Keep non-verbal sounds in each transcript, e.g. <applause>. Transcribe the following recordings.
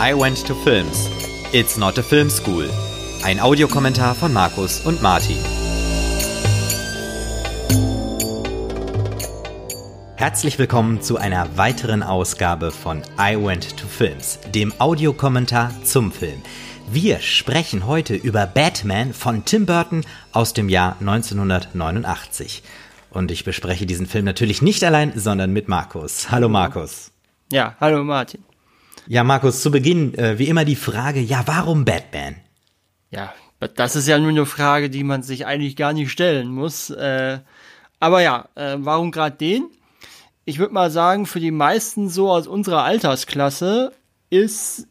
I Went to Films. It's not a film school. Ein Audiokommentar von Markus und Martin. Herzlich willkommen zu einer weiteren Ausgabe von I Went to Films, dem Audiokommentar zum Film. Wir sprechen heute über Batman von Tim Burton aus dem Jahr 1989. Und ich bespreche diesen Film natürlich nicht allein, sondern mit Markus. Hallo Markus. Ja, hallo Martin. Ja, Markus, zu Beginn äh, wie immer die Frage, ja, warum Batman? Ja, das ist ja nur eine Frage, die man sich eigentlich gar nicht stellen muss. Äh, aber ja, äh, warum gerade den? Ich würde mal sagen, für die meisten so aus unserer Altersklasse ist,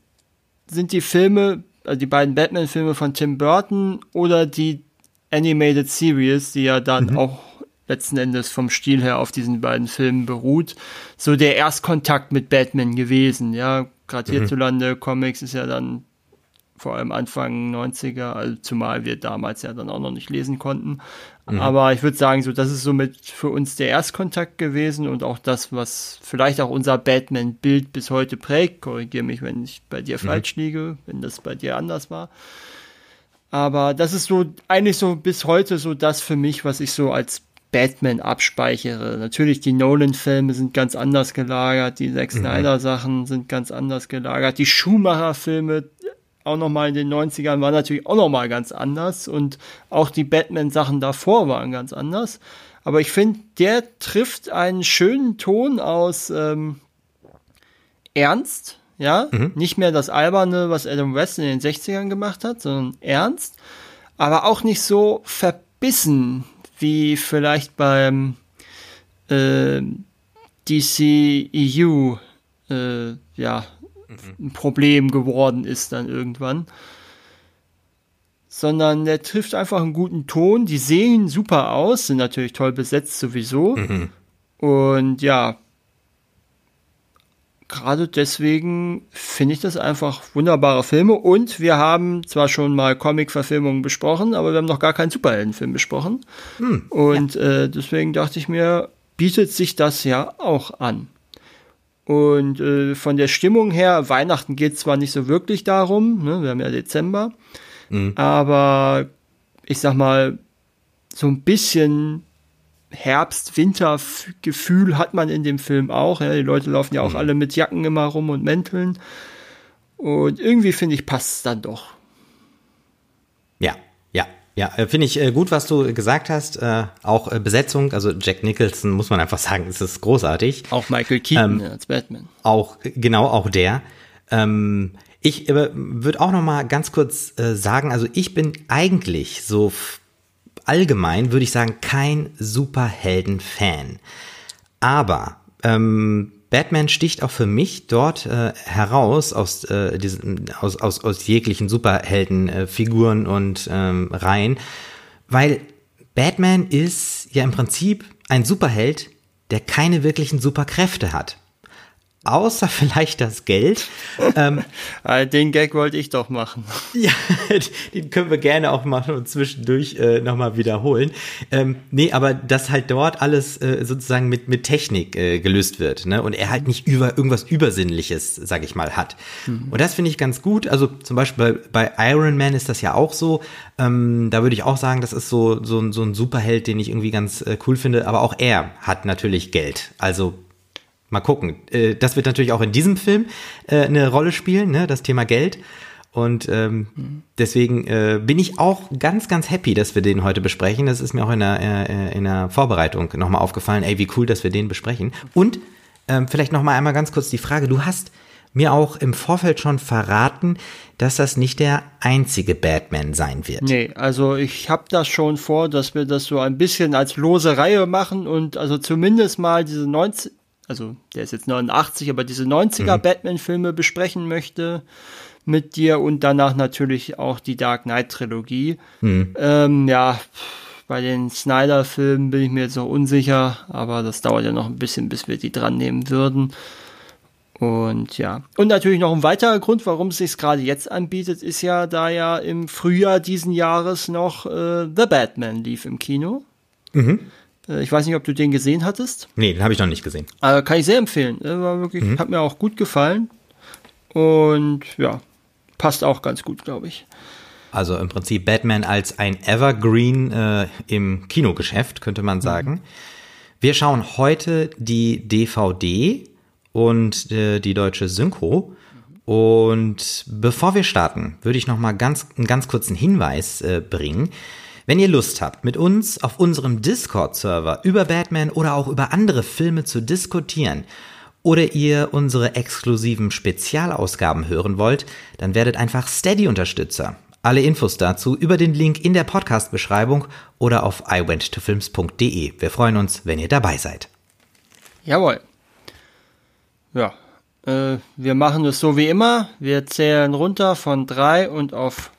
sind die Filme, also die beiden Batman-Filme von Tim Burton oder die Animated Series, die ja dann mhm. auch letzten Endes vom Stil her auf diesen beiden Filmen beruht, so der Erstkontakt mit Batman gewesen. Ja, gerade mhm. hierzulande Comics ist ja dann vor allem Anfang 90er, also zumal wir damals ja dann auch noch nicht lesen konnten. Mhm. Aber ich würde sagen, so das ist somit für uns der Erstkontakt gewesen und auch das, was vielleicht auch unser Batman-Bild bis heute prägt. Korrigiere mich, wenn ich bei dir mhm. falsch liege, wenn das bei dir anders war. Aber das ist so eigentlich so bis heute so das für mich, was ich so als Batman abspeichere. Natürlich, die Nolan-Filme sind ganz anders gelagert, die Zack mhm. Snyder-Sachen sind ganz anders gelagert, die Schumacher-Filme auch nochmal in den 90ern waren natürlich auch nochmal ganz anders und auch die Batman-Sachen davor waren ganz anders. Aber ich finde, der trifft einen schönen Ton aus ähm, Ernst, ja, mhm. nicht mehr das Alberne, was Adam West in den 60ern gemacht hat, sondern ernst, aber auch nicht so verbissen, wie vielleicht beim äh, DCEU äh, ja, mhm. ein Problem geworden ist dann irgendwann. Sondern der trifft einfach einen guten Ton. Die sehen super aus, sind natürlich toll besetzt sowieso. Mhm. Und ja, gerade deswegen finde ich das einfach wunderbare Filme. Und wir haben zwar schon mal Comic-Verfilmungen besprochen, aber wir haben noch gar keinen Superheldenfilm besprochen. Hm, und ja. äh, deswegen dachte ich mir, bietet sich das ja auch an. Und äh, von der Stimmung her, Weihnachten geht zwar nicht so wirklich darum, ne, wir haben ja Dezember, mhm. aber ich sag mal, so ein bisschen Herbst-Winter-Gefühl hat man in dem Film auch. Ja, die Leute laufen ja auch mhm. alle mit Jacken immer rum und Mänteln. Und irgendwie finde ich, passt es dann doch. Ja, ja, ja, äh, finde ich äh, gut, was du gesagt hast. Äh, auch Besetzung, also Jack Nicholson, muss man einfach <laughs> sagen, es ist großartig. Auch Michael Keaton ähm, als Batman. Auch, genau, auch der. Ähm, ich würde auch noch mal ganz kurz sagen, also ich bin eigentlich so allgemein würde ich sagen, kein Superhelden-Fan. Aber ähm, Batman sticht auch für mich dort äh, heraus aus, äh, diesen, aus, aus, aus jeglichen Superhelden-Figuren äh, und ähm, Reihen, weil Batman ist ja im Prinzip ein Superheld, der keine wirklichen Superkräfte hat außer <laughs> vielleicht das Geld. ähm, ah, <laughs> den Gag wollte ich doch machen. <laughs> ja, den können wir gerne auch machen und zwischendurch äh, nochmal wiederholen. Ähm, nee, aber dass halt dort alles äh, sozusagen mit, mit Technik äh, gelöst wird, ne? Und er halt nicht über irgendwas Übersinnliches, sag ich mal, hat. Mhm. Und das finde ich ganz gut. Also zum Beispiel bei, bei Iron Man ist das ja auch so. Ähm, da würde ich auch sagen, das ist so, so, so ein Superheld, den ich irgendwie ganz äh, cool finde. Aber auch er hat natürlich Geld. Also Mal gucken. Äh, das wird natürlich auch in diesem Film äh, eine Rolle spielen, ne? das Thema Geld. Und ähm, mhm. deswegen äh, bin ich auch ganz, ganz happy, dass wir den heute besprechen. Das ist mir auch in der, äh, in der Vorbereitung nochmal aufgefallen. Ey, wie cool, dass wir den besprechen. Und ähm, vielleicht nochmal einmal ganz kurz die Frage. Du hast mir auch im Vorfeld schon verraten, dass das nicht der einzige Batman sein wird. Nee, also ich habe das schon vor, dass wir das so ein bisschen als lose Reihe machen und also zumindest mal diese 90, also der ist jetzt 89, aber diese 90er mhm. Batman-Filme besprechen möchte mit dir und danach natürlich auch die Dark Knight-Trilogie. Mhm. Ähm, ja, bei den Snyder-Filmen bin ich mir jetzt noch unsicher, aber das dauert ja noch ein bisschen, bis wir die dran nehmen würden. Und ja. Und natürlich noch ein weiterer Grund, warum es sich gerade jetzt anbietet, ist ja, da ja im Frühjahr diesen Jahres noch äh, The Batman lief im Kino. Mhm. Äh, ich weiß nicht, ob du den gesehen hattest. Nee, den habe ich noch nicht gesehen. Also kann ich sehr empfehlen. war wirklich, mhm. hat mir auch gut gefallen. Und ja, passt auch ganz gut, glaube ich. Also im Prinzip Batman als ein Evergreen äh, im Kinogeschäft, könnte man sagen. Wir schauen heute die DVD und äh, die deutsche Synchro. Und bevor wir starten, würde ich noch mal ganz, einen ganz kurzen Hinweis äh, bringen. Wenn ihr Lust habt, mit uns auf unserem Discord-Server über Batman oder auch über andere Filme zu diskutieren, oder ihr unsere exklusiven Spezialausgaben hören wollt, dann werdet einfach Steady-Unterstützer. Alle Infos dazu über den Link in der Podcast-Beschreibung oder auf iwenttofilms.de. Wir freuen uns, wenn ihr dabei seid. Jawohl. Ja, äh, wir machen es so wie immer. Wir zählen runter von drei und auf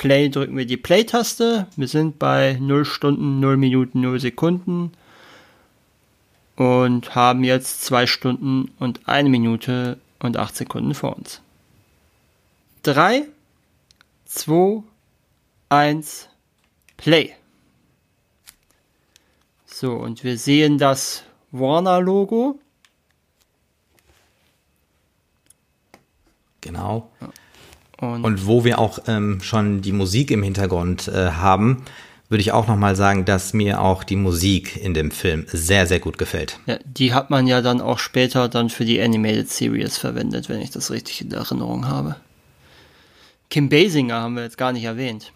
Play drücken wir die Play-Taste. Wir sind bei 0 Stunden, 0 Minuten, 0 Sekunden und haben jetzt 2 Stunden und 1 Minute und 8 Sekunden vor uns. 3, 2, 1, Play. So, und wir sehen das Warner-Logo. Genau. Und, und, wo wir auch ähm, schon die Musik im Hintergrund äh, haben, würde ich auch nochmal sagen, dass mir auch die Musik in dem Film sehr, sehr gut gefällt. Ja, die hat man ja dann auch später dann für die Animated Series verwendet, wenn ich das richtig in Erinnerung habe. Kim Basinger haben wir jetzt gar nicht erwähnt.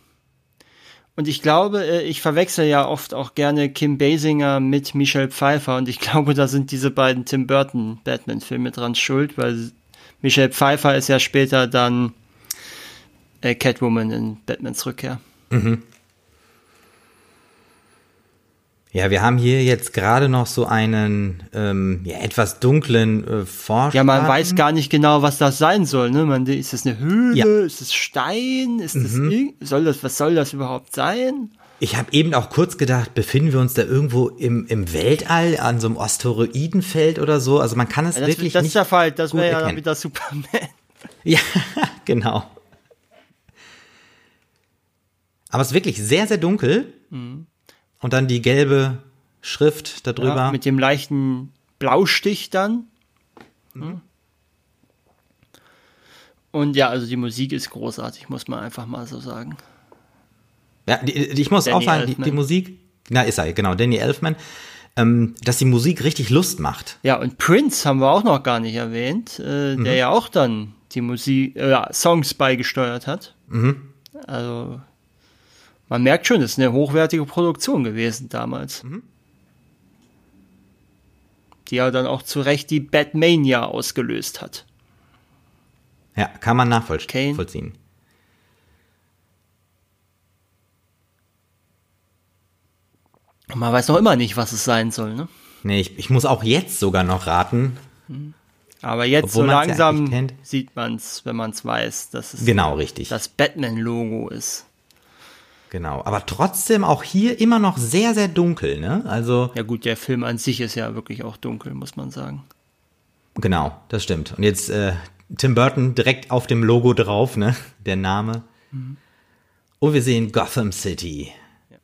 Und ich glaube, äh, ich verwechsel ja oft auch gerne Kim Basinger mit Michelle Pfeiffer und ich <laughs> glaube, da sind diese beiden Tim Burton Batman-Filme dran schuld, weil Michelle Pfeiffer ist ja später dann äh, Catwoman in Batmans Rückkehr. Mhm. Ja, wir haben hier jetzt gerade noch so einen ähm, ja, etwas dunklen äh, Vorspann. Ja, man weiß gar nicht genau, was das sein soll. Ne? Man, ist das eine Höhle? Ja. Ist das Stein? Ist das, mhm. soll das, was soll das überhaupt sein? Ich habe eben auch kurz gedacht, befinden wir uns da irgendwo im, im Weltall an so einem Asteroidenfeld oder so? Also man kann es ja, das, wirklich das nicht. ist der Fall, das wäre ja dann wieder Superman. <laughs> Ja, genau. Aber es ist wirklich sehr, sehr dunkel. Mhm. Und dann die gelbe Schrift darüber. Ja, mit dem leichten Blaustich dann. Mhm. Und ja, also die Musik ist großartig, muss man einfach mal so sagen. Ja, die, ich muss Danny auch sagen, die, die, Musik, na ist er, genau, Danny Elfman, ähm, dass die Musik richtig Lust macht. Ja, und Prince haben wir auch noch gar nicht erwähnt, äh, mhm. der ja auch dann die Musik, äh, Songs beigesteuert hat. Mhm. Also man merkt schon, es ist eine hochwertige Produktion gewesen damals. Mhm. Die ja dann auch zu Recht die Batmania ausgelöst hat. Ja, kann man nachvollziehen. Und man weiß noch immer nicht, was es sein soll, ne? Nee, ich, ich muss auch jetzt sogar noch raten. Mhm. Aber jetzt Obwohl so langsam ja sieht man es, wenn man es weiß, dass es genau, richtig. das Batman-Logo ist. Genau, aber trotzdem auch hier immer noch sehr, sehr dunkel, ne? Also. Ja, gut, der Film an sich ist ja wirklich auch dunkel, muss man sagen. Genau, das stimmt. Und jetzt äh, Tim Burton direkt auf dem Logo drauf, ne? Der Name. Mhm. Und wir sehen Gotham City. Ja.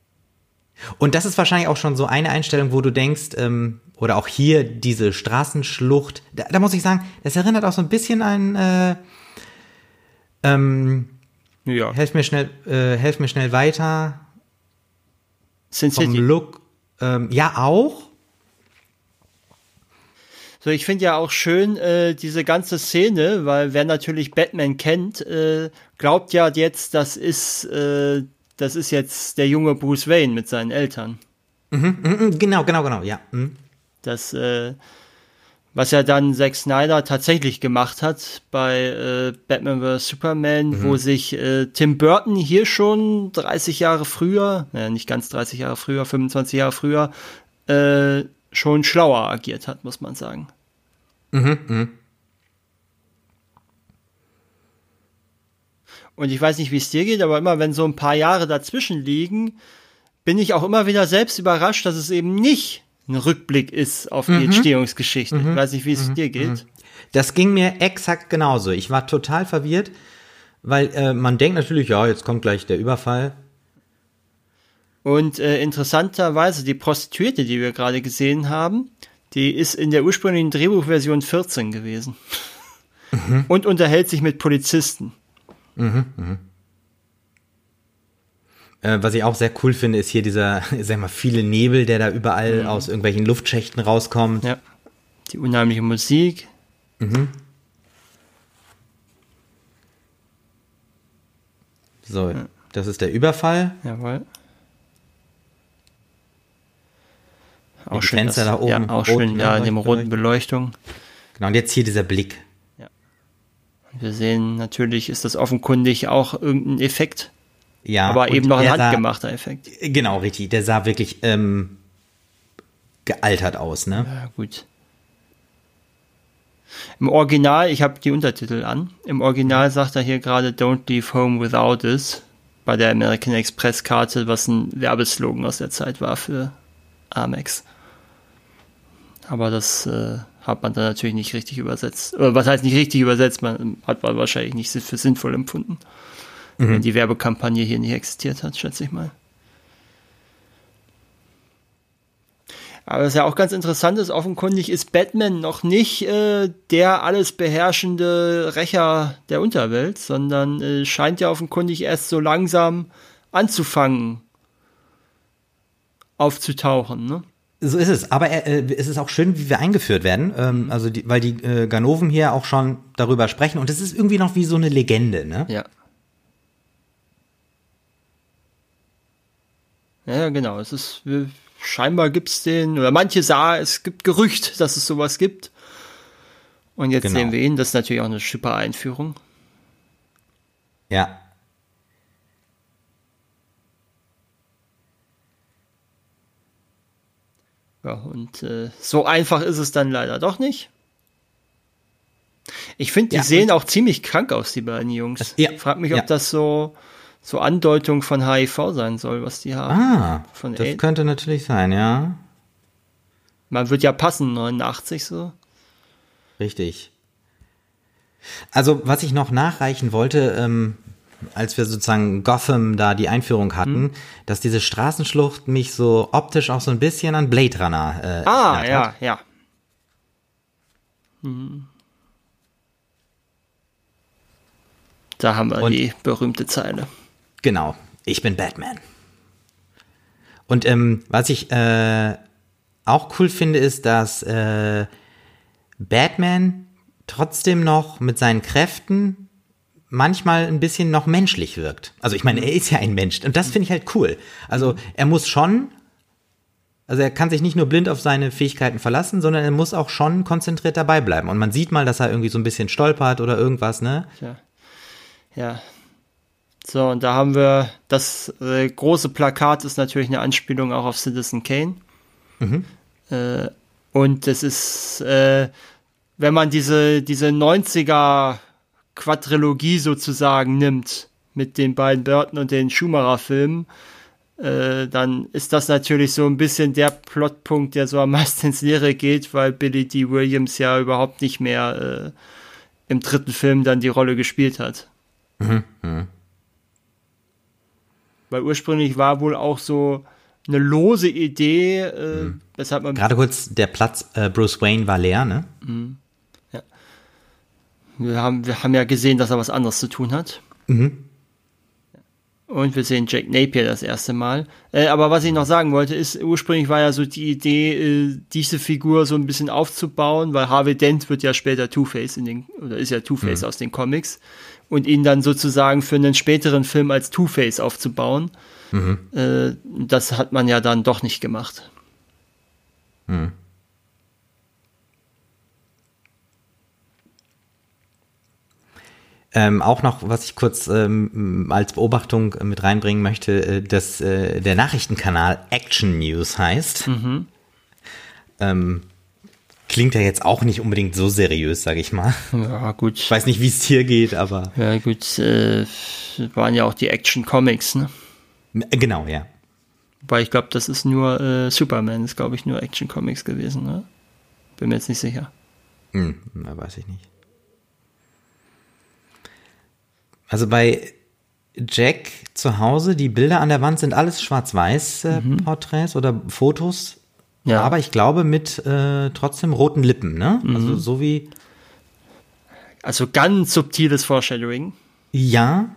Und das ist wahrscheinlich auch schon so eine Einstellung, wo du denkst, ähm, oder auch hier diese Straßenschlucht, da, da, muss ich sagen, das erinnert auch so ein bisschen an äh, ähm, ja. Helf mir schnell, äh, helf mir schnell weiter. Sin City. Vom Look. Ähm, ja, auch. So, ich finde ja auch schön äh, diese ganze Szene, weil wer natürlich Batman kennt, äh, glaubt ja jetzt, das ist, äh, das ist jetzt der junge Bruce Wayne mit seinen Eltern. Mhm, mh, mh, genau, genau, genau, ja. Mhm. Das, äh, was ja dann Zack Snyder tatsächlich gemacht hat bei äh, Batman vs. Superman, mhm. wo sich äh, Tim Burton hier schon 30 Jahre früher, naja, nicht ganz 30 Jahre früher, 25 Jahre früher, äh, schon schlauer agiert hat, muss man sagen. Mhm, mh. Und ich weiß nicht, wie es dir geht, aber immer wenn so ein paar Jahre dazwischen liegen, bin ich auch immer wieder selbst überrascht, dass es eben nicht ein Rückblick ist auf die mhm. Entstehungsgeschichte. Mhm. Ich weiß nicht, wie es mhm. dir geht. Mhm. Das ging mir exakt genauso. Ich war total verwirrt, weil äh, man denkt natürlich, ja, jetzt kommt gleich der Überfall. Und äh, interessanterweise, die Prostituierte, die wir gerade gesehen haben, die ist in der ursprünglichen Drehbuchversion 14 gewesen. und unterhält sich mit Polizisten. Äh, was ich auch sehr cool finde, ist hier dieser, <laughs> sag mal, viele Nebel, der da überall aus irgendwelchen Luftschächten rauskommt. Ja. Die unheimliche Musik. So, das ist der Überfall. Jawohl. die Fenster da oben, Ja, auch schön, ja, in dem roten Beleuchtung. Genau, und jetzt hier dieser Blick. Wir sehen, natürlich ist das offenkundig auch irgendein Effekt, Ja, aber eben noch ein er handgemachter Effekt. Genau, richtig. Der sah wirklich ähm, gealtert aus, ne? Ja, gut. Im Original, ich habe die Untertitel an. Im Original sagt er hier gerade Don't leave home without us bei der American Express Karte, was ein Werbeslogan aus der Zeit war für Amex. Aber das äh, hat man dann natürlich nicht richtig übersetzt. Oder was heißt nicht richtig übersetzt? Man hat man wahrscheinlich nicht für sinnvoll empfunden. Wenn die Werbekampagne hier nicht existiert hat, schätze ich mal. Aber was ja auch ganz interessant ist, offenkundig ist Batman noch nicht äh, der alles beherrschende Rächer der Unterwelt, sondern äh, scheint ja offenkundig erst so langsam anzufangen aufzutauchen. Ne? So ist es. Aber er, äh, es ist auch schön, wie wir eingeführt werden. Ähm, also die, weil die äh, Ganoven hier auch schon darüber sprechen. Und es ist irgendwie noch wie so eine Legende, ne? Ja. Ja, genau. Es ist scheinbar gibt's den oder manche sah, es gibt Gerücht, dass es sowas gibt. Und jetzt Genau. sehen wir ihn. Das ist natürlich auch eine super Einführung. Ja. Ja, und äh, so einfach ist es dann leider doch nicht. Ich finde, die Ja, sehen auch ziemlich krank aus, die beiden Jungs. ja, Ich frage mich, ob ja. das so, so Andeutung von HIV sein soll, was die haben. Ah, Von das AIDS. könnte natürlich sein, ja. Man wird ja passen, 89 so. Richtig. Also, was ich noch nachreichen wollte, ähm, als wir sozusagen Gotham da die Einführung hatten, Mhm. dass diese Straßenschlucht mich so optisch auch so ein bisschen an Blade Runner äh, Ah, ja, hat. ja. Mhm. Da haben wir Und- die berühmte Zeile. Genau, ich bin Batman. Und ähm, was ich äh, auch cool finde, ist, dass äh, Batman trotzdem noch mit seinen Kräften manchmal ein bisschen noch menschlich wirkt. Also ich meine, er ist ja ein Mensch und das finde ich halt cool. Also er muss schon, also er kann sich nicht nur blind auf seine Fähigkeiten verlassen, sondern er muss auch schon konzentriert dabei bleiben. Und man sieht mal, dass er irgendwie so ein bisschen stolpert oder irgendwas, ne? Ja. Ja. So, und da haben wir das äh, große Plakat ist natürlich eine Anspielung auch auf Citizen Kane. Äh, und das ist, äh, wenn man diese, diese 90er Quadrilogie sozusagen nimmt, mit den beiden Burton und den Schumacher-Filmen, äh, dann ist das natürlich so ein bisschen der Plotpunkt, der so am meisten ins Leere geht, weil Billy D. Williams ja überhaupt nicht mehr äh, im dritten Film dann die Rolle gespielt hat. Weil ursprünglich war wohl auch so eine lose Idee, äh, weshalb man Gerade kurz, der Platz äh, Bruce Wayne war leer, ne? Wir haben, wir haben ja gesehen, dass er was anderes zu tun hat. Und wir sehen Jack Napier das erste Mal. Äh, aber was ich noch sagen wollte, ist, ursprünglich war ja so die Idee, äh, diese Figur so ein bisschen aufzubauen, weil Harvey Dent wird ja später Two-Face in den, oder ist ja Two-Face aus den Comics. Und ihn dann sozusagen für einen späteren Film als Two-Face aufzubauen. Äh, das hat man ja dann doch nicht gemacht. Ähm, auch noch, was ich kurz ähm, als Beobachtung mit reinbringen möchte, äh, dass äh, der Nachrichtenkanal Action News heißt. Ähm, klingt ja jetzt auch nicht unbedingt so seriös, sage ich mal. Ja, gut. Ich weiß nicht, wie es hier geht, aber Ja, gut, äh, waren ja auch die Action-Comics, ne? genau, ja. Weil ich glaube, das ist nur äh, Superman, ist glaube ich nur Action Comics gewesen, ne? Bin mir jetzt nicht sicher. Hm, na, weiß ich nicht. Also bei Jack zu Hause, die Bilder an der Wand sind alles schwarz-weiß äh, Porträts oder Fotos. Ja. Aber ich glaube mit äh, trotzdem roten Lippen, ne? Mhm. Also so wie Also ganz subtiles Foreshadowing. Ja.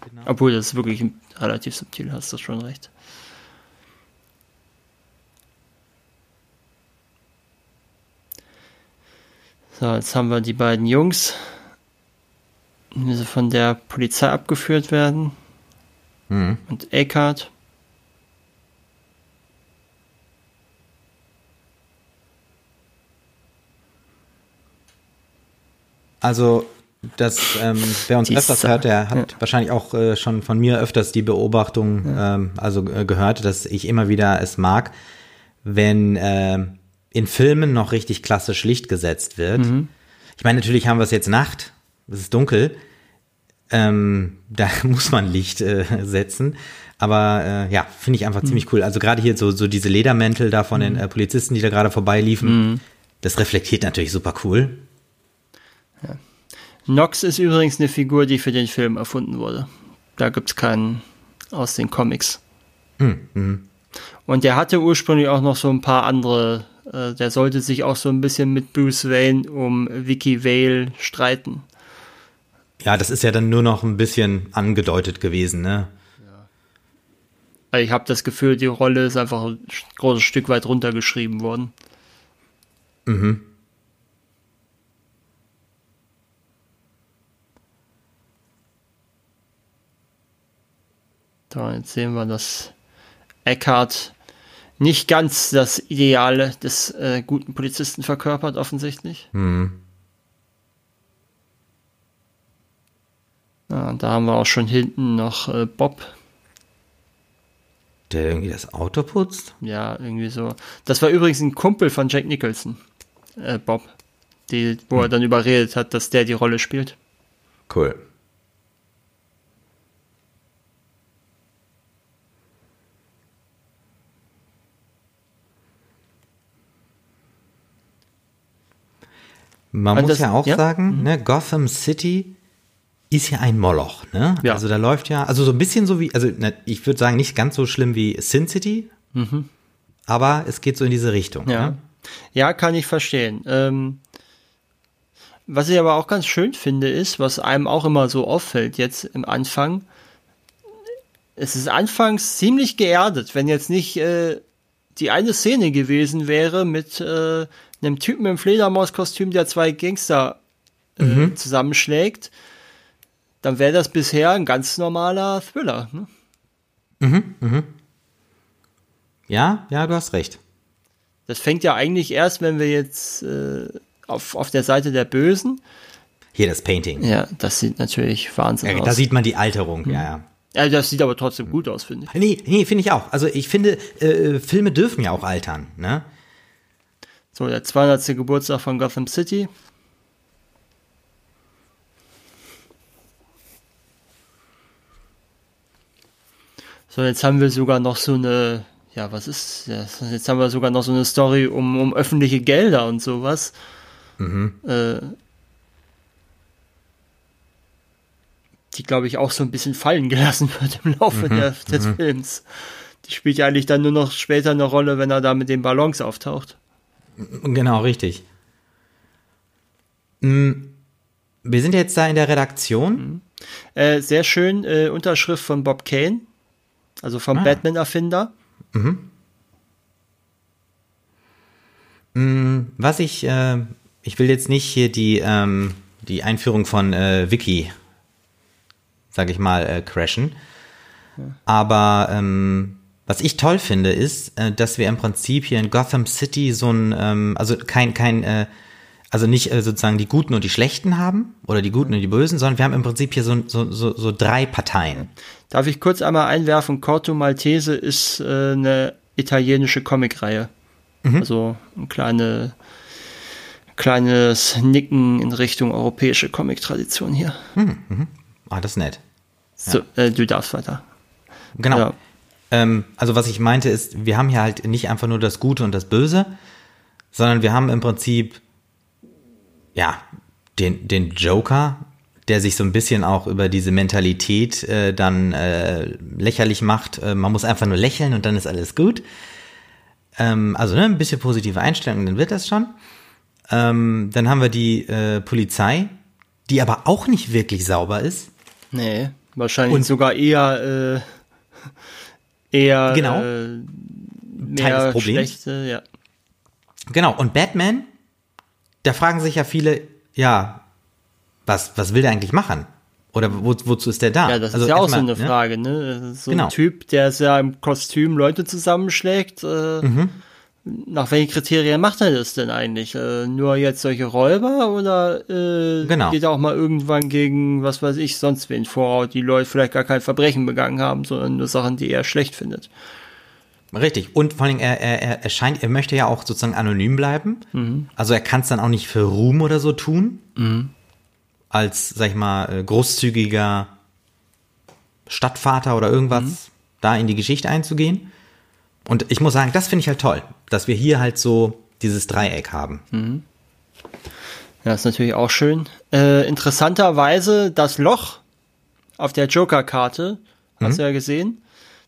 Genau. Obwohl das ist wirklich relativ subtil, hast du schon recht. So, jetzt haben wir die beiden Jungs, sie von der Polizei abgeführt werden. Mhm. Und Eckhart. Also, das, ähm, wer uns die öfters hört, der hat ja. wahrscheinlich auch äh, schon von mir öfters die Beobachtung ja. ähm, also äh, gehört, dass ich immer wieder es mag, wenn äh, in Filmen noch richtig klassisch Licht gesetzt wird. Mhm. Ich meine, natürlich haben wir es jetzt Nacht, es ist dunkel, ähm, <laughs> da muss man Licht äh, setzen. Aber äh, ja, finde ich einfach mhm. ziemlich cool. Also gerade hier so, so diese Ledermäntel da von mhm. den äh, Polizisten, die da gerade vorbeiliefen, mhm. das reflektiert natürlich super cool. Ja. Nox ist übrigens eine Figur, die für den Film erfunden wurde. Da gibt es keinen aus den Comics. Mhm. Und der hatte ursprünglich auch noch so ein paar andere, äh, der sollte sich auch so ein bisschen mit Bruce Wayne um Vicky Vale streiten. Ja, das ist ja dann nur noch ein bisschen angedeutet gewesen, ne? Also ich habe das Gefühl, die Rolle ist einfach ein großes Stück weit runtergeschrieben worden. Mhm. Da, jetzt sehen wir, dass Eckhart nicht ganz das Ideale des äh, guten Polizisten verkörpert, offensichtlich. Mhm. Ja, da haben wir auch schon hinten noch äh, Bob. Der irgendwie das Auto putzt? Ja, irgendwie so. Das war übrigens ein Kumpel von Jack Nicholson, äh, Bob, die, wo hm. er dann überredet hat, dass der die Rolle spielt. Cool. Man Und muss das, ja auch ja? sagen, mhm. ne, Gotham City ist ja ein Moloch, ne? Ja. Also da läuft ja, also so ein bisschen so wie, also ne, ich würde sagen, nicht ganz so schlimm wie Sin City, mhm. aber es geht so in diese Richtung. Ja, ne? ja kann ich verstehen. Ähm, was ich aber auch ganz schön finde, ist, was einem auch immer so auffällt jetzt im Anfang, es ist anfangs ziemlich geerdet, wenn jetzt nicht äh, die eine Szene gewesen wäre mit äh, einem Typen im Fledermauskostüm, der zwei Gangster äh, mhm. zusammenschlägt dann wäre das bisher ein ganz normaler Thriller. Ne? Mhm, mhm. Ja, ja, du hast recht. Das fängt ja eigentlich erst, wenn wir jetzt äh, auf, auf der Seite der Bösen. Hier das Painting. Ja, das sieht natürlich Wahnsinn ja, aus. Da sieht man die Alterung, mhm. ja, ja. Ja, das sieht aber trotzdem gut aus, finde ich. Nee, nee, finde ich auch. Also ich finde, äh, Filme dürfen ja auch altern, ne? So, der 200. Geburtstag von Gotham City. So, jetzt haben wir sogar noch so eine, ja, was ist, ja, jetzt haben wir sogar noch so eine Story um, um öffentliche Gelder und sowas. Mhm. Äh, die, glaube ich, auch so ein bisschen fallen gelassen <laughs> wird im Laufe mhm. der, des mhm. Films. Die spielt ja eigentlich dann nur noch später eine Rolle, wenn er da mit den Ballons auftaucht. Genau, richtig. Mm, wir sind jetzt da in der Redaktion. Mhm. Äh, sehr schön, äh, Unterschrift von Bob Kane also vom ah. Batman-Erfinder. Mhm. Mm, was ich, äh, ich will jetzt nicht hier die, ähm, die Einführung von äh, Wiki, sag ich mal, äh, crashen. Ja. Aber ähm, was ich toll finde, ist, äh, dass wir im Prinzip hier in Gotham City so ein, ähm, also kein, kein, äh, also nicht äh, sozusagen die Guten und die Schlechten haben oder die Guten und die Bösen, sondern wir haben im Prinzip hier so, so, so, so drei Parteien. Darf ich kurz einmal einwerfen, Corto Maltese ist eine italienische Comicreihe. Mhm. Also ein kleine, kleines Nicken in Richtung europäische Comic-Tradition hier. Mhm. Mhm. Ah, das ist nett. Ja. So, äh, du darfst weiter. Genau. Ja. Ähm, also was ich meinte ist, wir haben hier halt nicht einfach nur das Gute und das Böse, sondern wir haben im Prinzip ja, den, den Joker, der sich so ein bisschen auch über diese Mentalität äh, dann äh, lächerlich macht. Äh, man muss einfach nur lächeln und dann ist alles gut. Ähm, also ne, ein bisschen positive Einstellung, dann wird das schon. Ähm, dann haben wir die äh, Polizei, die aber auch nicht wirklich sauber ist. Nee, wahrscheinlich Und sogar eher, äh, eher genau. äh, Teil des Problems. schlechte, ja. Genau, und Batman, da fragen sich ja viele, ja, was, was will der eigentlich machen? Oder wo, wozu ist der da? Ja, das Also ist ja auch so erstmal, eine ne? Frage, ne? So Genau. ein Typ, der ist ja im Kostüm Leute zusammenschlägt. Äh, Mhm. Nach welchen Kriterien macht er das denn eigentlich? Äh, nur jetzt solche Räuber oder äh, Genau. geht er auch mal irgendwann gegen, was weiß ich, sonst wen vor, die Leute vielleicht gar kein Verbrechen begangen haben, sondern nur Sachen, die er schlecht findet? Richtig. Und vor allem, er, er, er, scheint, er möchte ja auch sozusagen anonym bleiben. Mhm. Also er kann es dann auch nicht für Ruhm oder so tun. Als, sag ich mal, äh, großzügiger Stadtvater oder irgendwas Mhm. da in die Geschichte einzugehen. Und ich muss sagen, das finde ich halt toll, dass wir hier halt so dieses Dreieck haben. Mhm. Ja, ist natürlich auch schön. Äh, interessanterweise, das Loch auf der Joker-Karte, hast du ja gesehen,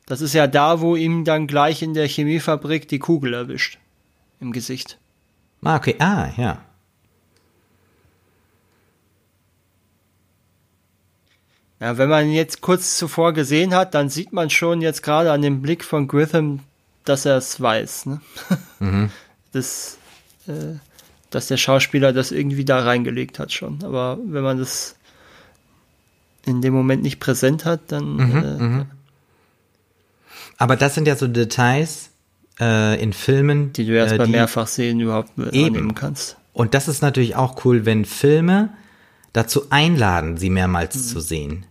das ist ja da, wo ihm dann gleich in der Chemiefabrik die Kugel erwischt. Im Gesicht. Ah, okay. Ah, ja. Ja, wenn man jetzt kurz zuvor gesehen hat, dann sieht man schon jetzt gerade an dem Blick von Grissom, dass er es weiß. Ne? <laughs> Das, äh, dass der Schauspieler das irgendwie da reingelegt hat schon. Aber wenn man das in dem Moment nicht präsent hat, dann äh, Aber das sind ja so Details äh, in Filmen, die du erst äh, beim Mehrfachsehen überhaupt Eben. annehmen kannst. Und das ist natürlich auch cool, wenn Filme dazu einladen, sie mehrmals Mhm. zu sehen.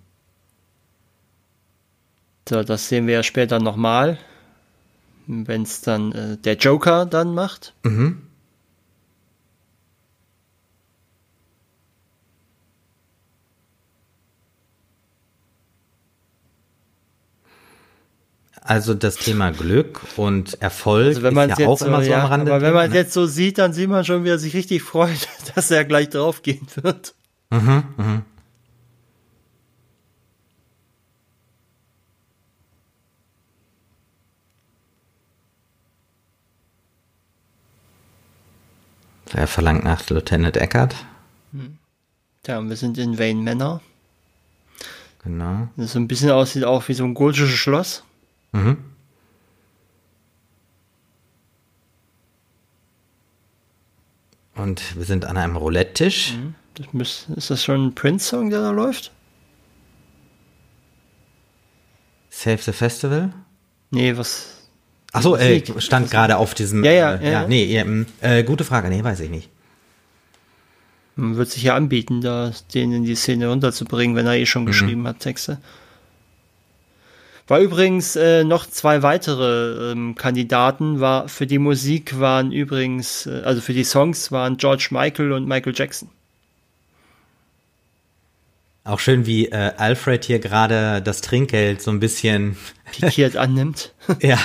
So, das sehen wir ja später nochmal, wenn es dann äh, der Joker dann macht. Mhm. Also das Thema Glück und Erfolg Also wenn man ist es ja jetzt auch so, immer so ja, am Rande. aber wenn man es ne? jetzt so sieht, dann sieht man schon, wie er sich richtig freut, <laughs> dass er gleich draufgehen wird. Er verlangt nach Lieutenant Eckert. Tja, und wir sind in Wayne Manor. Genau. Das so ein bisschen aussieht auch wie so ein gotisches Schloss. Mhm. Und wir sind an einem Roulette-Tisch. Das müß, ist das schon ein Prince-Song, der da läuft? Save the Festival. Nee, was? Achso, äh, stand gerade auf diesem. Ja, ja, äh, ja, ja. Nee, ja, mm, äh, gute Frage. Nee, weiß ich nicht. Man wird sich ja anbieten, da den in die Szene runterzubringen, wenn er eh Mhm. schon geschrieben hat, Texte. War übrigens äh, noch zwei weitere ähm, Kandidaten, war für die Musik waren übrigens, äh, also für die Songs waren George Michael und Michael Jackson. Auch schön, wie äh, Alfred hier gerade das Trinkgeld so ein bisschen. pikiert <laughs> annimmt. ja.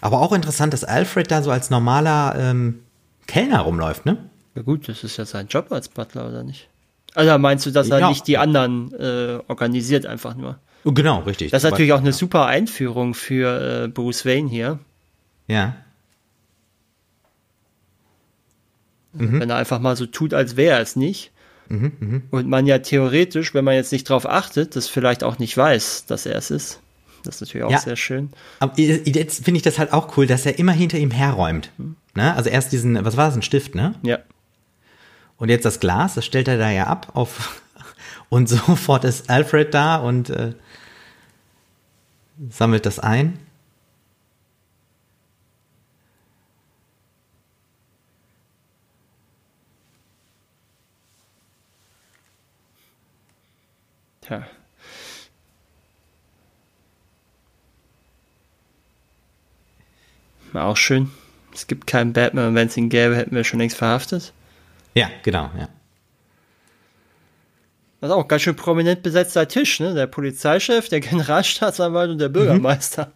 Aber auch interessant, dass Alfred da so als normaler ähm, Kellner rumläuft, ne? Ja gut, das ist ja sein Job als Butler, oder nicht? Also meinst du, dass er Ja. nicht die anderen äh, organisiert einfach nur? Genau, richtig. Das ist natürlich auch eine super Einführung für äh, Bruce Wayne hier. Ja. wenn er einfach mal so tut, als wäre er es nicht. Mhm, Und man ja theoretisch, wenn man jetzt nicht drauf achtet, das vielleicht auch nicht weiß, dass er es ist. Das ist natürlich auch Ja. sehr schön. Aber jetzt finde ich das halt auch cool, dass er immer hinter ihm herräumt. Ne? Also erst diesen, was war das, ein Stift, ne? Ja. Und jetzt das Glas, das stellt er da ja ab auf <laughs> und sofort ist Alfred da und äh, sammelt das ein. Tja. Auch schön. Es gibt keinen Batman und wenn es ihn gäbe, hätten wir schon längst verhaftet. Ja, genau, ja. Das ist auch ganz schön prominent besetzter Tisch, ne? Der Polizeichef, der Generalstaatsanwalt und der Bürgermeister.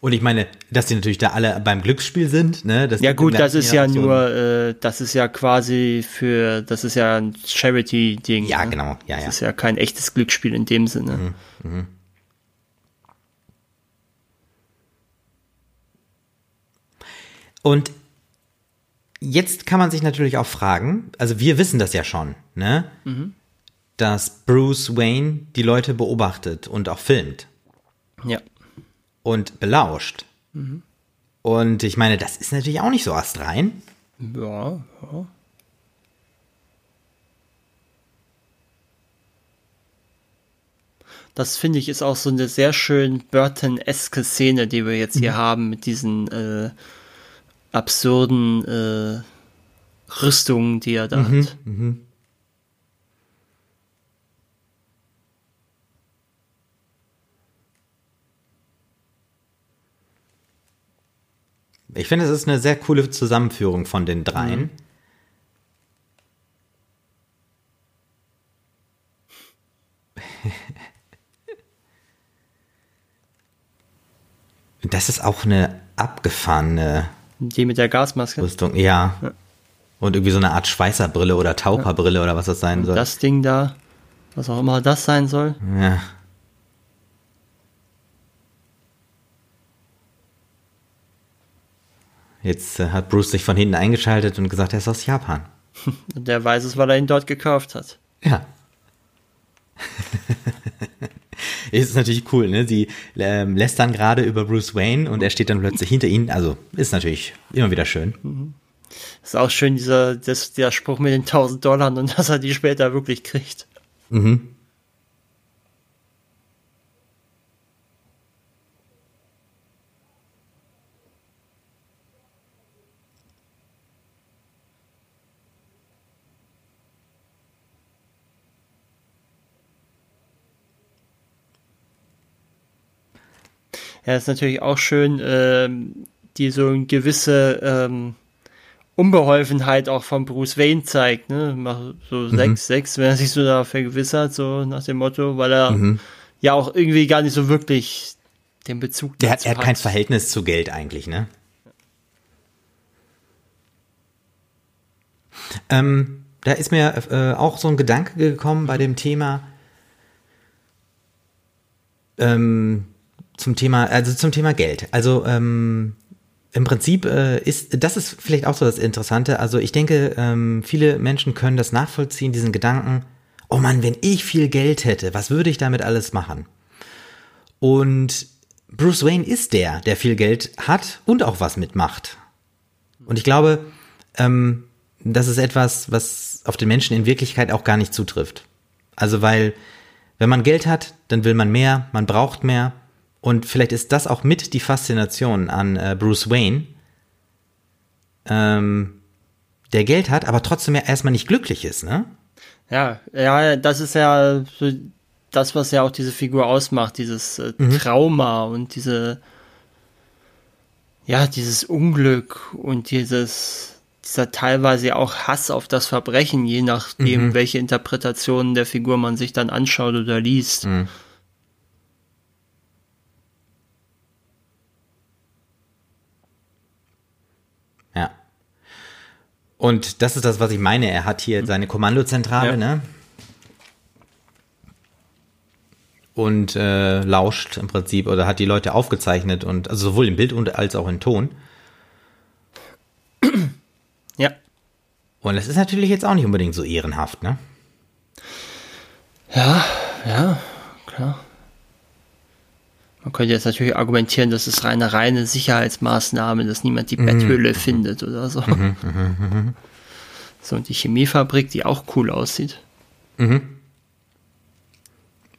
Und ich meine, dass die natürlich da alle beim Glücksspiel sind, ne? Das Ja gut, das ist ja Generation. nur, äh, das ist ja quasi für, das ist ja ein Charity-Ding. Ja, ne? genau, ja, Das ja. ist ja kein echtes Glücksspiel in dem Sinne. Und jetzt kann man sich natürlich auch fragen, also wir wissen das ja schon, ne? Dass Bruce Wayne die Leute beobachtet und auch filmt Ja. und belauscht. Und ich meine, das ist natürlich auch nicht so astrein. Ja, ja. Das finde ich ist auch so eine sehr schön Burton-eske Szene, die wir jetzt hier haben mit diesen äh, absurden äh, Rüstungen, die er da hat. Ich finde, es ist eine sehr coole Zusammenführung von den dreien. <laughs> Das ist auch eine abgefahrene Die mit der Gasmaske. Rüstung, ja. Und irgendwie so eine Art Schweißerbrille oder Taucherbrille oder was das sein soll. Das Ding da, was auch immer das sein soll. ja. Jetzt äh, hat Bruce sich von hinten eingeschaltet und gesagt, er ist aus Japan. Und <laughs> der weiß es, weil er ihn dort gekauft hat. Ja. <laughs> ist natürlich cool, ne? Sie ähm, lässt dann gerade über Bruce Wayne und er steht dann plötzlich hinter ihnen. Also ist natürlich immer wieder schön. Ist auch schön, dieser, das, der Spruch mit den 1000 Dollar und <laughs> dass er die später wirklich kriegt. Mhm. Ja, ist natürlich auch schön, ähm, die so eine gewisse ähm, Unbeholfenheit auch von Bruce Wayne zeigt, ne? So sechs, sechs, wenn er sich so da vergewissert, so nach dem Motto, weil er ja auch irgendwie gar nicht so wirklich den Bezug Der hat, er hat kein Verhältnis zu Geld eigentlich, ne? Ähm, da ist mir äh, auch so ein Gedanke gekommen bei dem Thema ähm, zum Thema, also zum Thema Geld. Also ähm, im Prinzip äh, ist, das ist vielleicht auch so das Interessante. Also ich denke, ähm, viele Menschen können das nachvollziehen, diesen Gedanken, oh Mann, wenn ich viel Geld hätte, was würde ich damit alles machen? Und Bruce Wayne ist der, der viel Geld hat und auch was mitmacht. Und ich glaube, ähm, das ist etwas, was auf den Menschen in Wirklichkeit auch gar nicht zutrifft. Also weil, wenn man Geld hat, dann will man mehr, man braucht mehr. Und vielleicht ist das auch mit die Faszination an äh, Bruce Wayne, ähm, der Geld hat, aber trotzdem ja erstmal nicht glücklich ist, ne? Ja, ja, das ist ja so das, was ja auch diese Figur ausmacht, dieses äh, Trauma und diese, ja, dieses Unglück und dieses, dieser teilweise auch Hass auf das Verbrechen, je nachdem, welche Interpretationen der Figur man sich dann anschaut oder liest. Ja. Und das ist das, was ich meine. Er hat hier seine Kommandozentrale, Ja. ne? Und äh, lauscht im Prinzip oder hat die Leute aufgezeichnet und also sowohl im Bild und als auch in Ton. Ja. Und das ist natürlich jetzt auch nicht unbedingt so ehrenhaft, ne? Ja, ja, klar. Man könnte jetzt natürlich argumentieren, das ist reine reine Sicherheitsmaßnahme, dass niemand die Betthöhle findet oder so. So, und die Chemiefabrik, die auch cool aussieht.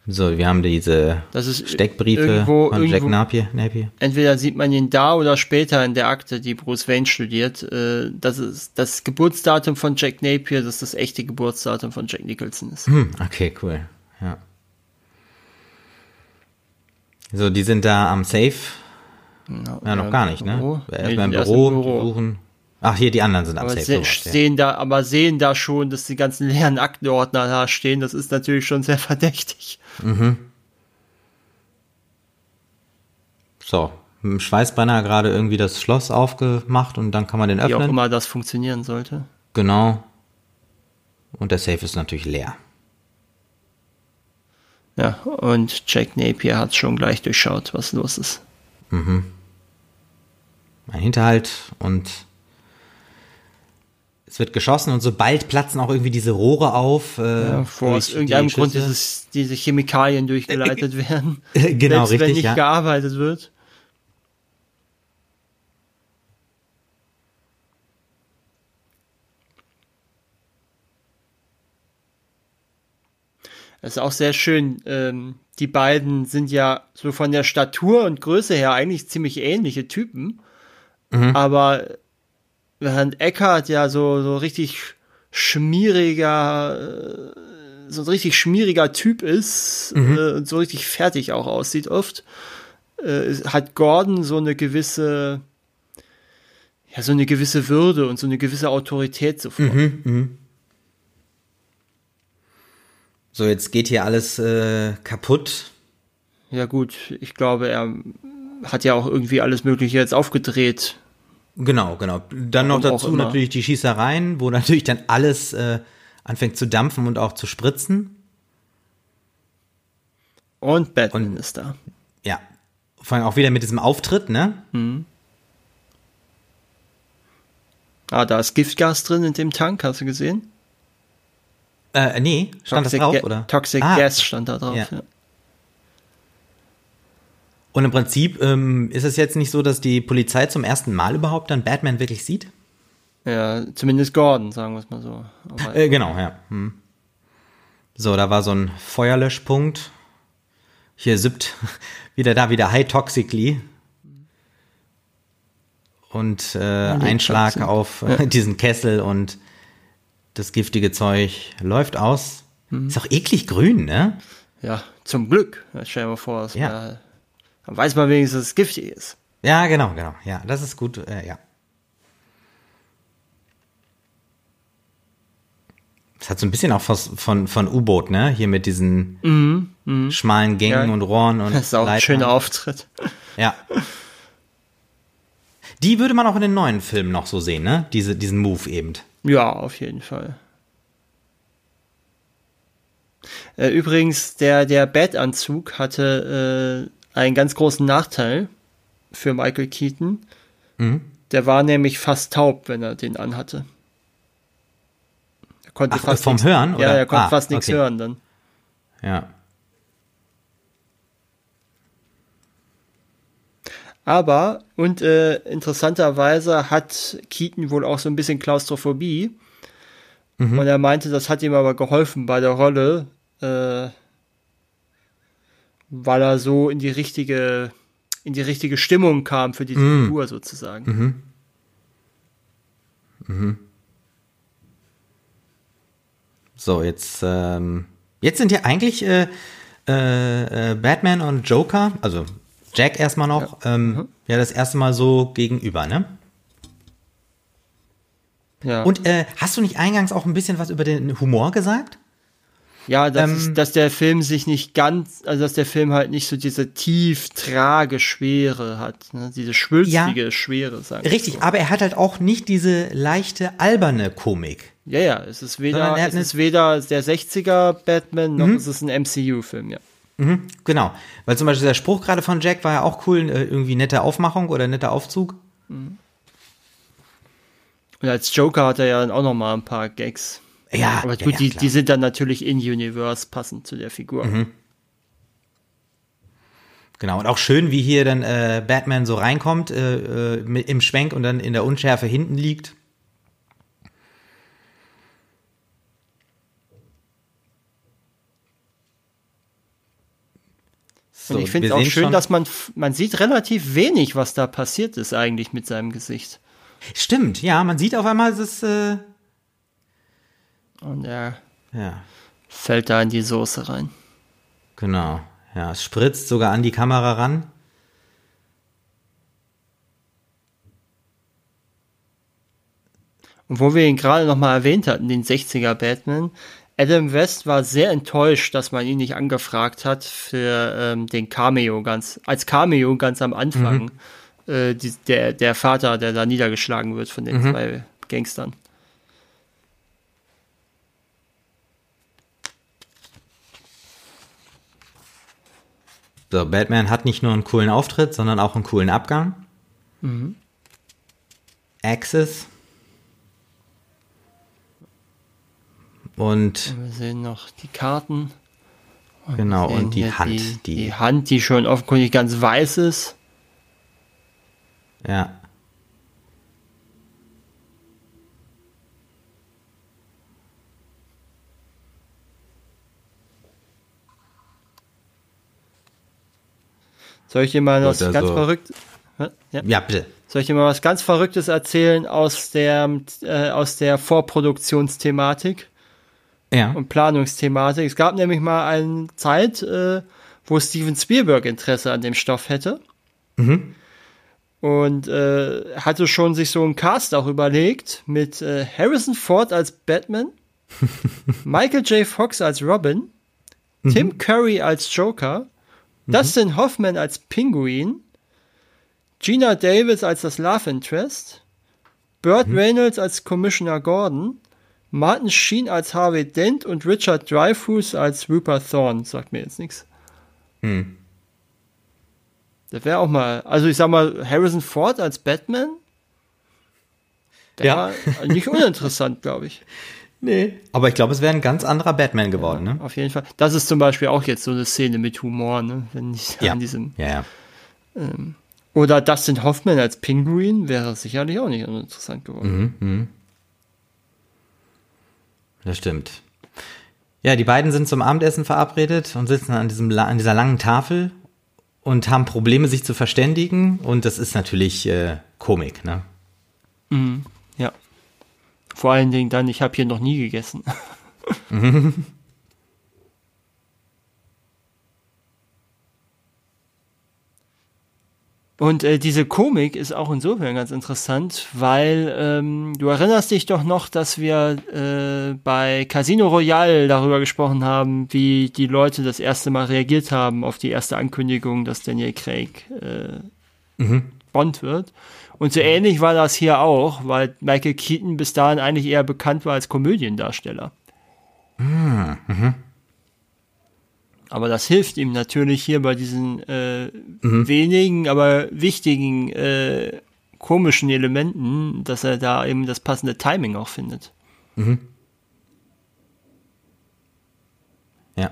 So, wir haben diese ist Steckbriefe irgendwo- von Jack Napier. Napier. Entweder sieht man ihn da oder später in der Akte, die Bruce Wayne studiert. Äh, das ist das Geburtsdatum von Jack Napier, das das echte Geburtsdatum von Jack Nicholson ist. Hm, okay, cool. Ja. So, die sind da am Safe. Ja, noch gar nicht, ne? Erstmal im Nee, erst Büro, im Büro. suchen. Ach, hier, die anderen sind am Aber, Safe. se sowas, ja. sehen da, aber sehen da schon, dass die ganzen leeren Aktenordner da stehen. Das ist natürlich schon sehr <laughs> verdächtig. So, mit dem Schweißbrenner gerade irgendwie das Schloss aufgemacht und dann kann man den Wie auch öffnen. immer das funktionieren sollte. Genau. Und der Safe ist natürlich leer. Ja, und Jack Napier hat schon gleich durchschaut, was los ist. ein Hinterhalt und es wird geschossen und sobald platzen auch irgendwie diese Rohre auf. Äh, ja, vor aus irgendeinem Grund dieses, diese Chemikalien durchgeleitet <laughs> werden. genau, selbst richtig. wenn nicht ja. gearbeitet wird. Das ist auch sehr schön. Ähm, die beiden sind ja so von der Statur und Größe her eigentlich ziemlich ähnliche Typen. Mhm. Aber während Eckhart ja so, so richtig schmieriger, äh, so ein richtig schmieriger Typ ist Mhm. äh, und so richtig fertig auch aussieht oft, äh, hat Gordon so eine gewisse, ja, so eine gewisse Würde und so eine gewisse Autorität sofort. Mhm, So, jetzt geht hier alles äh, kaputt. Ja gut, ich glaube, er hat ja auch irgendwie alles Mögliche jetzt aufgedreht. Genau, genau. Dann noch Warum auch dazu natürlich die Schießereien, wo <laughs> natürlich dann alles äh, anfängt zu dampfen und auch zu spritzen. Und Batman Und- ist da. Ja. Vor allem auch wieder mit diesem Auftritt, ne? Ah, da ist Giftgas drin in dem Tank, hast du gesehen? Äh, nee, stand das drauf, oder? Toxic Ah, Gas stand da drauf. Ja. Ja. Und im Prinzip ähm, ist es jetzt nicht so, dass die Polizei zum ersten Mal überhaupt dann Batman wirklich sieht? ja, zumindest Gordon, sagen wir es mal so. Äh, genau, ja. Hm. So, da war so ein Feuerlöschpunkt. Hier sippt <laughs> wieder da wieder High Toxically. Und äh, Einschlag Toxic. auf äh, <laughs> diesen Kessel und das giftige Zeug läuft aus. Ist auch eklig grün, ne? ja, zum Glück. Stell dir mal vor, es Ja. wär- dann weiß man wenigstens, dass es giftig ist. Ja, genau, genau. Ja, das ist gut. Äh, ja. Das hat so ein bisschen auch was von, von U-Boot, ne? Hier mit diesen schmalen Gängen Ja. und Rohren und <laughs> Das ist auch ein Leitern. schöner Auftritt. Ja. <laughs> Die würde man auch in den neuen Filmen noch so sehen, ne? Diese, diesen Move eben. Ja, auf jeden Fall. Äh, übrigens, der, der Bat-Anzug hatte äh, einen ganz großen Nachteil für Michael Keaton. Mhm. Der war nämlich fast taub, wenn er den anhatte. Er konnte Ach, fast vom nix- Hören, Ja, oder? er konnte Ah, fast nichts okay. hören dann. Ja. Aber, und äh, interessanterweise hat Keaton wohl auch so ein bisschen Klaustrophobie. Mhm. Und er meinte, das hat ihm aber geholfen bei der Rolle, äh, weil er so in die richtige, in die richtige Stimmung kam für diese Mhm. Figur sozusagen. So, jetzt, ähm, jetzt sind ja eigentlich äh, äh, äh, Batman und Joker, also Jack erstmal noch, ja. Ähm, ja, das erste Mal so gegenüber, ne? Ja, Und äh, hast du nicht eingangs auch ein bisschen was über den Humor gesagt? ja dass, ähm, es, dass der Film sich nicht ganz, also dass der Film halt nicht so diese tief trage Schwere hat, ne? diese schwülstige Schwere, sagen Richtig, so. aber er hat halt auch nicht diese leichte alberne Komik. Ja, ja, es ist weder, er es ist weder der 60er Batman, noch ist es ein MCU-Film, ja. Mhm, genau. Weil zum Beispiel der Spruch gerade von Jack war ja auch cool, äh, irgendwie nette Aufmachung oder netter Aufzug. Und als Joker hat er ja auch noch mal ein paar Gags. Ja, Aber gut, ja, die, die sind dann natürlich in Universe passend zu der Figur. Genau, und auch schön, wie hier dann äh, Batman so reinkommt äh, äh, mit, im Schwenk und dann in der Unschärfe hinten liegt. So, Und ich finde es auch schön, schon- dass man, man sieht relativ wenig, was da passiert ist eigentlich mit seinem Gesicht. Stimmt, ja, man sieht auf einmal, ist, äh, Und er ja, fällt da in die Soße rein. genau. Ja, es spritzt sogar an die Kamera ran. Und wo wir ihn gerade noch mal erwähnt hatten, den 60er Batman, Adam West war sehr enttäuscht, dass man ihn nicht angefragt hat für ähm, den Cameo ganz, als Cameo ganz am Anfang. Äh, die, der, der Vater, der da niedergeschlagen wird von den zwei Gangstern. So, Batman hat nicht nur einen coolen Auftritt, sondern auch einen coolen Abgang. Axis. Und Wir sehen noch die Karten. genau, Wir sehen und die Hand, Die, die, die Hand, die schon offenkundig ganz weiß ist. ja. Soll ich dir mal was Oder ganz so. verrückt? Ja. Ja, bitte. Soll ich dir mal was ganz Verrücktes erzählen aus der, äh, aus der Vorproduktionsthematik Ja. und Planungsthematik? Es gab nämlich mal eine Zeit, äh, wo Steven Spielberg Interesse an dem Stoff hätte. Und äh, hatte schon sich so einen Cast auch überlegt mit äh, Harrison Ford als Batman, <laughs> Michael J. Fox als Robin, Tim Curry als Joker, Dustin Hoffman als Pinguin, Gina Davis als das Love Interest, Burt Reynolds als Commissioner Gordon, Martin Sheen als Harvey Dent und Richard Dreyfuss als Rupert Thorne. Sagt mir jetzt nichts. Hm. Das wäre auch mal, also ich sag mal, Harrison Ford als Batman, Ja. nicht uninteressant, <laughs> glaube ich. Nee. Aber ich glaube, es wäre ein ganz anderer Batman geworden, ne? Auf jeden Fall. Das ist zum Beispiel auch jetzt so eine Szene mit Humor, ne? Wenn ich Ja. an diesem. Ja, ja. Oder Dustin Hoffman als Pinguin wäre sicherlich auch nicht uninteressant geworden. Das stimmt. Ja, die beiden sind zum Abendessen verabredet und sitzen an, diesem, an dieser langen Tafel und haben Probleme, sich zu verständigen. Und das ist natürlich äh, Komik, ne? Ja. Vor allen Dingen dann, ich habe hier noch nie gegessen. <laughs> Und äh, diese Komik ist auch insofern ganz interessant, weil ähm, du erinnerst dich doch noch, dass wir äh, bei Casino Royale darüber gesprochen haben, wie die Leute das erste Mal reagiert haben auf die erste Ankündigung, dass Daniel Craig äh, Bond wird. Und so ähnlich war das hier auch, weil Michael Keaton bis dahin eigentlich eher bekannt war als Komödiendarsteller. Aber das hilft ihm natürlich hier bei diesen äh, wenigen, aber wichtigen äh, komischen Elementen, dass er da eben das passende Timing auch findet. Ja.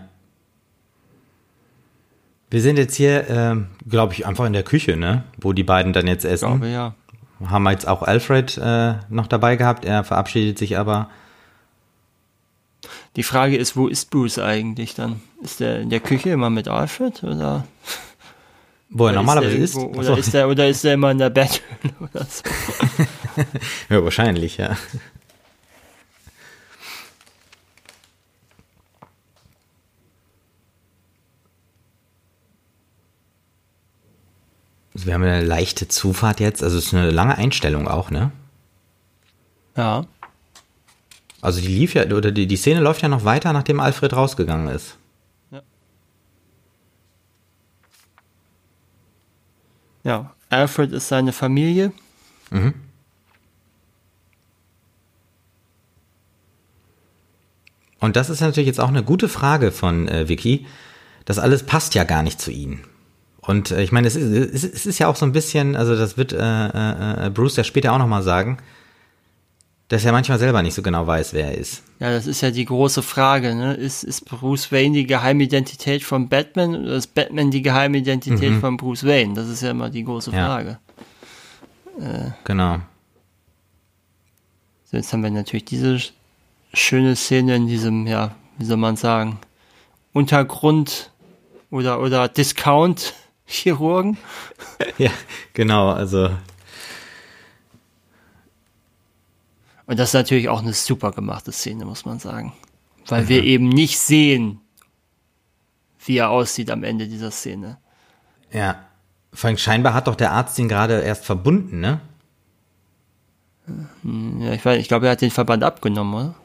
Wir sind jetzt hier, ähm, glaube ich, einfach in der Küche, ne? Wo die beiden dann jetzt Ich essen. glaube ja. Haben wir jetzt auch Alfred äh, noch dabei gehabt. Er verabschiedet sich aber. Die Frage ist, wo ist Bruce eigentlich dann? Ist er in der Küche immer mit Alfred oder? Wo er oder normalerweise er ist. irgendwo- Achso. Oder ist er oder ist er immer in der Betthöhle <laughs> oder so? <laughs> Ja, wahrscheinlich, ja. Also wir haben eine leichte Zufahrt jetzt, also es ist eine lange Einstellung auch, ne? Ja. Also die lief ja, oder die, die Szene läuft ja noch weiter, nachdem Alfred rausgegangen ist. Ja. Alfred ist seine Familie. Und das ist natürlich jetzt auch eine gute Frage von äh, Vicky. Das alles passt ja gar nicht zu ihnen. Und äh, ich meine, es ist, es ist- es ist ja auch so ein bisschen, also das wird äh, äh, äh, Bruce ja später auch nochmal sagen, dass er manchmal selber nicht so genau weiß, wer er ist. Ja, das ist ja die große Frage, ne? Ist, ist Bruce Wayne die Geheimidentität von Batman oder ist Batman die Geheimidentität von Bruce Wayne? Das ist ja immer die große Ja. Frage. Genau. So, jetzt haben wir natürlich diese sch- schöne Szene in diesem, ja, wie soll man sagen, Untergrund oder, oder Discount-Chirurgen. <laughs> Ja, genau, also Und das ist natürlich auch eine super gemachte Szene, muss man sagen. Weil wir eben nicht sehen, wie er aussieht am Ende dieser Szene. ja. Vor allem scheinbar hat doch der Arzt ihn gerade erst verbunden, ne? Ja, ich, weiß- ich glaube, er hat den Verband abgenommen, oder?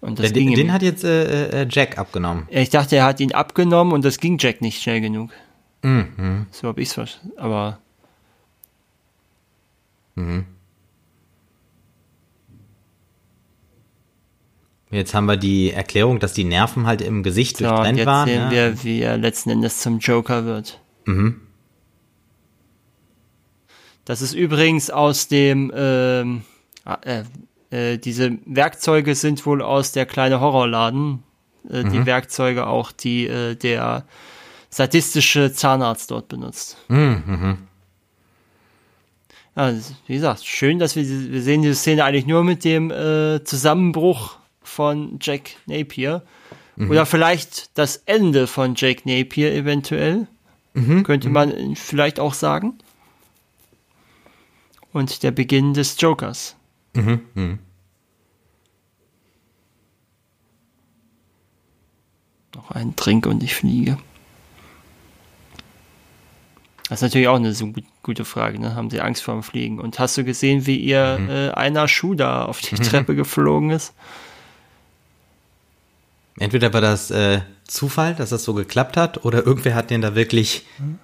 Und das Den, ging ihm- den hat jetzt äh, äh, Jack abgenommen. ich dachte, er hat ihn abgenommen und das ging Jack nicht schnell genug. Mhm. So habe ich es verstanden. Aber Jetzt haben wir die Erklärung, dass die Nerven halt im Gesicht ja, und durchtrennt jetzt waren. sehen ne? wir, wie er letzten Endes zum Joker wird. Das ist übrigens aus dem, ähm, äh, äh, diese Werkzeuge sind wohl aus der kleine Horrorladen. Äh, mhm. Die Werkzeuge auch, die äh, der sadistische Zahnarzt dort benutzt. Mhm. Ja, wie gesagt, schön, dass wir, wir sehen diese Szene eigentlich nur mit dem äh, Zusammenbruch von Jack Napier. Mhm. Oder vielleicht das Ende von Jack Napier eventuell. Mhm. Könnte mhm. man vielleicht auch sagen. Und der Beginn des Jokers. Mhm. Mhm. Noch ein Trink und ich fliege. Das ist natürlich auch eine so gute Frage. Ne? Haben Sie Angst vor dem Fliegen? Und hast du gesehen, wie ihr mhm. äh, einer Schuh da auf die Treppe geflogen ist? Entweder war das äh, Zufall, dass das so geklappt hat, oder irgendwer hat den da wirklich mhm.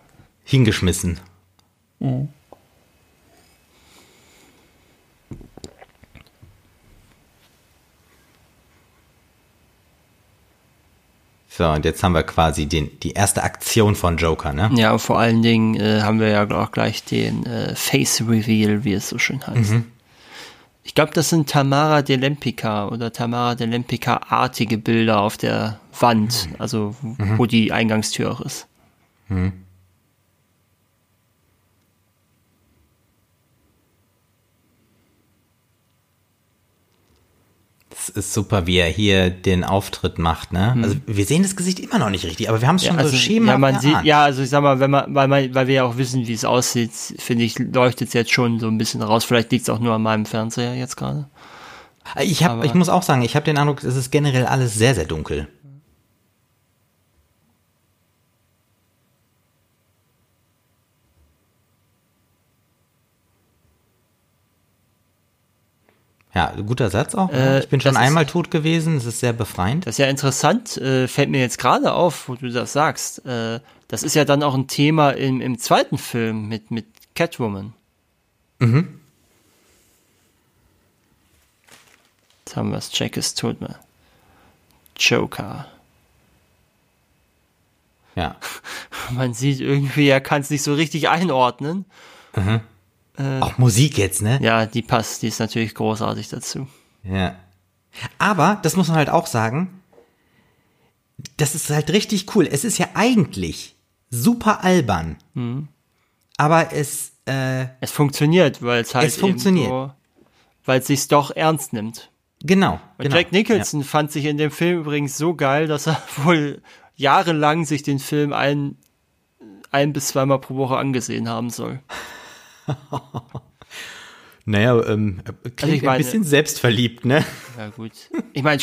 hingeschmissen. Mhm. So, und jetzt haben wir quasi den, die erste Aktion von Joker, ne? Ja, und vor allen Dingen äh, haben wir ja auch gleich den äh, Face Reveal, wie es so schön heißt. Mhm. Ich glaube, das sind Tamara de Lempica oder Tamara de Lempica-artige Bilder auf der Wand, also mhm. wo die Eingangstür auch ist. Mhm. Ist super, wie er hier den Auftritt macht, ne? Mhm. Also wir sehen das Gesicht immer noch nicht richtig, aber wir haben es schon ja, also, so schema. Ja, man sieht, ja, also ich sag mal, wenn man, weil, man, weil wir ja auch wissen, wie es aussieht, finde ich, leuchtet es jetzt schon so ein bisschen raus. Vielleicht liegt es auch nur an meinem Fernseher jetzt gerade. Ich, hab, ich muss auch sagen, ich habe den Eindruck, es ist generell alles sehr, sehr dunkel. Ja, guter Satz auch. Äh, ich bin schon einmal ist, tot gewesen, es ist sehr befreiend. Das ist ja interessant, äh, fällt mir jetzt gerade auf, wo du das sagst. Äh, das ist ja dann auch ein Thema im, im zweiten Film mit, mit Catwoman. Mhm. Jetzt haben wir es, Jack ist tot, ne? Joker. Ja. <laughs> Man sieht irgendwie, er kann es nicht so richtig einordnen. Mhm. Äh, Auch Musik jetzt, ne? Ja, die passt, die ist natürlich großartig dazu. Ja. Aber, das muss man halt auch sagen, das ist halt richtig cool. Es ist ja eigentlich super albern. Mhm. Aber es, äh, Es funktioniert, weil es halt. Es funktioniert. Weil es sich doch ernst nimmt. Genau. Und genau, Jack Nicholson ja. fand sich in dem Film übrigens so geil, dass er <laughs> wohl jahrelang sich den Film ein, ein bis zweimal pro Woche angesehen haben soll. <laughs> naja, ähm, klingt also ich meine, ein bisschen selbstverliebt, ne? Ja, gut. Ich meine,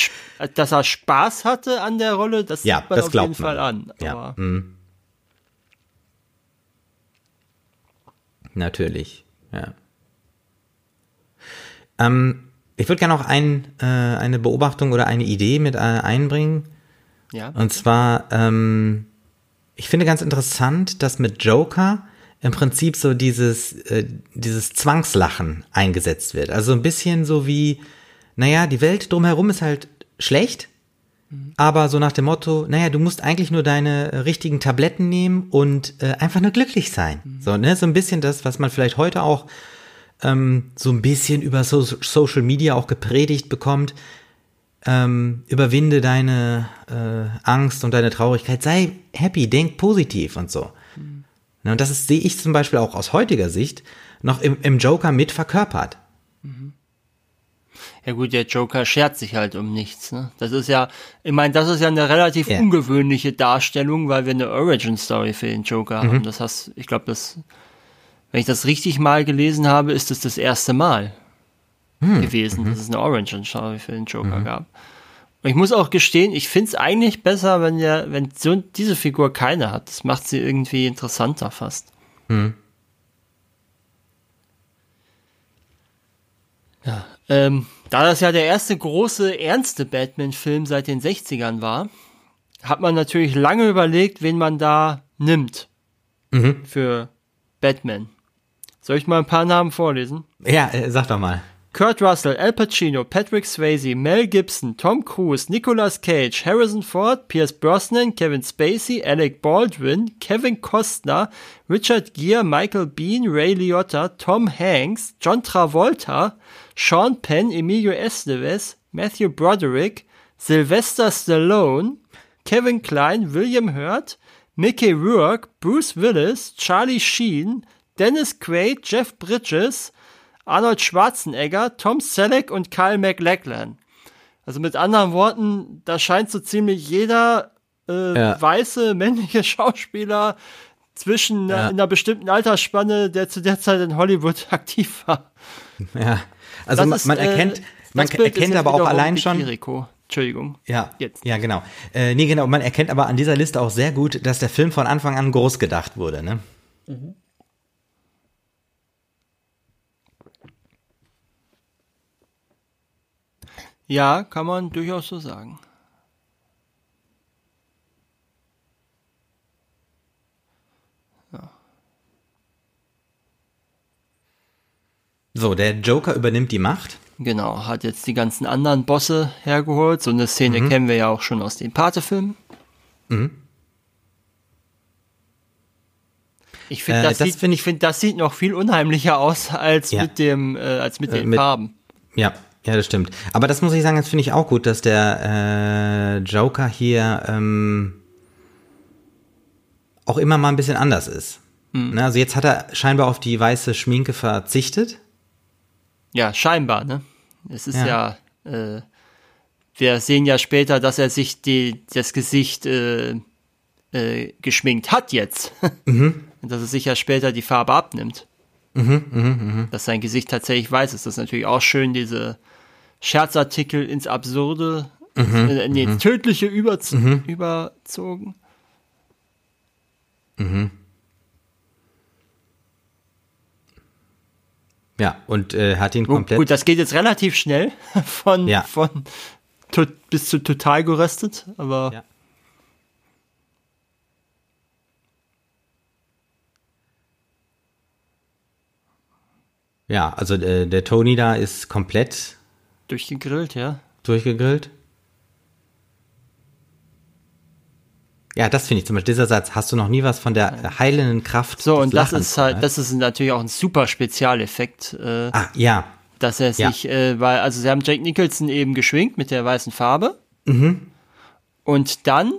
dass er Spaß hatte an der Rolle, das ja, sieht man das auf jeden man. Fall an. Ja. Mhm. Natürlich, ja. Ähm, ich würde gerne noch ein, äh, eine Beobachtung oder eine Idee mit äh, einbringen. Ja. Und zwar, ähm, ich finde ganz interessant, dass mit Joker im Prinzip so dieses, äh, dieses Zwangslachen eingesetzt wird. Also ein bisschen so wie, naja, die Welt drumherum ist halt schlecht, mhm. aber so nach dem Motto, naja, du musst eigentlich nur deine richtigen Tabletten nehmen und äh, einfach nur glücklich sein. Mhm. So, ne, so ein bisschen das, was man vielleicht heute auch ähm, so ein bisschen über so Social Media auch gepredigt bekommt. Ähm, überwinde deine äh, Angst und deine Traurigkeit, sei happy, denk positiv und so. Ne, und das ist, sehe ich zum Beispiel auch aus heutiger Sicht noch im, im Joker mit verkörpert. Ja gut, der Joker schert sich halt um nichts. Ne? Das ist ja, ich meine, das ist ja eine relativ yeah. ungewöhnliche Darstellung, weil wir eine Origin Story für den Joker mhm. haben. Das heißt, ich glaube, das, wenn ich das richtig mal gelesen habe, ist es das, das erste Mal mhm. gewesen, mhm. dass es eine Origin Story für den Joker mhm. gab. Und ich muss auch gestehen, ich finde es eigentlich besser, wenn der, wenn so diese Figur keine hat. Das macht sie irgendwie interessanter fast. Hm. Ja, ähm, da das ja der erste große, ernste Batman-Film seit den 60ern war, hat man natürlich lange überlegt, wen man da nimmt mhm. für Batman. Soll ich mal ein paar Namen vorlesen? Ja, äh, sag doch mal. Kurt Russell, Al Pacino, Patrick Swayze, Mel Gibson, Tom Cruise, Nicolas Cage, Harrison Ford, Pierce Brosnan, Kevin Spacey, Alec Baldwin, Kevin Costner, Richard Gere, Michael Bean, Ray Liotta, Tom Hanks, John Travolta, Sean Penn, Emilio Estevez, Matthew Broderick, Sylvester Stallone, Kevin Klein, William Hurt, Mickey Rourke, Bruce Willis, Charlie Sheen, Dennis Quaid, Jeff Bridges, Arnold Schwarzenegger, Tom Selleck und Kyle MacLachlan. Also mit anderen Worten, da scheint so ziemlich jeder äh, ja. weiße männliche Schauspieler zwischen ja. einer bestimmten Altersspanne, der zu der Zeit in Hollywood <laughs> aktiv war. Ja, also man, ist, man, erkennt, äh, man erkennt aber auch allein schon. Jericho. Entschuldigung. Ja, jetzt. Ja, genau. Äh, nee, genau. Man erkennt aber an dieser Liste auch sehr gut, dass der Film von Anfang an groß gedacht wurde. Ne? Mhm. Ja, kann man durchaus so sagen. Ja. So, der Joker übernimmt die Macht. Genau, hat jetzt die ganzen anderen Bosse hergeholt. So eine Szene mhm. kennen wir ja auch schon aus den Pate-Filmen. Mhm. Ich finde, äh, das, das, find find, das sieht noch viel unheimlicher aus als ja. mit dem, äh, als mit äh, den mit, Farben. Ja, ja, das stimmt. Aber das muss ich sagen, das finde ich auch gut, dass der äh, Joker hier ähm, auch immer mal ein bisschen anders ist. Mhm. Ne, also jetzt hat er scheinbar auf die weiße Schminke verzichtet. Ja, scheinbar, ne? Es ist ja, ja äh, wir sehen ja später, dass er sich die, das Gesicht äh, äh, geschminkt hat jetzt. <laughs> Mhm. Und dass er sich ja später die Farbe abnimmt. Mhm, mh, mh. Dass sein Gesicht tatsächlich weiß ist. Das ist natürlich auch schön, diese Scherzartikel ins Absurde, mhm, äh, nee, mhm. tödliche überz mhm. überzogen. Mhm. Ja, und äh, hat ihn komplett. Gut, das geht jetzt relativ schnell <laughs> von, ja. von bis zu total geröstet, aber. Ja. Ja, also äh, der Tony da ist komplett Durchgegrillt, ja. Durchgegrillt. Ja, das finde ich zum Beispiel, dieser Satz, hast du noch nie was von der heilenden Kraft So, und das ist halt, das ist natürlich auch ein super Spezialeffekt. Äh, ah, ja. Dass er sich, ja. äh, weil, also sie haben Jake Nicholson eben geschwingt mit der weißen Farbe. Mhm. Und dann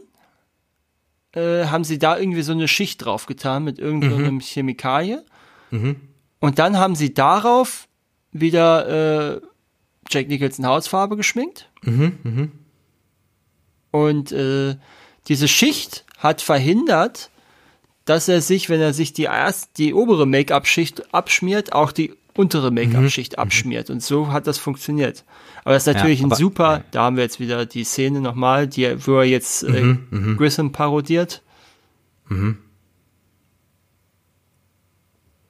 äh, haben sie da irgendwie so eine Schicht drauf getan mit irgendeinem mhm. Chemikalie. Mhm. Und dann haben sie darauf wieder äh, Jack Nicholson Hautfarbe geschminkt. Mhm, mh. Und äh, diese Schicht hat verhindert, dass er sich, wenn er sich die erst die obere Make-up-Schicht abschmiert, auch die untere Make-up-Schicht mhm. abschmiert. Und so hat das funktioniert. Aber das ist natürlich ja, aber, ein super, da haben wir jetzt wieder die Szene nochmal, die, wo er jetzt äh, mhm, mhm. Grissom parodiert. Mhm.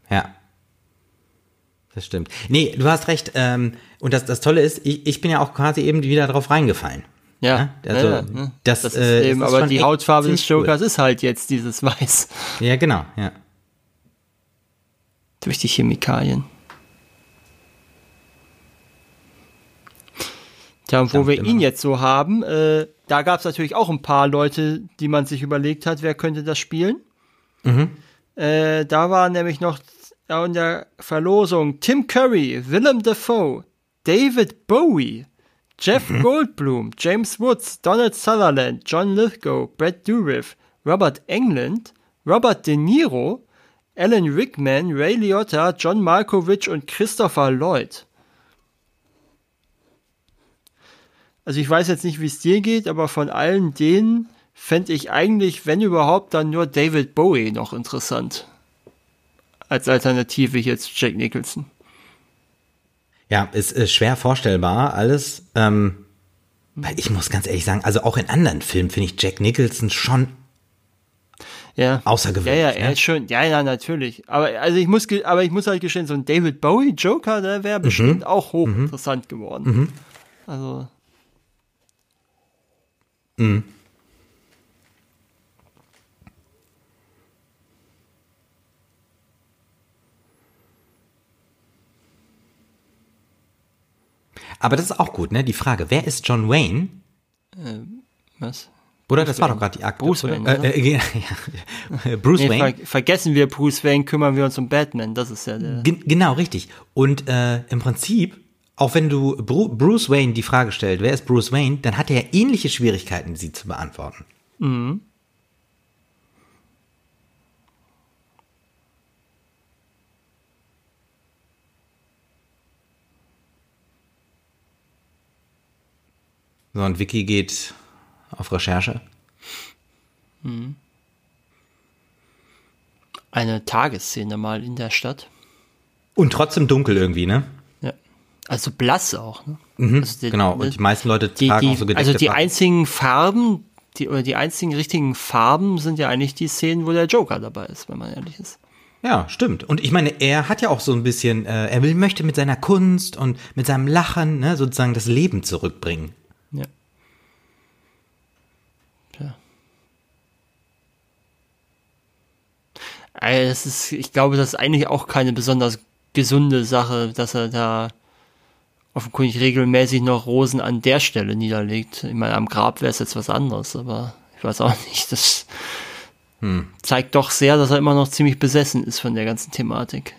Ja. Das stimmt. Nee, du hast recht. Ähm, und das, das Tolle ist, ich, ich bin ja auch quasi eben wieder drauf reingefallen. Ja, ja also ja, ja. Das, das, ist äh, eben, aber die Hautfarbe des Jokers cool. ist halt jetzt dieses Weiß. Ja, genau, ja. Durch die Chemikalien. Tja, und wo wir ihn jetzt so haben, äh, da gab es natürlich auch ein paar Leute, die man sich überlegt hat, wer könnte das spielen. Mhm. Äh, da war nämlich noch in der Verlosung Tim Curry, Willem Dafoe, David Bowie, Jeff mhm. Goldblum, James Woods, Donald Sutherland, John Lithgow, Brad Dourif, Robert England, Robert De Niro, Alan Rickman, Ray Liotta, John Malkovich und Christopher Lloyd. Also ich weiß jetzt nicht, wie es dir geht, aber von allen denen fände ich eigentlich, wenn überhaupt, dann nur David Bowie noch interessant als Alternative jetzt Jack Nicholson. Ja, es ist schwer vorstellbar alles. Ähm, weil ich muss ganz ehrlich sagen, also auch in anderen Filmen finde ich Jack Nicholson schon ja. außergewöhnlich. Ja, ja, er ne? ist schon, ja, ja, natürlich. Aber also ich muss, aber ich muss halt gestehen, so ein David Bowie Joker, der wäre mhm. bestimmt auch hochinteressant mhm. geworden. Mhm. Also. Mhm. Aber das ist auch gut, ne? Die Frage, wer ist John Wayne? Was? Oder das war doch gerade die Akte. Bruce? Wayne, Äh, äh, <laughs> ja. Bruce Nee, Wayne. ver vergessen wir Bruce Wayne, kümmern wir uns um Batman. Das ist ja der. Gen genau, richtig. Und äh, im Prinzip, auch wenn du Bru Bruce Wayne die Frage stellt, wer ist Bruce Wayne, dann hat er ähnliche Schwierigkeiten, sie zu beantworten. So, und Vicky geht auf Recherche. Eine Tagesszene mal in der Stadt. Und trotzdem dunkel irgendwie, ne? Ja. Also blass auch. Ne? Mhm, Also die- genau. Und die meisten Leute die, tragen die, auch so gedeckte also die Flaggen. einzigen Farben, die, oder die einzigen richtigen Farben sind ja eigentlich die Szenen, wo der Joker dabei ist, wenn man ehrlich ist. Ja, stimmt. Und ich meine, er hat ja auch so ein bisschen, äh, er will, möchte mit seiner Kunst und mit seinem Lachen ne, sozusagen das Leben zurückbringen. Also das ist, ich glaube, das ist eigentlich auch keine besonders gesunde Sache, dass er da offenkundig regelmäßig noch Rosen an der Stelle niederlegt. Ich meine, am Grab wäre es jetzt was anderes, aber ich weiß auch nicht. Das zeigt doch sehr, dass er immer noch ziemlich besessen ist von der ganzen Thematik.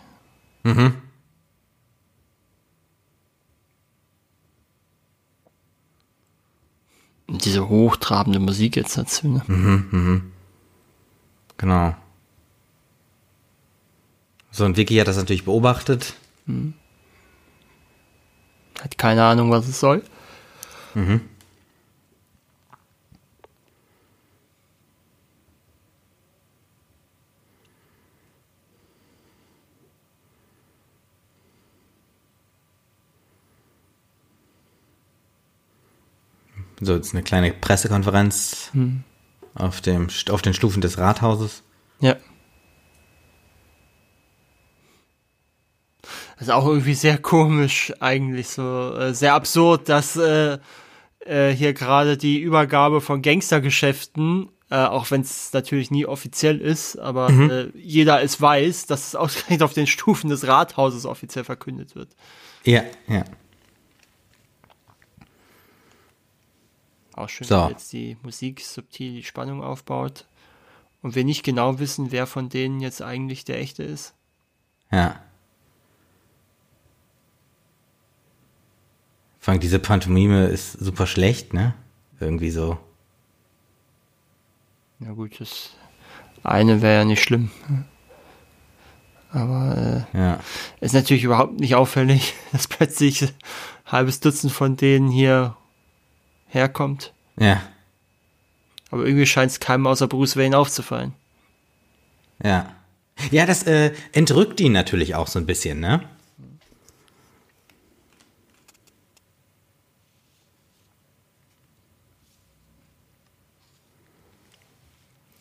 Und diese hochtrabende Musik jetzt dazu. Ne? Genau. So, und Vicky hat das natürlich beobachtet. Hat keine Ahnung, was es soll. So, jetzt eine kleine Pressekonferenz auf, dem, auf den Stufen des Rathauses. Ja. Das ist auch irgendwie sehr komisch, eigentlich so äh, sehr absurd, dass äh, äh, hier gerade die Übergabe von Gangstergeschäften, äh, auch wenn es natürlich nie offiziell ist, aber äh, jeder es weiß, dass es <laughs> ausgerechnet auf den Stufen des Rathauses offiziell verkündet wird. Ja, ja. Auch schön, So. wie jetzt die Musik subtil die Spannung aufbaut und wir nicht genau wissen, wer von denen jetzt eigentlich der echte ist. Ja. Vor allem diese Pantomime ist super schlecht, ne? Irgendwie so. Ja gut, das eine wäre ja nicht schlimm. Aber äh, Ja. ist natürlich überhaupt nicht auffällig, <laughs> dass plötzlich ein halbes Dutzend von denen hier herkommt. Ja. Aber irgendwie scheint es keinem außer Bruce Wayne aufzufallen. Ja. Ja, das äh, entrückt ihn natürlich auch so ein bisschen, ne?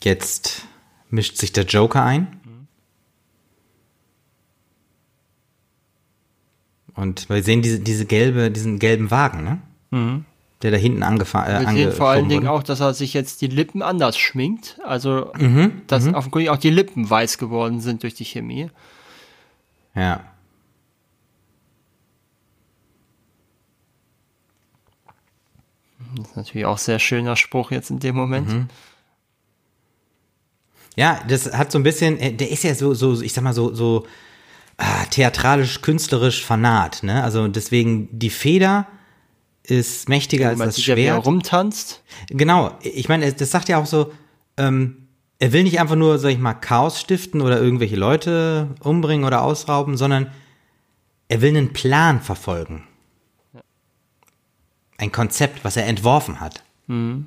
Jetzt mischt sich der Joker ein. Und wir sehen diese, diese gelbe, diesen gelben Wagen, ne? Der da hinten angefahren äh, Wir sehen vor allen Dingen wurde. auch, dass er sich jetzt die Lippen anders schminkt. Also, Mhm, dass offenkundig auch die Lippen weiß geworden sind durch die Chemie. Ja. Das ist natürlich auch sehr schöner Spruch jetzt in dem Moment. Mhm. Ja, das hat so ein bisschen, äh, der ist ja so, so, ich sag mal so, so ah, theatralisch, künstlerisch fanat, ne? Also deswegen die Feder ist mächtiger als das sieht ja, Schwert. rumtanzt. Genau, ich meine, das sagt ja auch so, ähm, er will nicht einfach nur, sag ich mal, Chaos stiften oder irgendwelche Leute umbringen oder ausrauben, sondern er will einen Plan verfolgen. Ein Konzept, was er entworfen hat. So,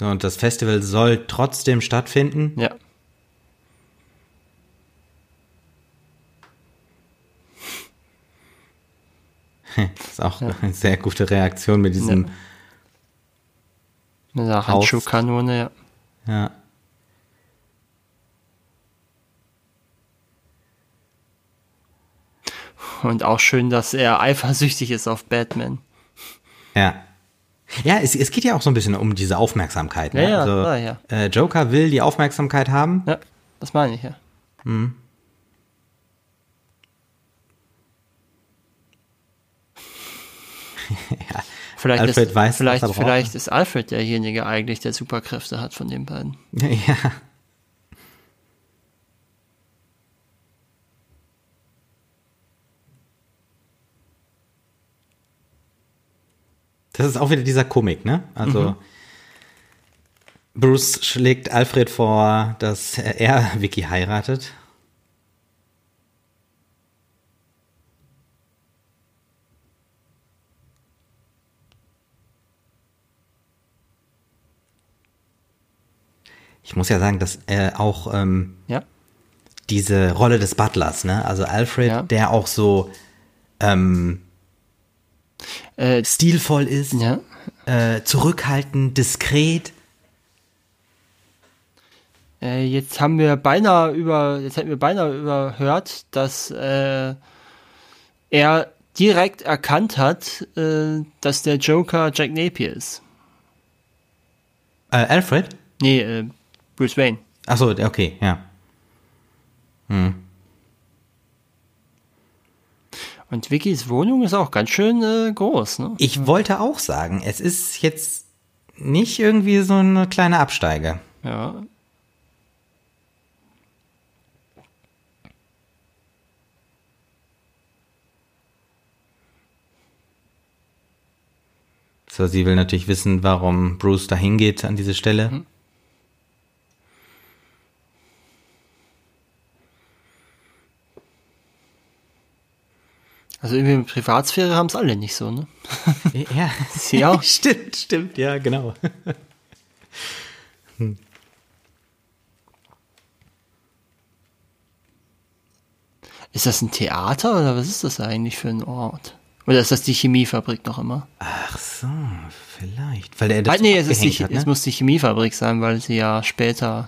Und das Festival soll trotzdem stattfinden. Ja. Das <laughs> ist auch eine sehr gute Reaktion mit diesem, Mit der Handschuhkanone, ja. ja. Und auch schön, dass er eifersüchtig ist auf Batman. Ja. Ja, es, es geht ja auch so ein bisschen um diese Aufmerksamkeit. Ne? Ja, ja, also, klar, ja. Äh, Joker will die Aufmerksamkeit haben. Ja, das meine ich ja. <laughs> Ja. Vielleicht, Alfred ist, weiß, vielleicht, vielleicht ist Alfred derjenige eigentlich, der Superkräfte hat von den beiden. <laughs> ja. Das ist auch wieder dieser Komik, ne? Also Bruce schlägt Alfred vor, dass er Vicky heiratet. Ich muss ja sagen, dass äh, auch ähm, Ja. diese Rolle des Butlers, ne? Also Alfred, Ja. der auch so ähm, Äh, stilvoll ist, ja. äh, zurückhaltend, diskret. Äh, jetzt haben wir beinahe über, jetzt hätten wir beinahe überhört, dass äh, er direkt erkannt hat, äh, dass der Joker Jack Napier ist. Äh, Alfred? Nee, Bruce Wayne. Achso, okay, ja. Und Vickys Wohnung ist auch ganz schön äh, groß, ne? Ich wollte auch sagen, es ist jetzt nicht irgendwie so eine kleine Absteige. Ja. So, sie will natürlich wissen, warum Bruce da hingeht an diese Stelle. Also irgendwie Privatsphäre haben es alle nicht so, ne? <laughs> Ja, <laughs> Sie auch? stimmt, stimmt, ja, genau. Ist das ein Theater oder was ist das eigentlich für ein Ort? Oder ist das die Chemiefabrik noch immer? Ach so, vielleicht. Weil er das Ah, nee, es, ist die, hat, ne? es muss die Chemiefabrik sein, weil sie ja später,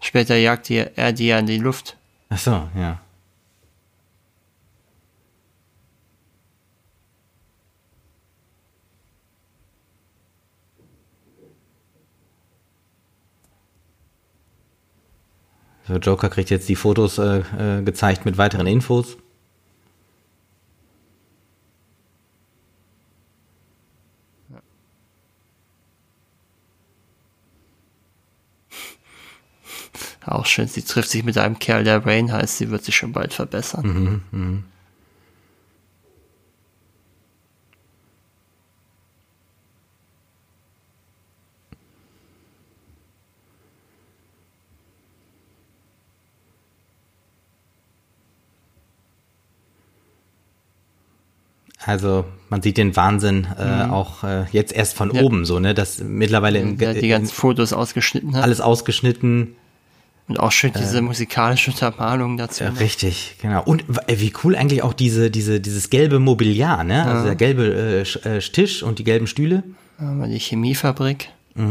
später jagt die, er die ja in die Luft. Ach so, ja. So, Joker kriegt jetzt die Fotos äh, äh, gezeigt mit weiteren Infos. Auch schön, sie trifft sich mit einem Kerl, der Rain heißt, sie wird sich schon bald verbessern. Also man sieht den Wahnsinn äh, auch äh, jetzt erst von Mhm. Ja. oben so, ne? Dass mittlerweile im, Der die in, ganzen Fotos ausgeschnitten hat. alles ausgeschnitten. Und auch schön diese musikalische Untermalung dazu. Ja, noch. richtig, genau. Und äh, wie cool eigentlich auch diese, diese, dieses gelbe Mobiliar, ne? Also der gelbe äh, äh, Tisch und die gelben Stühle. Die Chemiefabrik. Das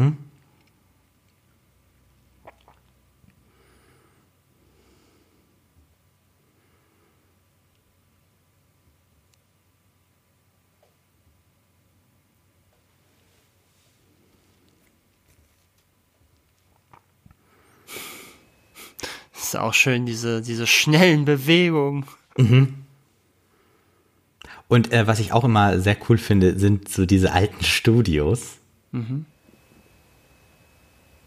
ist auch schön, diese, diese schnellen Bewegungen. Und äh, was ich auch immer sehr cool finde, sind so diese alten Studios.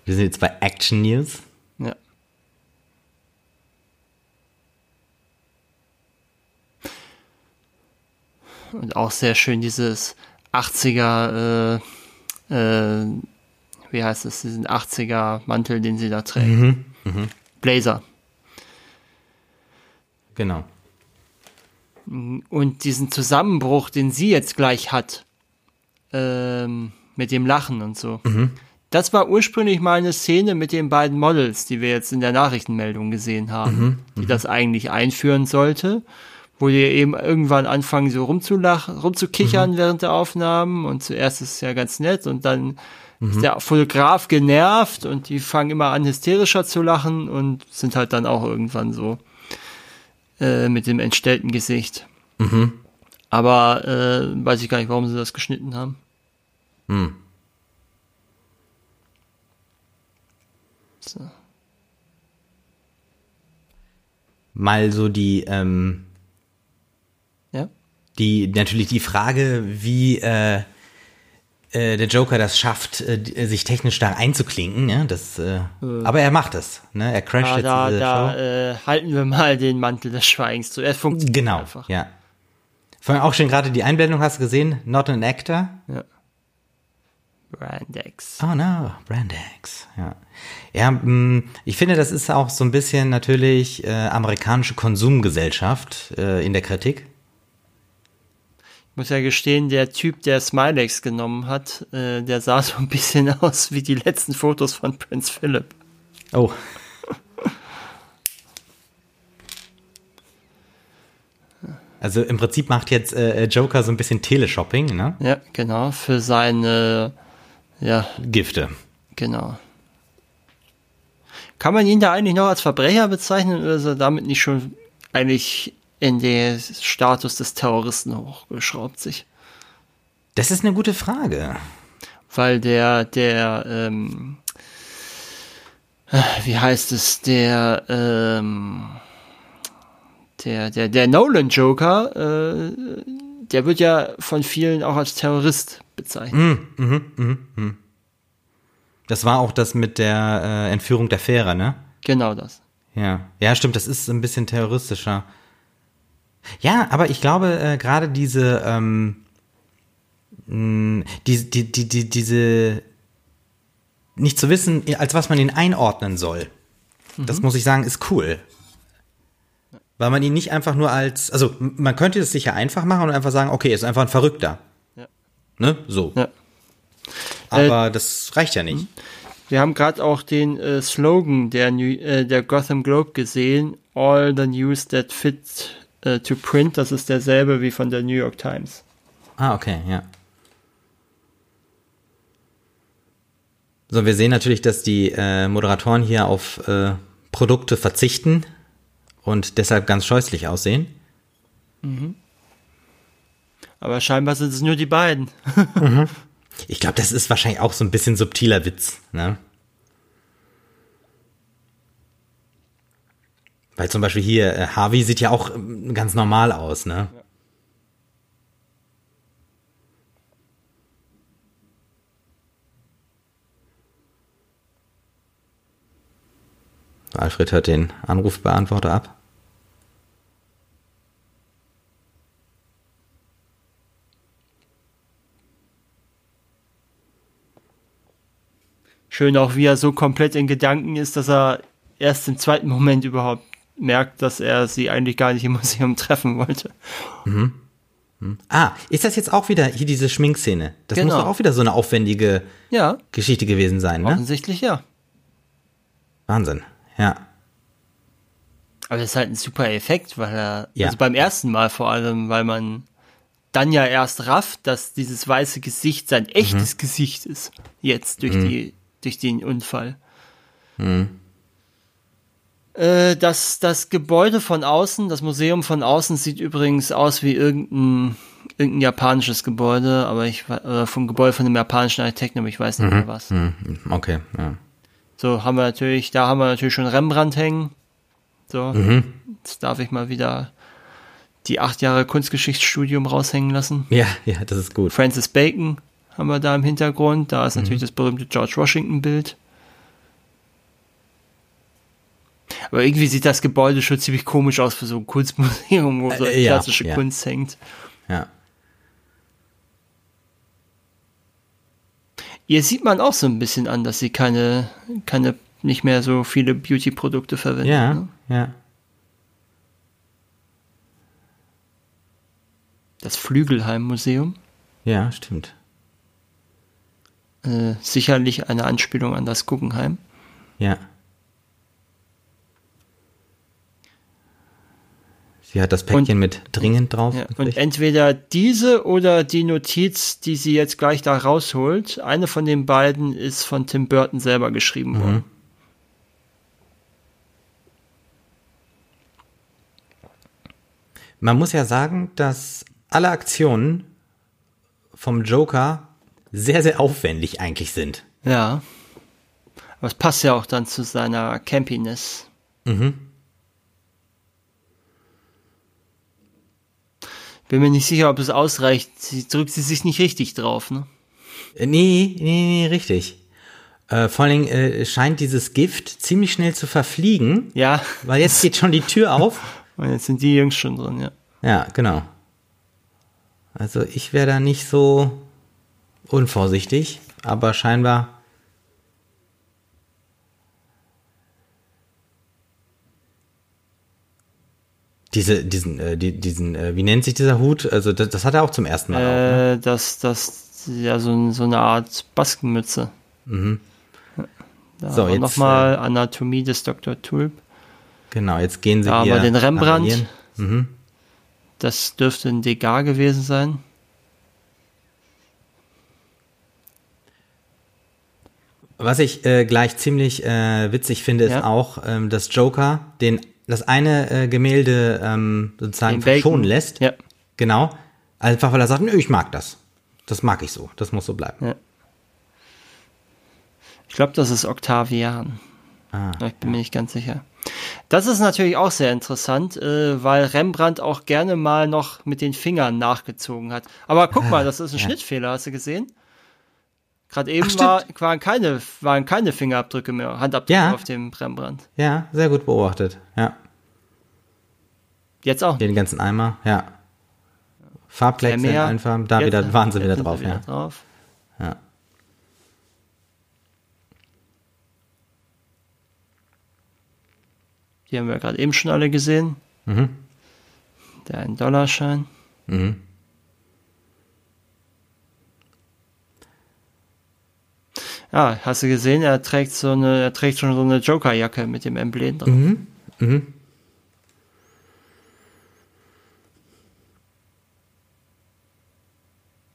Wir sind jetzt bei Action News. Ja. Und auch sehr schön dieses 80er, äh, äh, wie heißt es, diesen 80er Mantel, den sie da trägt. Blazer. Genau. Und diesen Zusammenbruch, den sie jetzt gleich hat, ähm, mit dem Lachen und so. Das war ursprünglich mal eine Szene mit den beiden Models, die wir jetzt in der Nachrichtenmeldung gesehen haben, die das eigentlich einführen sollte, wo die eben irgendwann anfangen, so rumzulachen, rumzukichern während der Aufnahmen. Und zuerst ist es ja ganz nett und dann ist der Fotograf genervt und die fangen immer an, hysterischer zu lachen und sind halt dann auch irgendwann so äh, mit dem entstellten Gesicht. Aber äh, weiß ich gar nicht, warum sie das geschnitten haben. Hm. So. Mal so die, ähm, Ja. die, natürlich die Frage, wie äh, äh, der Joker das schafft, äh, die- sich technisch da einzuklinken, ne? Das, äh, aber er macht es, ne? Er crasht Ja, jetzt da diese da Show. äh, halten wir mal den Mantel des Schweigens zu. Es funktioniert Genau, einfach. ja. Vorhin auch schon gerade die Einblendung hast du gesehen, not an actor. Brandex. Oh no, Brandex. Ja, ja mh, ich finde, das ist auch so ein bisschen natürlich äh, amerikanische Konsumgesellschaft äh, in der Kritik. Muss ja gestehen, der Typ, der Smilex genommen hat, äh, der sah so ein bisschen <laughs> aus wie die letzten Fotos von Prince Philip. Oh. Also im Prinzip macht jetzt äh, Joker so ein bisschen Teleshopping, ne? Ja, genau, für seine, ja, Gifte. genau. Kann man ihn da eigentlich noch als Verbrecher bezeichnen oder ist er damit nicht schon eigentlich in den Status des Terroristen hochgeschraubt sich? Das ist eine gute Frage. Weil der, der, ähm, äh, wie heißt es, der, ähm, der, der, der Nolan Joker, äh, der wird ja von vielen auch als Terrorist bezeichnet. Das war auch das mit der äh, Entführung der Fähre, ne? Genau das. Ja, ja, stimmt, das ist ein bisschen terroristischer. Ja, aber ich glaube, äh, gerade diese, ähm, mh, die, die, die, die, diese, nicht zu wissen, als was man ihn einordnen soll, das muss ich sagen, ist cool. Weil man ihn nicht einfach nur als, also man könnte es sicher einfach machen und einfach sagen, okay, er ist einfach ein Verrückter. Ja. Ne? So. Ja. Aber das reicht ja nicht. Wir haben gerade auch den äh, Slogan der, New, äh, der Gotham Globe gesehen, All the News that fit äh, to print, das ist derselbe wie von der New York Times. Ah, okay, ja. So, wir sehen natürlich, dass die äh, Moderatoren hier auf äh, Produkte verzichten und deshalb ganz scheußlich aussehen. Aber scheinbar sind es nur die beiden. <laughs> Ich glaube, das ist wahrscheinlich auch so ein bisschen subtiler Witz, ne? Weil zum Beispiel hier, äh, Harvey sieht ja auch ähm, ganz normal aus, ne? So, Alfred hört den Anrufbeantworter ab. Schön auch, wie er so komplett in Gedanken ist, dass er erst im zweiten Moment überhaupt merkt, dass er sie eigentlich gar nicht im Museum <laughs> treffen wollte. Ah, ist das jetzt auch wieder hier diese Schminkszene? Das muss Genau. doch auch wieder so eine aufwendige Ja, Geschichte gewesen sein, ne? offensichtlich ja. Wahnsinn. Ja. Aber das ist halt ein super Effekt, weil er, Ja. also beim ersten Mal vor allem, weil man dann ja erst rafft, dass dieses weiße Gesicht sein echtes Gesicht ist. Jetzt durch die, durch den Unfall. Äh, das, das Gebäude von außen, das Museum von außen sieht übrigens aus wie irgendein, irgendein japanisches Gebäude, aber ich, äh, vom Gebäude von einem japanischen Architekten, aber ich weiß nicht mehr was. Hm, Okay, ja. So haben wir natürlich, da haben wir natürlich schon Rembrandt hängen. So, jetzt darf ich mal wieder die acht Jahre Kunstgeschichtsstudium raushängen lassen. Ja, ja, das ist gut. Francis Bacon haben wir da im Hintergrund. Da ist natürlich das berühmte George Washington Bild. Aber irgendwie sieht das Gebäude schon ziemlich komisch aus für so ein Kunstmuseum, wo so Äh, ja, klassische ja. Kunst hängt. Ja. Ihr sieht man auch so ein bisschen an, dass sie keine, keine, nicht mehr so viele Beauty-Produkte verwenden. Ja, Ne? ja. Das Flügelheim-Museum. Ja, stimmt. Äh, sicherlich eine Anspielung an das Guggenheim. Ja. Sie hat das Päckchen mit dringend drauf. Ja, und entweder diese oder die Notiz, die sie jetzt gleich da rausholt, eine von den beiden ist von Tim Burton selber geschrieben worden. Man muss ja sagen, dass alle Aktionen vom Joker sehr, sehr aufwendig eigentlich sind. Ja. Aber es passt ja auch dann zu seiner Campiness. Mhm. Bin mir nicht sicher, ob es ausreicht. Sie drückt sie sich nicht richtig drauf, ne? Äh, Nee, nee, nee, richtig. Äh, vor allen Dingen äh, scheint dieses Gift ziemlich schnell zu verfliegen, Ja. weil jetzt geht schon die Tür auf. <laughs> Und jetzt sind die Jungs schon drin, ja. Ja, genau. Also ich wäre da nicht so unvorsichtig, aber scheinbar. Diese, diesen, äh, die, diesen, äh, wie nennt sich dieser Hut? Also das, das hat er auch zum ersten Mal. auch, ne? Äh, das, das, ja, so, so eine Art Baskenmütze. Mhm. Da So, jetzt, nochmal Anatomie des Dr. Tulp. Genau, jetzt gehen sie Da hier wir den Rembrandt. parallelen. Das dürfte ein Degas gewesen sein. Was ich äh, gleich ziemlich äh, witzig finde, ist Ja. auch, ähm, dass Joker den das eine äh, Gemälde ähm, sozusagen verschonen lässt. Ja. Genau. Einfach weil er sagt, nö, ich mag das. Das mag ich so. Das muss so bleiben. Ja. Ich glaube, das ist Octavian. Ah, ich bin mir nicht ganz sicher. Das ist natürlich auch sehr interessant, äh, weil Rembrandt auch gerne mal noch mit den Fingern nachgezogen hat. Aber guck mal, das ist ein ja. Schnittfehler, hast du gesehen? Gerade eben Ach, war, waren, keine, waren keine Fingerabdrücke mehr, Handabdrücke Ja. auf dem Rembrandt. Ja, sehr gut beobachtet. Ja. Jetzt auch. Den ganzen Eimer, ja. Farbplex in allen Farben. Da Jetzt- wieder <laughs> waren sie jetzt wieder drauf, ja. drauf. ja. Die haben wir gerade eben schon alle gesehen. Mhm. Der ein Dollarschein. Mhm. Ja, hast du gesehen, er trägt so eine, er trägt schon so eine Jokerjacke mit dem Emblem drauf. Mhm.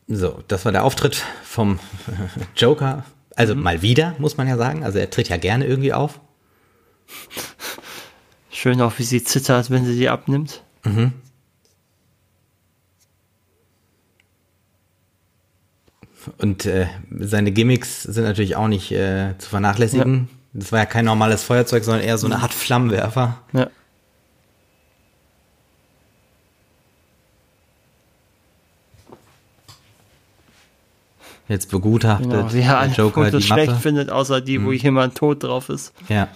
So, das war der Auftritt vom <laughs> Joker. Also Mhm. mal wieder, muss man ja sagen. Also er tritt ja gerne irgendwie auf. Schön auch, wie sie zittert, wenn sie die abnimmt. Und äh, seine Gimmicks sind natürlich auch nicht äh, zu vernachlässigen. Das war ja kein normales Feuerzeug, sondern eher so eine Art Flammenwerfer. Ja. Jetzt begutachtet Genau, er der Joker Fotos die schlecht Mappe. findet, außer die, wo jemand tot drauf ist. Ja.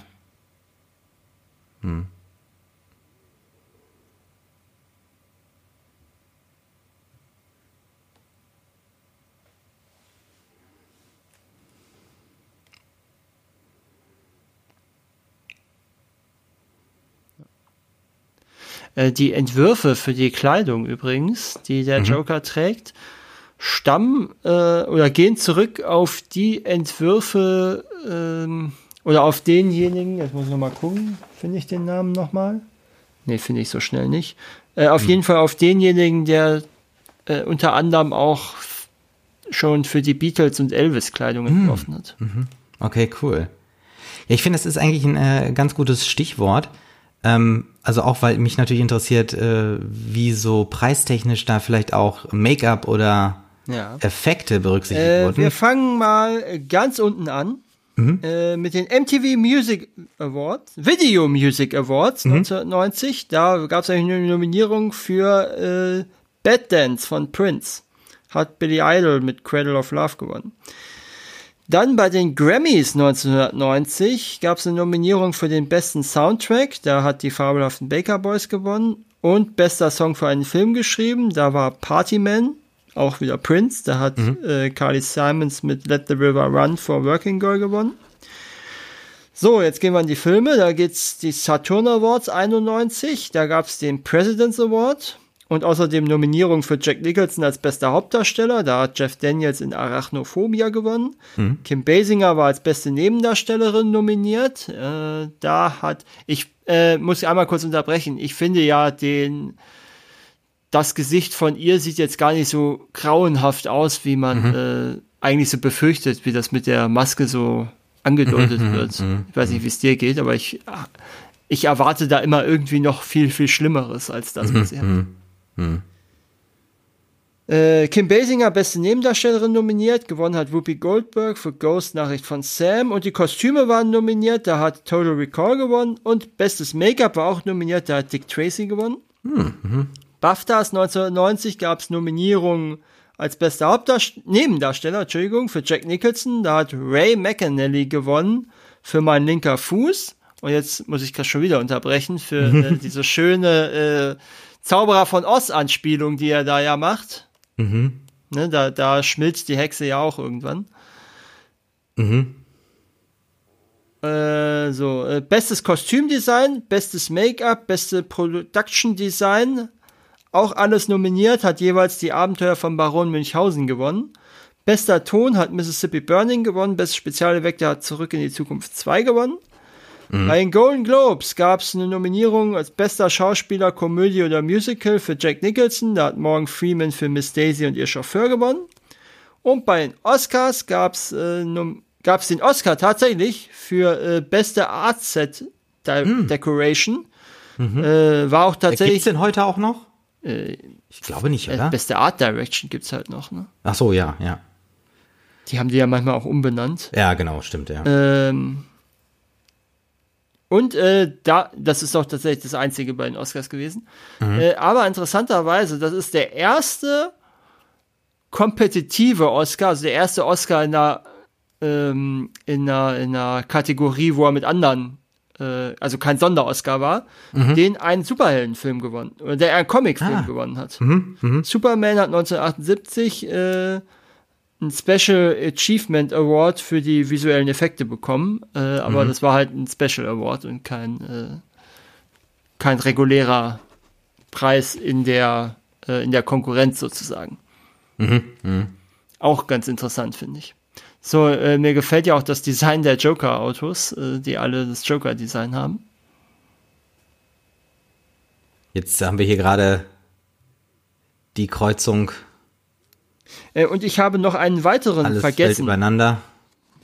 Äh, die Entwürfe für die Kleidung übrigens, die der Joker trägt, stammen äh, oder gehen zurück auf die Entwürfe ähm, oder auf denjenigen, jetzt muss ich nochmal gucken, finde ich den Namen nochmal? Ne, finde ich so schnell nicht. Äh, auf jeden Fall auf denjenigen, der äh, unter anderem auch schon für die Beatles und Elvis Kleidung entworfen hat. Okay, cool. Ja, ich finde, das ist eigentlich ein äh, ganz gutes Stichwort. Ähm, also auch, weil mich natürlich interessiert, äh, wie so preistechnisch da vielleicht auch Make-up oder Ja. Effekte berücksichtigt Äh, wurden. wir fangen mal ganz unten an. Äh, mit den MTV Music Awards, Video Music Awards 1990. Da gab es eine Nominierung für äh, Bad Dance von Prince. Hat Billy Idol mit Cradle of Love gewonnen. Dann bei den Grammys 1990 gab es eine Nominierung für den besten Soundtrack. Da hat die fabelhaften Baker Boys gewonnen. Und bester Song für einen Film geschrieben. Da war Partyman, auch wieder Prince. Da hat äh, Carly Simons mit Let the River Run for Working Girl gewonnen. So, jetzt gehen wir an die Filme. Da geht's die Saturn Awards 91. Da gab's den President's Award. Und außerdem Nominierung für Jack Nicholson als bester Hauptdarsteller. Da hat Jeff Daniels in Arachnophobia gewonnen. Kim Basinger war als beste Nebendarstellerin nominiert. Äh, da hat, ich äh, muss einmal kurz unterbrechen. Ich finde ja den, das Gesicht von ihr sieht jetzt gar nicht so grauenhaft aus, wie man äh, eigentlich so befürchtet, wie das mit der Maske so angedeutet wird. Ich weiß nicht, wie es dir geht, aber ich, ich erwarte da immer irgendwie noch viel, viel Schlimmeres als das, was sie hat. Äh, Äh, Kim Basinger, beste Nebendarstellerin nominiert. Gewonnen hat Whoopi Goldberg für Ghost Nachricht von Sam. Und die Kostüme waren nominiert. Da hat Total Recall gewonnen. Und bestes Make-up war auch nominiert. Da hat Dick Tracy gewonnen. Mhm. BAFTAs 1990 gab es Nominierungen als bester Hauptdarsteller, Nebendarsteller, Entschuldigung, für Jack Nicholson. Da hat Ray McAnally gewonnen für Mein linker Fuß. Und jetzt muss ich das schon wieder unterbrechen für äh, <laughs> diese schöne äh, Zauberer von Oz-Anspielung, die er da ja macht. Mhm. Ne, da, da schmilzt die Hexe ja auch irgendwann. Mhm. Äh, so, äh, bestes Kostümdesign, bestes Make-up, beste Production Design, auch alles nominiert, hat jeweils die Abenteuer von Baron Münchhausen gewonnen. Bester Ton hat Mississippi Burning gewonnen, bestes Spezialeffekte hat Zurück in die Zukunft 2 gewonnen. Mhm. Bei den Golden Globes gab es eine Nominierung als bester Schauspieler, Komödie oder Musical für Jack Nicholson. Da hat Morgan Freeman für Miss Daisy und ihr Chauffeur gewonnen. Und bei den Oscars gab es äh, gab's den Oscar tatsächlich für äh, beste Art Set De mhm. Decoration. Mhm. Äh, war auch tatsächlich. Gibt's denn heute auch noch? Äh, ich glaube nicht, äh, oder? beste Art Direction gibt's halt noch. Ne? Ach so, ja, ja. Die haben die ja manchmal auch umbenannt. Ja, genau, stimmt, ja. Ähm, und äh, da, das ist doch tatsächlich das einzige bei den Oscars gewesen. Mhm. Äh, aber interessanterweise, das ist der erste kompetitive Oscar, also der erste Oscar in einer, ähm, in einer, in einer Kategorie, wo er mit anderen, äh, also kein Sonder-Oscar war, mhm. den einen Superheldenfilm gewonnen, oder der einen Comicfilm ah. gewonnen hat. Mhm. mhm. Superman hat 1978 äh, ein Special Achievement Award für die visuellen Effekte bekommen, äh, aber mhm. das war halt ein Special Award und kein, äh, kein regulärer Preis in der, äh, in der Konkurrenz sozusagen. Mhm. Mhm. Auch ganz interessant, finde ich. So, äh, mir gefällt ja auch das Design der Joker-Autos, äh, die alle das Joker-Design haben. Jetzt haben wir hier gerade die Kreuzung äh, und ich habe noch einen weiteren Alles vergessen. Fällt übereinander.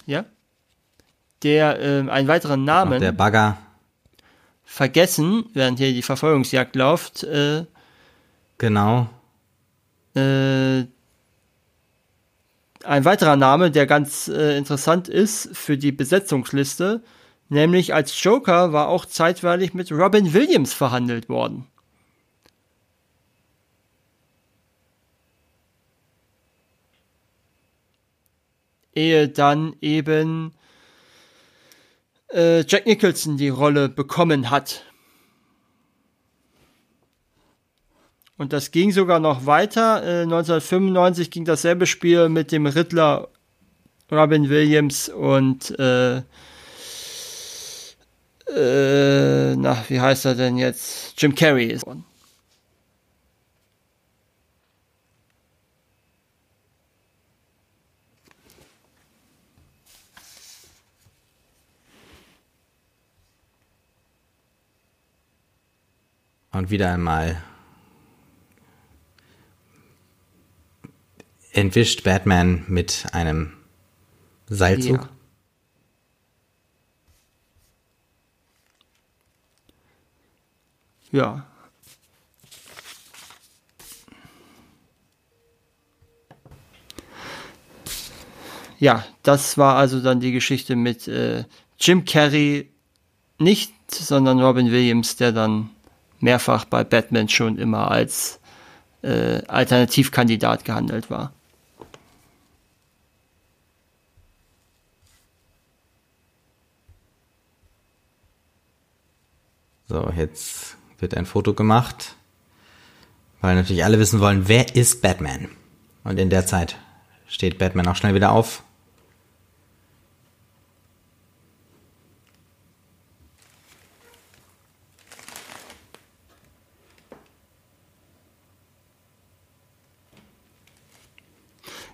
Ja. Der, äh, einen weiteren Namen. Auch der Bagger. Vergessen, während hier die Verfolgungsjagd läuft. Äh, genau. Äh, ein weiterer Name, der ganz äh, interessant ist für die Besetzungsliste, nämlich als Joker war auch zeitweilig mit Robin Williams verhandelt worden. Ehe dann eben äh, Jack Nicholson die Rolle bekommen hat. Und das ging sogar noch weiter. Äh, 1995 ging dasselbe Spiel mit dem Riddler Robin Williams und äh, äh, na, wie heißt er denn jetzt? Jim Carrey ist. Und wieder einmal entwischt Batman mit einem Seilzug. Ja. ja. Ja, das war also dann die Geschichte mit äh, Jim Carrey nicht, sondern Robin Williams, der dann mehrfach bei Batman schon immer als äh, Alternativkandidat gehandelt war. So, jetzt wird ein Foto gemacht, weil natürlich alle wissen wollen, wer ist Batman? Und in der Zeit steht Batman auch schnell wieder auf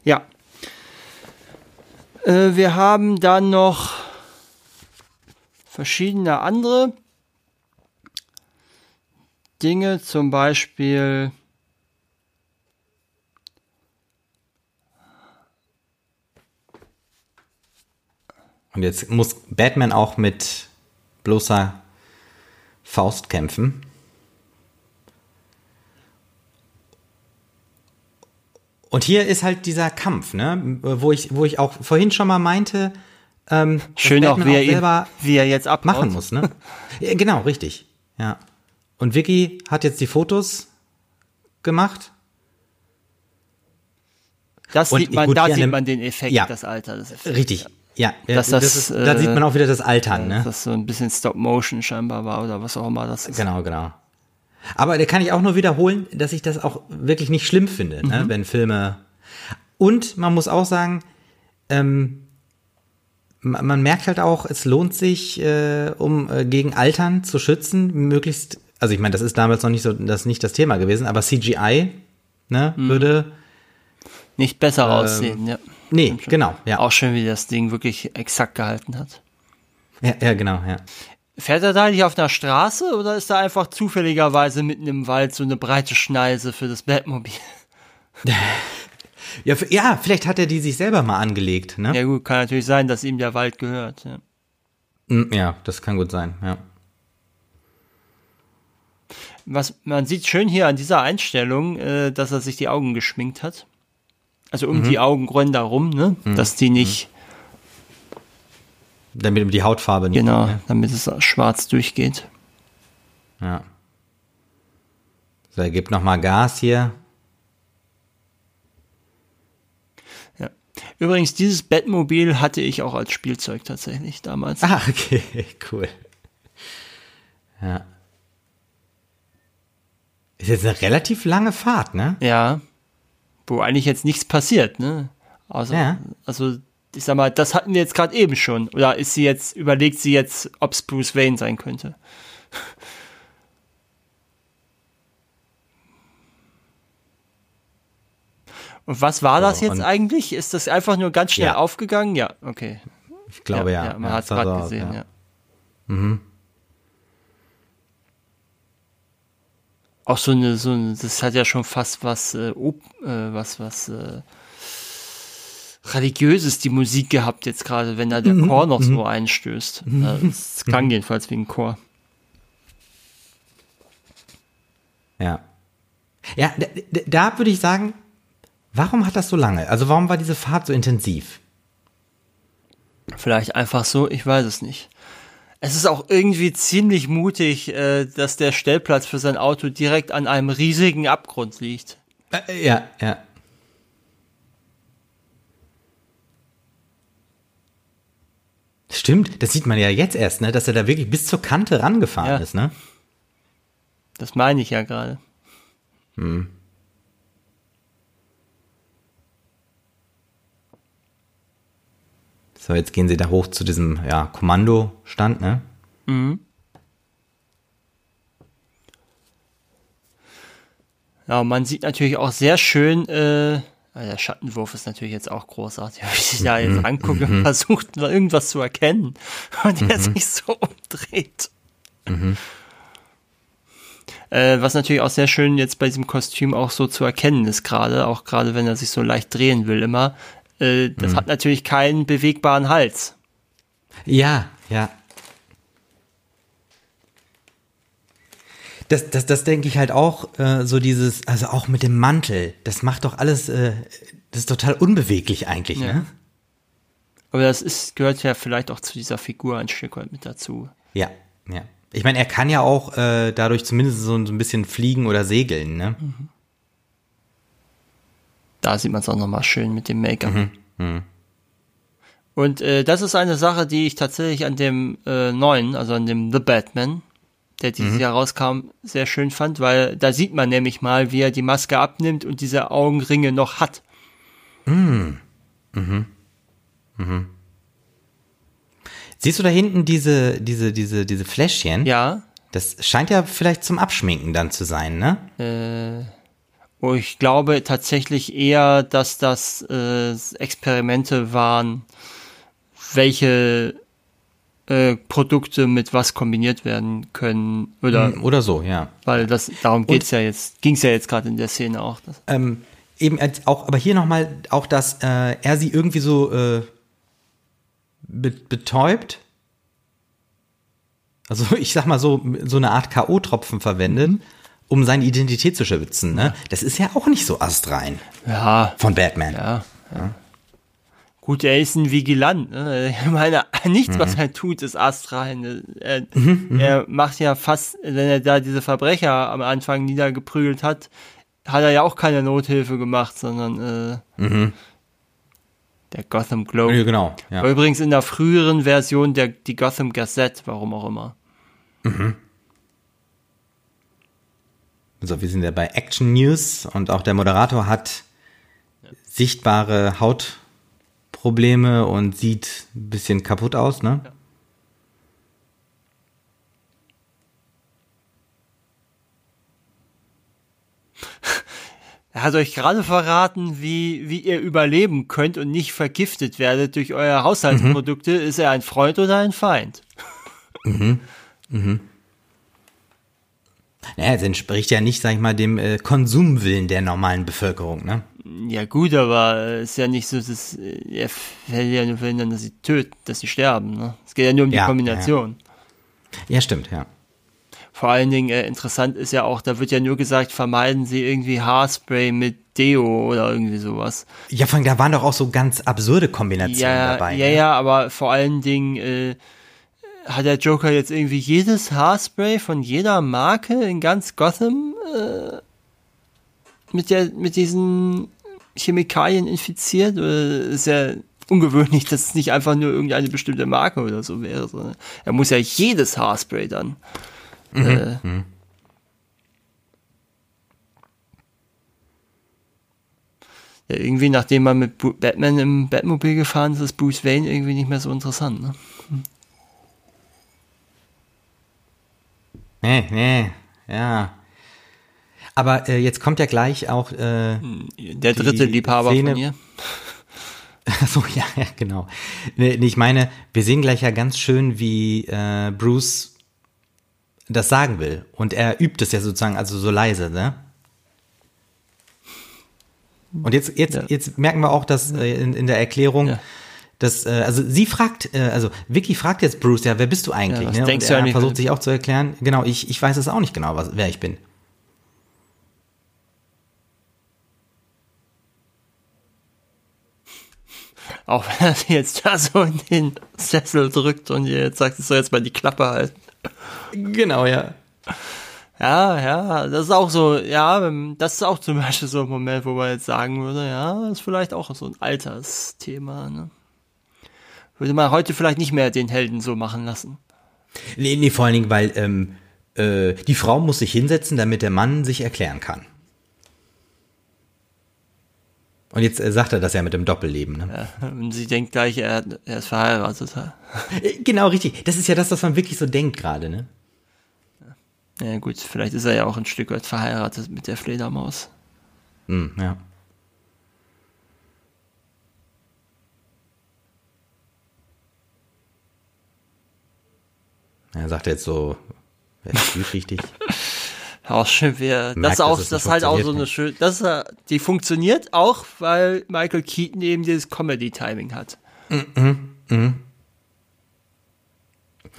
Ja. Äh, wir haben dann noch verschiedene andere Dinge, zum Beispiel Und jetzt muss Batman auch mit bloßer Faust kämpfen. Und hier ist halt dieser Kampf, ne, wo ich, wo ich auch vorhin schon mal meinte, ähm, Schön auch, wie er, ihn, selber wie er jetzt abhaut. machen muss, ne? ja, genau, richtig. Ja. Und Vicky hat jetzt die Fotos gemacht. Das Und sieht man, gut, da sieht man den Effekt, Ja. das Alter des Effekts. Richtig. Ja, Dass das, das, ist, da äh, sieht man auch wieder das Altern, ne? Dass das so ein bisschen Stop-Motion scheinbar war oder was auch immer das ist. Genau, genau. Aber da kann ich auch nur wiederholen, dass ich das auch wirklich nicht schlimm finde, ne, wenn Filme. Und man muss auch sagen, ähm, ma- man merkt halt auch, es lohnt sich, äh, um äh, gegen Altern zu schützen, möglichst. Also ich meine, das ist damals noch nicht so, das nicht das Thema gewesen, aber CGI ne, würde. Nicht besser aussehen, ja. Nee, genau, ja. Auch schön, wie das Ding wirklich exakt gehalten hat. ja. Ja, genau, ja. Fährt er da nicht auf einer Straße oder ist da einfach zufälligerweise mitten im Wald so eine breite Schneise für das Batmobil? <laughs> Ja, ja, vielleicht hat er die sich selber mal angelegt, ne? Ja gut, kann natürlich sein, dass ihm der Wald gehört. Ja. Mm, Ja, das kann gut sein, ja. Was man sieht schön hier an dieser Einstellung, äh, dass er sich die Augen geschminkt hat. Also um die Augenränder rum, ne? Dass die nicht, Damit die Hautfarbe nicht. genau, Ne? damit es schwarz durchgeht. Ja. So, er gibt noch mal Gas hier. Ja. Übrigens, dieses Batmobil hatte ich auch als Spielzeug tatsächlich damals. Ah, okay, <laughs> cool. Ja. Ist jetzt eine relativ lange Fahrt, ne? Ja. Wo eigentlich jetzt nichts passiert, ne? Also, Ja. also ich sag mal, das hatten wir jetzt gerade eben schon. Oder ist sie jetzt, überlegt sie jetzt, ob es Bruce Wayne sein könnte? Und was war das So, jetzt eigentlich? Ist das einfach nur ganz schnell Ja. aufgegangen? Ja, okay. Ich glaube ja. man Ja, hat es gerade gesehen, ja. ja. Auch so eine, so eine, das hat ja schon fast was, äh, Op äh, was, was, äh, religiöses die Musik gehabt jetzt gerade, wenn da der Mhm. Chor noch so einstößt. Äh, Es klang jedenfalls wie ein Chor. Ja. Ja, da, da- da würde ich sagen, warum hat das so lange? Also warum war diese Fahrt so intensiv? Vielleicht einfach so, ich weiß es nicht. Es ist auch irgendwie ziemlich mutig, äh, dass der Stellplatz für sein Auto direkt an einem riesigen Abgrund liegt. Äh, ja, ja. Stimmt, das sieht man ja jetzt erst, ne, dass er da wirklich bis zur Kante rangefahren Ja. ist, ne? Das meine ich ja gerade. So, jetzt gehen sie da hoch zu diesem ja, Kommandostand, ne? Ja, und man sieht natürlich auch sehr schön, äh, der Schattenwurf ist natürlich jetzt auch großartig, <laughs> wenn ich da jetzt angucke und versucht, mal irgendwas zu erkennen <laughs> und der sich so umdreht. Äh, was natürlich auch sehr schön jetzt bei diesem Kostüm auch so zu erkennen ist gerade, auch gerade wenn er sich so leicht drehen will immer. Äh, das hat natürlich keinen bewegbaren Hals. Ja, ja. Das, das, das denke ich halt auch, äh, so dieses, also auch mit dem Mantel, das macht doch alles, äh, das ist total unbeweglich eigentlich, Ja. ne? Aber das ist, gehört ja vielleicht auch zu dieser Figur ein Stück weit mit dazu. Ja, ja. Ich meine, er kann ja auch äh, dadurch zumindest so, so ein bisschen fliegen oder segeln, ne? Da sieht man es auch nochmal schön mit dem Make-up. Und äh, das ist eine Sache, die ich tatsächlich an dem äh, neuen, also an dem The Batman, der dieses Jahr rauskam, sehr schön fand, weil da sieht man nämlich mal, wie er die Maske abnimmt und diese Augenringe noch hat. Siehst du da hinten diese, diese, diese, diese Fläschchen? Ja, Das scheint ja vielleicht zum Abschminken dann zu sein, ne? wo ich glaube tatsächlich eher, dass das äh, Experimente waren, welche äh, Produkte mit was kombiniert werden können oder Oder so, ja. weil das darum geht's ja jetzt ging's ja jetzt gerade in der Szene auch. Ähm, eben als auch, aber hier nochmal auch, dass äh, er sie irgendwie so äh, be betäubt. Also <laughs> ich sag mal so, so eine Art K.O.-Tropfen verwendet. um seine Identität zu schützen. Ne? Das ist ja auch nicht so astrein Ja, von Batman. ja. ja. Gut, er ist ein Vigilant. Ne? <laughs> Ich meine, nichts, was er tut, ist astrein. Er, er macht ja fast, wenn er da diese Verbrecher am Anfang niedergeprügelt hat, hat er ja auch keine Nothilfe gemacht, sondern äh, der Gotham Globe. Ja, genau. Ja. War übrigens in der früheren Version der die Gotham Gazette, warum auch immer. So, wir sind ja bei Action News und auch der Moderator hat sichtbare Hautprobleme und sieht ein bisschen kaputt aus, ne? Er hat euch gerade verraten, wie, wie ihr überleben könnt und nicht vergiftet werdet durch eure Haushaltsprodukte. Ist er ein Freund oder ein Feind? Naja, es entspricht ja nicht, sag ich mal, dem äh, Konsumwillen der normalen Bevölkerung, ne? Ja gut, aber äh, ist ja nicht so, dass äh, er will ja nur verhindern, dass sie töten, dass sie sterben. Ne? Es geht ja nur um die Ja, Kombination. Ja, stimmt, ja. Vor allen Dingen äh, interessant ist ja auch, da wird ja nur gesagt, vermeiden Sie irgendwie Haarspray mit Deo oder irgendwie sowas. Ja, vor allem, da waren doch auch so ganz absurde Kombinationen Ja, dabei. ja, ne? ja, aber vor allen Dingen äh, hat der Joker jetzt irgendwie jedes Haarspray von jeder Marke in ganz Gotham äh, mit der mit diesen Chemikalien infiziert. Oder ist ja ungewöhnlich, dass es nicht einfach nur irgendeine bestimmte Marke oder so wäre. Sondern er muss ja jedes Haarspray dann. Äh, Ja, irgendwie, nachdem man mit Batman im Batmobil gefahren ist, ist Bruce Wayne irgendwie nicht mehr so interessant. Ne? Nee, nee, ja. Aber äh, jetzt kommt ja gleich auch, äh, Der dritte Liebhaber Szene- von ihr. <laughs> so ja, ja, genau. Nee, nee, ich meine, wir sehen gleich ja ganz schön, wie äh, Bruce das sagen will. Und er übt es ja sozusagen also so leise, ne? Und jetzt, jetzt, Ja. jetzt merken wir auch, dass äh, in, in der Erklärung, Ja. dass, äh, also sie fragt, äh, also Vicky fragt jetzt Bruce, ja, wer bist du eigentlich? Ja, ne? Und er versucht sich auch zu erklären, genau, ich, ich weiß es auch nicht genau, was, wer ich bin. Auch wenn er sie jetzt da so in den Sessel drückt und ihr jetzt sagt, es soll jetzt mal die Klappe halten. Genau, ja. Ja, ja, das ist auch so, ja, das ist auch zum Beispiel so ein Moment, wo man jetzt sagen würde, ja, das ist vielleicht auch so ein Altersthema, ne? Würde man heute vielleicht nicht mehr den Helden so machen lassen. Nee, nee, vor allen Dingen, weil ähm, äh, die Frau muss sich hinsetzen, damit der Mann sich erklären kann. Und jetzt äh, sagt er das ja mit dem Doppelleben. Ne? Ja, sie denkt gleich, er, er ist verheiratet. Äh, Genau, richtig. Das ist ja das, was man wirklich so denkt gerade. Ne? Ja gut, vielleicht ist er ja auch ein Stück weit verheiratet mit der Fledermaus. Hm, ja. Er sagt jetzt so, wer spielt richtig? <laughs> Auch schön, wer, das ist auch, das halt auch so eine schöne, das ist, äh, die funktioniert auch, weil Michael Keaton eben dieses Comedy-Timing hat.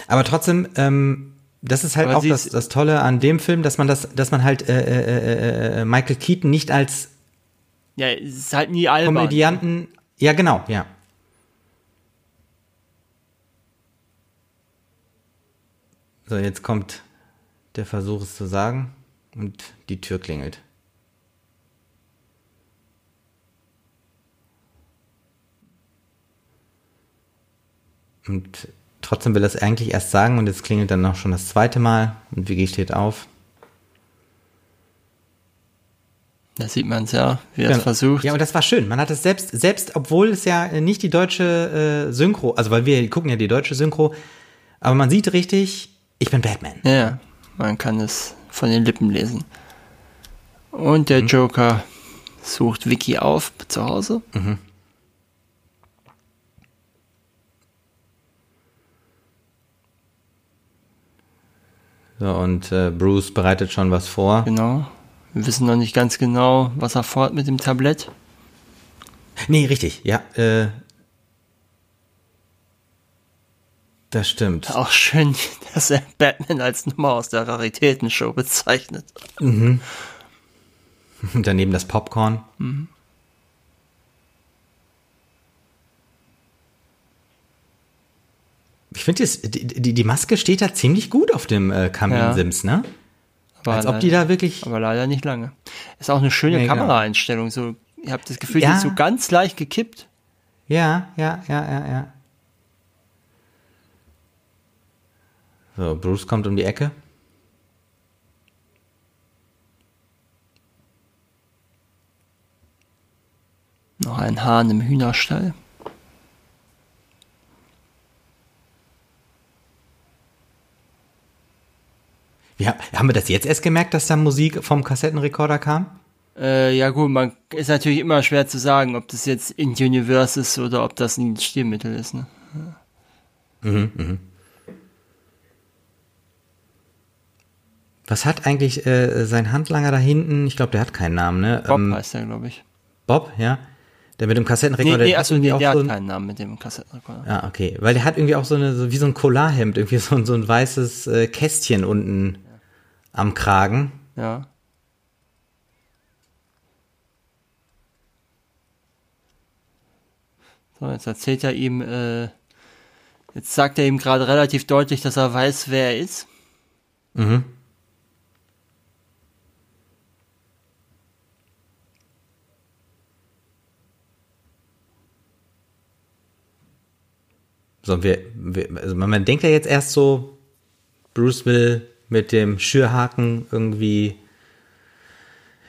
Aber trotzdem, ähm, das ist halt Aber auch das, das Tolle an dem Film, dass man das, dass man halt äh, äh, äh, äh, Michael Keaton nicht als Ja, es ist halt nie albern. Komödianten. Ja, genau, ja. So, jetzt kommt der Versuch, es zu sagen. Und die Tür klingelt. Und trotzdem will er es eigentlich erst sagen und jetzt klingelt dann noch schon das zweite Mal und Vicky steht auf. Da sieht man es ja, wie er es versucht. Ja, und das war schön. Man hat es selbst, selbst, obwohl es ja nicht die deutsche äh, Synchro, also weil wir gucken ja die deutsche Synchro, aber man sieht richtig, ich bin Batman. Ja, ja, man kann es von den Lippen lesen. Und der Joker sucht Vicky auf zu Hause. So, und äh, Bruce bereitet schon was vor. Genau. Wir wissen noch nicht ganz genau, was er vorhat mit dem Tablett. Nee, richtig, ja. Äh, Das stimmt. Auch schön, <laughs> dass er Batman als Nummer aus der Raritätenshow bezeichnet. Mhm. <laughs> Daneben das Popcorn. Mhm. Ich finde, die, die, die Maske steht da ziemlich gut auf dem äh, Kamin-Sims, ja. ne? Aber Als ob die da wirklich. Aber leider nicht lange. Ist auch eine schöne nee, Kameraeinstellung. So, ihr habt das Gefühl, ja. die ist so ganz leicht gekippt. Ja, ja, ja, ja, ja. So, Bruce kommt um die Ecke. Noch ein Hahn im Hühnerstall. Ja, haben wir das jetzt erst gemerkt, dass da Musik vom Kassettenrekorder kam? Äh, ja gut, man ist natürlich immer schwer zu sagen, ob das jetzt in Universe ist oder ob das ein Stilmittel ist. Ne? Mhm, mhm. Was hat eigentlich äh, sein Handlanger da hinten? Ich glaube, der hat keinen Namen, ne? Bob ähm, heißt der, glaube ich. Bob, ja. Der mit dem Kassettenrekorder. Nee, nee, achso, nee, der so hat keinen Namen mit dem Kassettenrekorder. Ja, ah, okay. Weil der hat irgendwie auch so eine, so wie so ein Colarhemd, irgendwie so, so ein weißes äh, Kästchen unten ja. am Kragen. Ja. So, jetzt erzählt er ihm, äh, jetzt sagt er ihm gerade relativ deutlich, dass er weiß, wer er ist. Mhm. So, wir, wir, also man denkt ja jetzt erst so, Bruce will mit dem Schürhaken irgendwie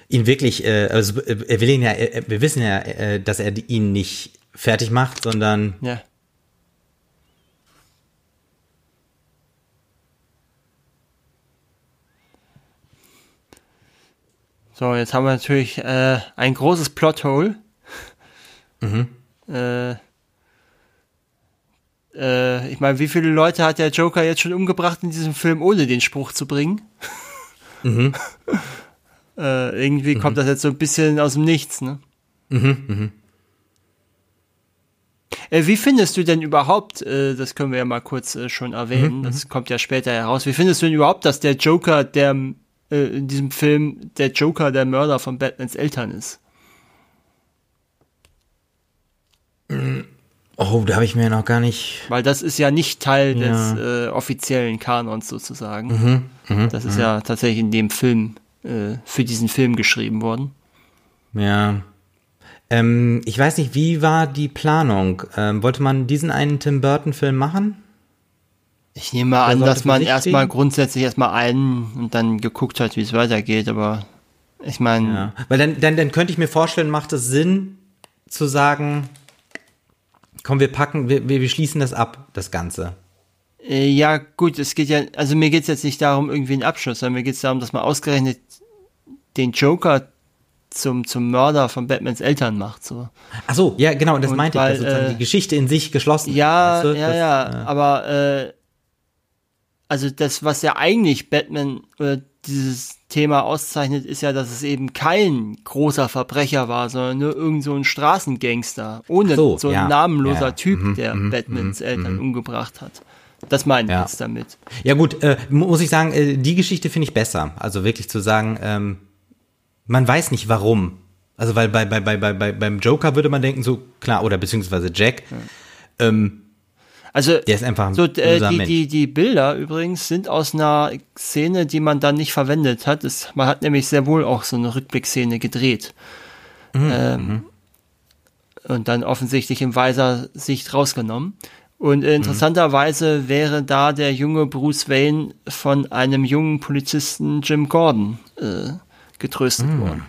ihn wirklich, äh, also er will ihn ja, wir wissen ja, äh, dass er ihn nicht fertig macht, sondern ja. So, jetzt haben wir natürlich äh, ein großes Plothole. Mhm. Äh, äh, ich meine, wie viele Leute hat der Joker jetzt schon umgebracht in diesem Film, ohne den Spruch zu bringen? Mhm. <laughs> äh, irgendwie mhm. kommt das jetzt so ein bisschen aus dem Nichts, ne? Mhm, mhm. Äh, wie findest du denn überhaupt, äh, das können wir ja mal kurz äh, schon erwähnen, mhm, das mhm. kommt ja später heraus, wie findest du denn überhaupt, dass der Joker, der äh, in diesem Film, der Joker der Mörder von Batmans Eltern ist? <clears throat> Oh, da habe ich mir noch gar nicht. Weil das ist ja nicht Teil ja. des äh, offiziellen Kanons sozusagen. Mhm, mh, das ist mh. ja tatsächlich in dem Film, äh, für diesen Film geschrieben worden. Ja. Ähm, ich weiß nicht, wie war die Planung? Ähm, wollte man diesen einen Tim Burton-Film machen? Ich nehme mal an, dass man erstmal grundsätzlich erstmal einen und dann geguckt hat, wie es weitergeht, aber ich meine. Ja. Weil dann, dann, dann könnte ich mir vorstellen, macht es Sinn zu sagen, komm, wir packen, wir, wir schließen das ab, das Ganze. Äh, ja, gut, es geht ja, also mir geht es jetzt nicht darum, irgendwie einen Abschluss, sondern mir geht es darum, dass man ausgerechnet den Joker zum, zum Mörder von Batmans Eltern macht. So. Ach so, ja, genau, und das und meinte weil, ich, dass sozusagen äh, die Geschichte in sich geschlossen Ja, weißt du, ja, das, ja, äh, aber äh, also das, was ja eigentlich Batman oder dieses Thema auszeichnet, ist ja, dass es eben kein großer Verbrecher war, sondern nur irgend so ein Straßengangster. Ohne so, so ein ja, namenloser ja, Typ, mhm, der mhm, Batmans mhm, Eltern mhm. umgebracht hat. Das meine ich ja. jetzt damit. Ja gut, äh, muss ich sagen, äh, die Geschichte finde ich besser. Also wirklich zu sagen, ähm, man weiß nicht warum. Also weil bei, bei, bei, bei, beim Joker würde man denken, so klar, oder beziehungsweise Jack, ähm, also der ist einfach ein so, äh, die, die, die Bilder übrigens sind aus einer Szene, die man dann nicht verwendet hat. Es, man hat nämlich sehr wohl auch so eine Rückblickszene gedreht. Mhm. Ähm, mhm. und dann offensichtlich in weiser Sicht rausgenommen. Und interessanterweise wäre da der junge Bruce Wayne von einem jungen Polizisten Jim Gordon äh, getröstet mhm. worden.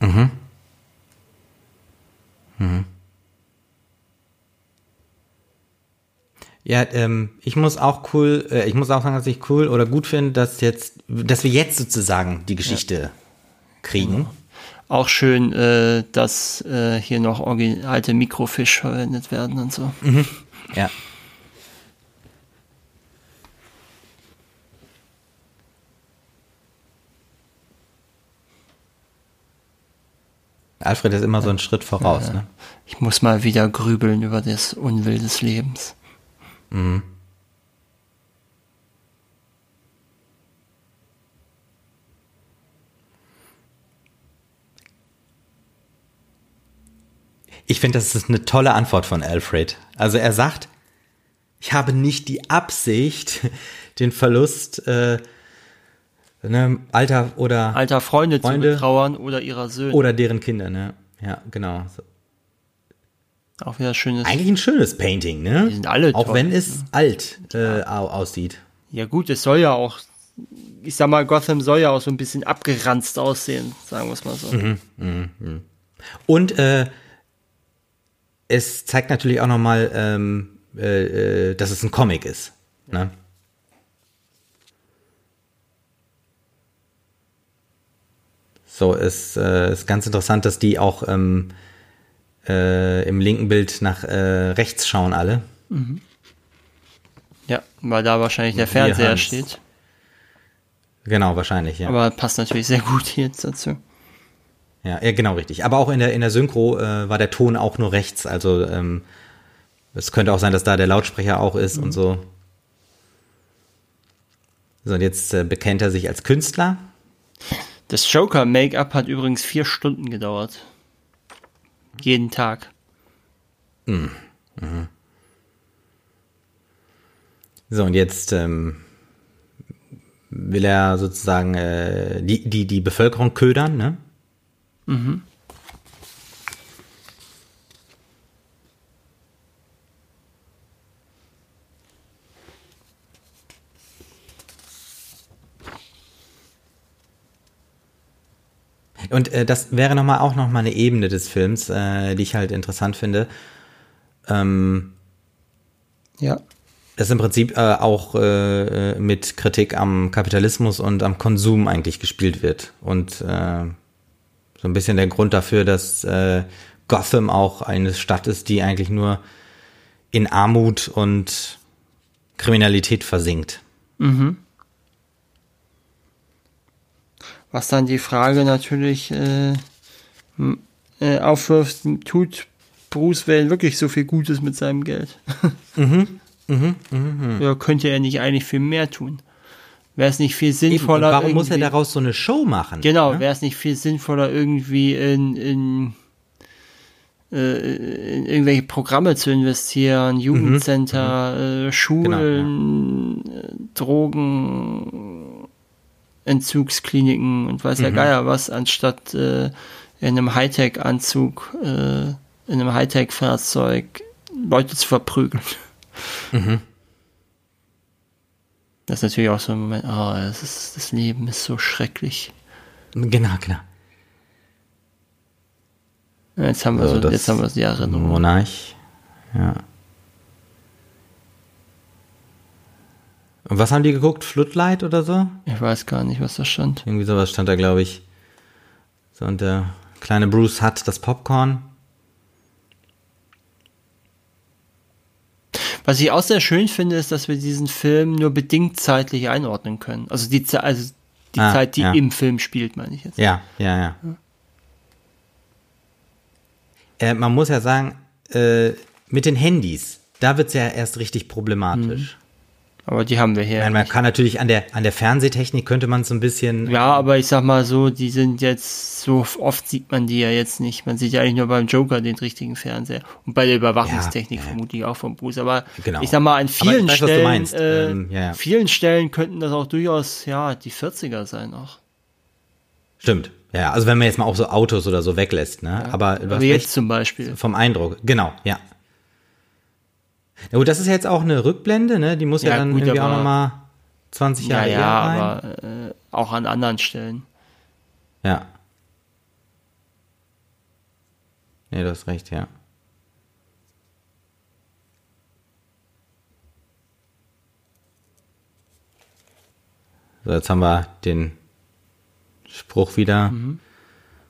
Mhm. Mhm. Ja, ähm, ich muss auch cool, äh, ich muss auch sagen, dass ich cool oder gut finde, dass jetzt, dass wir jetzt sozusagen die Geschichte ja. kriegen. Genau. Auch schön, äh, dass äh, hier noch alte Mikrofisch verwendet werden und so. Mhm. Ja. Alfred ist immer so einen Schritt voraus. Ja, ne? Ich muss mal wieder grübeln über das Unwill des Lebens. Mhm. Ich finde, das ist eine tolle Antwort von Alfred. Also er sagt, ich habe nicht die Absicht, <laughs> den Verlust äh, ne, alter oder alter Freunde, Freunde, zu betrauern oder ihrer Söhne oder deren Kinder. Ne? Ja, genau. So. Auch wieder schönes. Eigentlich ein schönes Painting, ne? Die sind alle Auch toll, wenn es alt äh, au- aussieht. Ja gut, es soll ja auch, ich sag mal, Gotham soll ja auch so ein bisschen abgeranzt aussehen, sagen wir es mal so. Und äh, es zeigt natürlich auch nochmal, ähm, äh, äh, dass es ein Comic ist. Ne? So, es äh, ist ganz interessant, dass die auch ähm, äh, im linken Bild nach äh, rechts schauen alle. Ja, weil da wahrscheinlich der Fernseher steht. Genau, wahrscheinlich, ja. Aber passt natürlich sehr gut jetzt dazu. Ja, ja, genau richtig. Aber auch in der, in der Synchro äh, war der Ton auch nur rechts. Also ähm, es könnte auch sein, dass da der Lautsprecher auch ist und so. So, und jetzt äh, bekennt er sich als Künstler. Das Joker-Make-up hat übrigens vier Stunden gedauert. Jeden Tag. So, und jetzt ähm, will er sozusagen äh, die, die, die Bevölkerung ködern, ne? Und äh, das wäre noch mal auch noch mal eine Ebene des Films, äh, die ich halt interessant finde. Ähm, Ja. das im Prinzip äh, auch äh, mit Kritik am Kapitalismus und am Konsum eigentlich gespielt wird. Und äh, so ein bisschen der Grund dafür, dass äh, Gotham auch eine Stadt ist, die eigentlich nur in Armut und Kriminalität versinkt. Was dann die Frage natürlich äh, äh, aufwirft, tut Bruce Wayne wirklich so viel Gutes mit seinem Geld? <laughs> Ja, könnte er nicht eigentlich viel mehr tun? Wäre es nicht viel Eben, sinnvoller? warum muss er daraus so eine Show machen? Genau, ne? wäre es nicht viel sinnvoller, irgendwie in, in, äh, in irgendwelche Programme zu investieren, Jugendcenter, äh, Schulen, äh, Drogen, Entzugskliniken und weiß der Geier was, anstatt äh, in einem Hightech-Anzug, äh, in einem Hightech-Fahrzeug Leute zu verprügeln. Das ist natürlich auch so ein Moment, oh, das, ist, das Leben ist so schrecklich. Genau, genau. Ja, Jetzt haben wir So, so, das jetzt haben wir die Erinnerung. Monarch. Ja. Und was haben die geguckt? Floodlight oder so? Ich weiß gar nicht, was da stand. Irgendwie sowas stand da, glaube ich. So, und der kleine Bruce hat das Popcorn. Was ich auch sehr schön finde, ist, dass wir diesen Film nur bedingt zeitlich einordnen können. Also die, also die Ah, Zeit, die ja. im Film spielt, meine ich jetzt. Ja, ja, ja. Äh, man muss ja sagen, äh, mit den Handys, da wird's ja erst richtig problematisch. Aber die haben wir hier. Meine, man kann natürlich an der, an der Fernsehtechnik könnte man so ein bisschen. ja, aber ich sag mal so, die sind jetzt, so oft sieht man die ja jetzt nicht. Man sieht ja eigentlich nur beim Joker den richtigen Fernseher. Und bei der Überwachungstechnik Ja, ja. vermutlich auch vom Bruce. Aber Genau. ich sag mal, an Aber vielen weiß, Stellen, äh, Ähm, ja, vielen Stellen könnten das auch durchaus, ja, die 40er sein auch. Stimmt. Ja, also wenn man jetzt mal auch so Autos oder so weglässt, ne? Aber recht, jetzt zum Beispiel. vom Eindruck. Genau, ja. Ja gut, das ist ja jetzt auch eine Rückblende, ne? Die muss ja, Ja, dann gut, irgendwie auch aber- nochmal 20 Ja, Jahre ja, eher rein. aber äh, auch an anderen Stellen. Ja. Nee, du hast recht, ja. So, jetzt haben wir den Spruch wieder.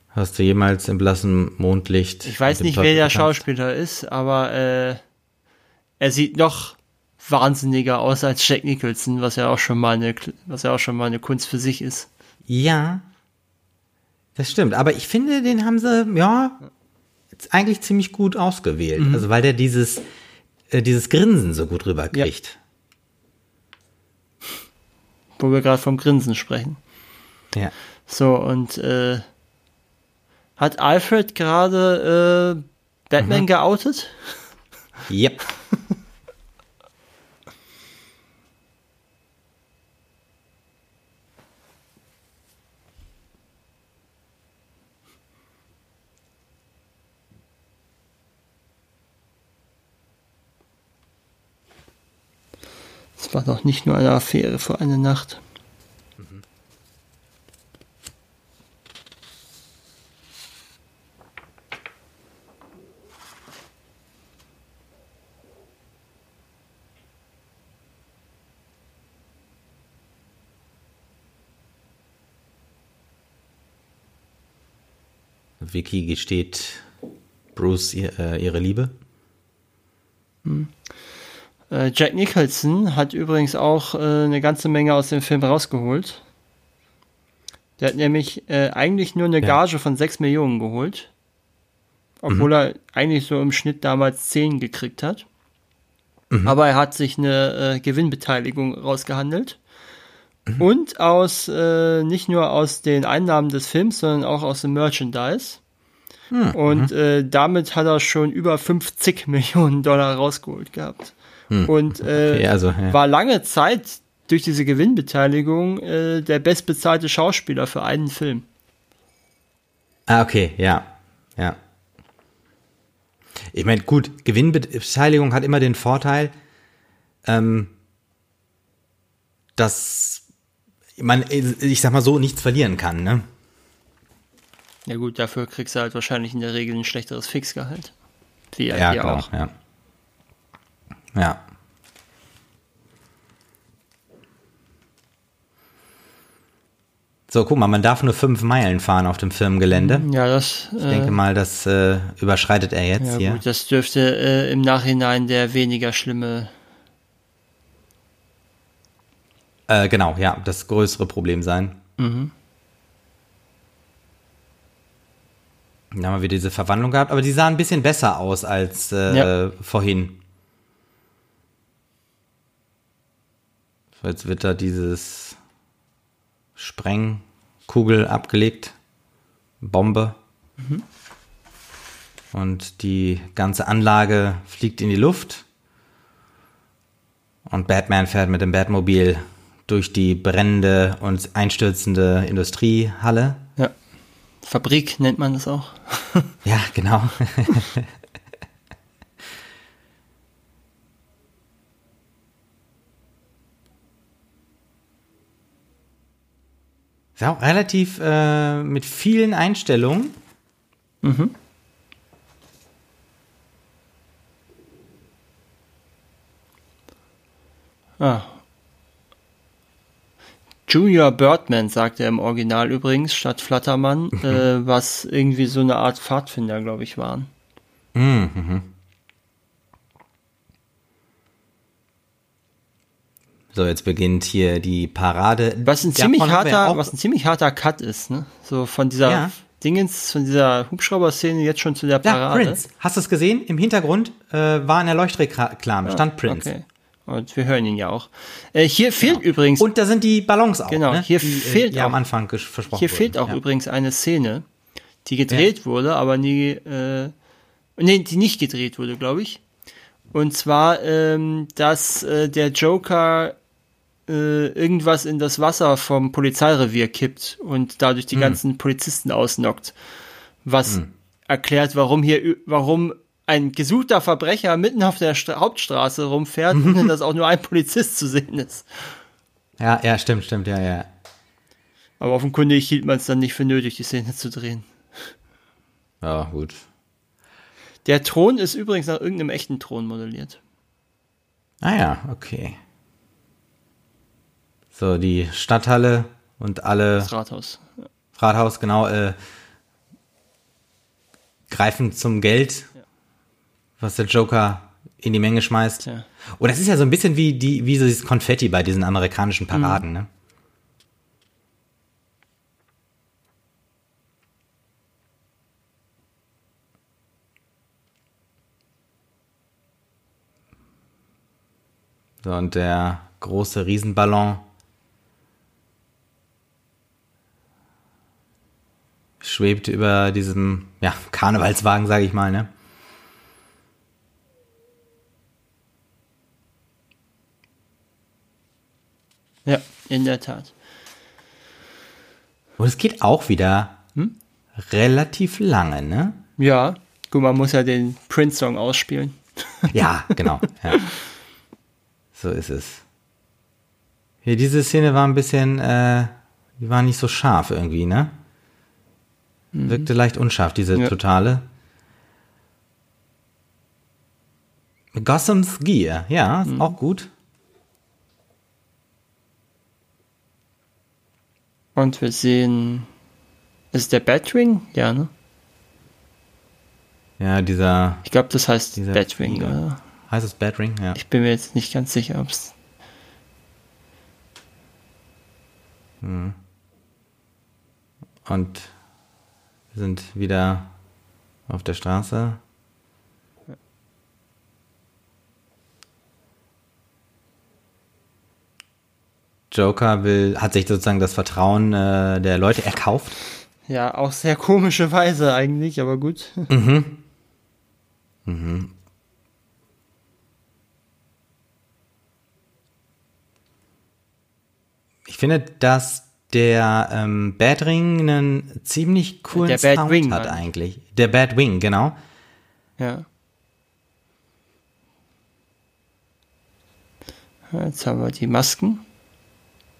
Hast du jemals im blassen Mondlicht? Mhm. Ich weiß nicht, wer der? Schauspieler ist, aber äh, er sieht noch wahnsinniger aus als Jack Nicholson, was ja auch schon mal eine, was ja auch schon mal eine Kunst für sich ist. Ja, das stimmt. Aber ich finde, den haben sie, ja, eigentlich ziemlich gut ausgewählt. Mhm. Also, weil der dieses, äh, dieses Grinsen so gut rüberkriegt. Wo wir gerade vom Grinsen sprechen. Ja. So, und äh, hat Alfred gerade äh, Batman mhm. geoutet? Yep. Es war doch nicht nur eine Affäre für eine Nacht. Vicky gesteht Bruce ihr, äh, ihre Liebe. Hm. Äh, Jack Nicholson hat übrigens auch äh, eine ganze Menge aus dem Film rausgeholt. Der hat nämlich äh, eigentlich nur eine ja. Gage von 6 Millionen geholt. Obwohl mhm. er eigentlich so im Schnitt damals 10 gekriegt hat. Mhm. Aber er hat sich eine äh, Gewinnbeteiligung rausgehandelt. Mhm. Und aus, äh, nicht nur aus den Einnahmen des Films, sondern auch aus dem Merchandise. Mhm. Und äh, damit hat er schon über 50 <laughs> Millionen Dollar rausgeholt gehabt. Mhm. Und äh, okay, also, ja. war lange Zeit durch diese Gewinnbeteiligung äh, der bestbezahlte Schauspieler für einen Film. Ah, okay, ja. Ja. Ich meine, gut, Gewinnbeteiligung hat immer den Vorteil, ähm, dass man, ich sag mal so, nichts verlieren kann, ne? Ja gut, dafür kriegst du halt wahrscheinlich in der Regel ein schlechteres Fixgehalt. Wie ja, hier klar, auch. Ja. ja. So, guck mal, man darf nur fünf Meilen fahren auf dem Firmengelände. Ja, das. Ich äh, denke mal, das äh, überschreitet er jetzt ja, hier. Gut, das dürfte äh, im Nachhinein der weniger schlimme äh, genau, ja, das größere Problem sein. Mhm. Dann haben wir wieder diese Verwandlung gehabt, aber die sah ein bisschen besser aus als äh, ja. vorhin. So, jetzt wird da dieses Sprengkugel abgelegt. Bombe. Mhm. Und die ganze Anlage fliegt in die Luft. Und Batman fährt mit dem Batmobil durch die brennende und einstürzende Industriehalle. Fabrik nennt man das auch. <laughs> ja, genau. <laughs> ja, relativ äh, mit vielen Einstellungen. Mhm. Ah, Junior Birdman sagt er im Original übrigens, statt Flattermann, mhm. äh, was irgendwie so eine Art Pfadfinder, glaube ich, waren. Mhm. So, jetzt beginnt hier die Parade. Was ein ziemlich harter, was ein ziemlich harter Cut ist, ne? So von dieser ja. Dingens, von dieser Hubschrauber-Szene jetzt schon zu der Parade. Ja, Prince. Hast du es gesehen? Im Hintergrund äh, war eine Leuchtreklame, ja, stand Prince. Okay. Und wir hören ihn ja auch. Äh, hier fehlt genau. übrigens. Und da sind die Ballons auch. Genau, ne? hier die, äh, fehlt die auch, am Anfang versprochen Hier fehlt auch ja. übrigens eine Szene, die gedreht ja. wurde, aber nie, äh, nee, die nicht gedreht wurde, glaube ich. Und zwar, ähm, dass äh, der Joker äh, irgendwas in das Wasser vom Polizeirevier kippt und dadurch die hm. ganzen Polizisten ausnockt. Was hm. erklärt, warum hier, warum ein gesuchter Verbrecher mitten auf der Stra Hauptstraße rumfährt, ohne <laughs> dass auch nur ein Polizist zu sehen ist. Ja, ja, stimmt, stimmt, ja, ja. Aber offenkundig hielt man es dann nicht für nötig, die Szene zu drehen. Ja, gut. Der Thron ist übrigens nach irgendeinem echten Thron modelliert. Ah ja, okay. So, die Stadthalle und alle. Das Rathaus. Rathaus, genau, äh, greifen zum Geld was der Joker in die Menge schmeißt. Ja. Und das ist ja so ein bisschen wie die, wie so dieses Konfetti bei diesen amerikanischen Paraden, mhm. ne? So, und der große Riesenballon schwebt über diesem ja, Karnevalswagen, sage ich mal, ne? Ja, in der Tat. Und es geht auch wieder hm? relativ lange, ne? Ja, gut, man muss ja den Prince-Song ausspielen. <laughs> Ja, genau. Ja. So ist es. Hier, diese Szene war ein bisschen, äh, die war nicht so scharf irgendwie, ne? Mhm. Wirkte leicht unscharf, diese ja. totale. Gossam's Gear, ja, ist mhm. auch gut. Und wir sehen, ist der Batwing? Ja, ne? Ja, dieser. Ich glaube, das heißt Batwing, oder? Heißt es Batwing? Ja. Ich bin mir jetzt nicht ganz sicher, ob es. Hm. Und wir sind wieder auf der Straße. Joker will, hat sich sozusagen das Vertrauen äh, der Leute erkauft. Ja, auch sehr komische Weise eigentlich, aber gut. Mhm. Mhm. Ich finde, dass der ähm, Batring einen ziemlich coolen der Sound Wing, hat eigentlich. Der Batwing, genau. Ja. Jetzt haben wir die Masken.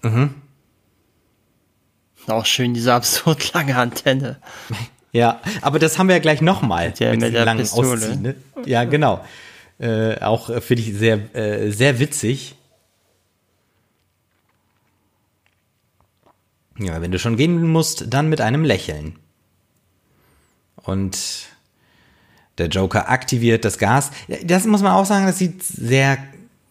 Mhm. Auch schön diese absurd lange Antenne. Ja, aber das haben wir ja gleich nochmal. Ja, mit, mit der langen Pistole. Ausziehen, ne? Ja, genau. Äh, auch äh, finde ich sehr, äh, sehr witzig. Ja, wenn du schon gehen musst, dann mit einem Lächeln. Und der Joker aktiviert das Gas. Das muss man auch sagen, das sieht sehr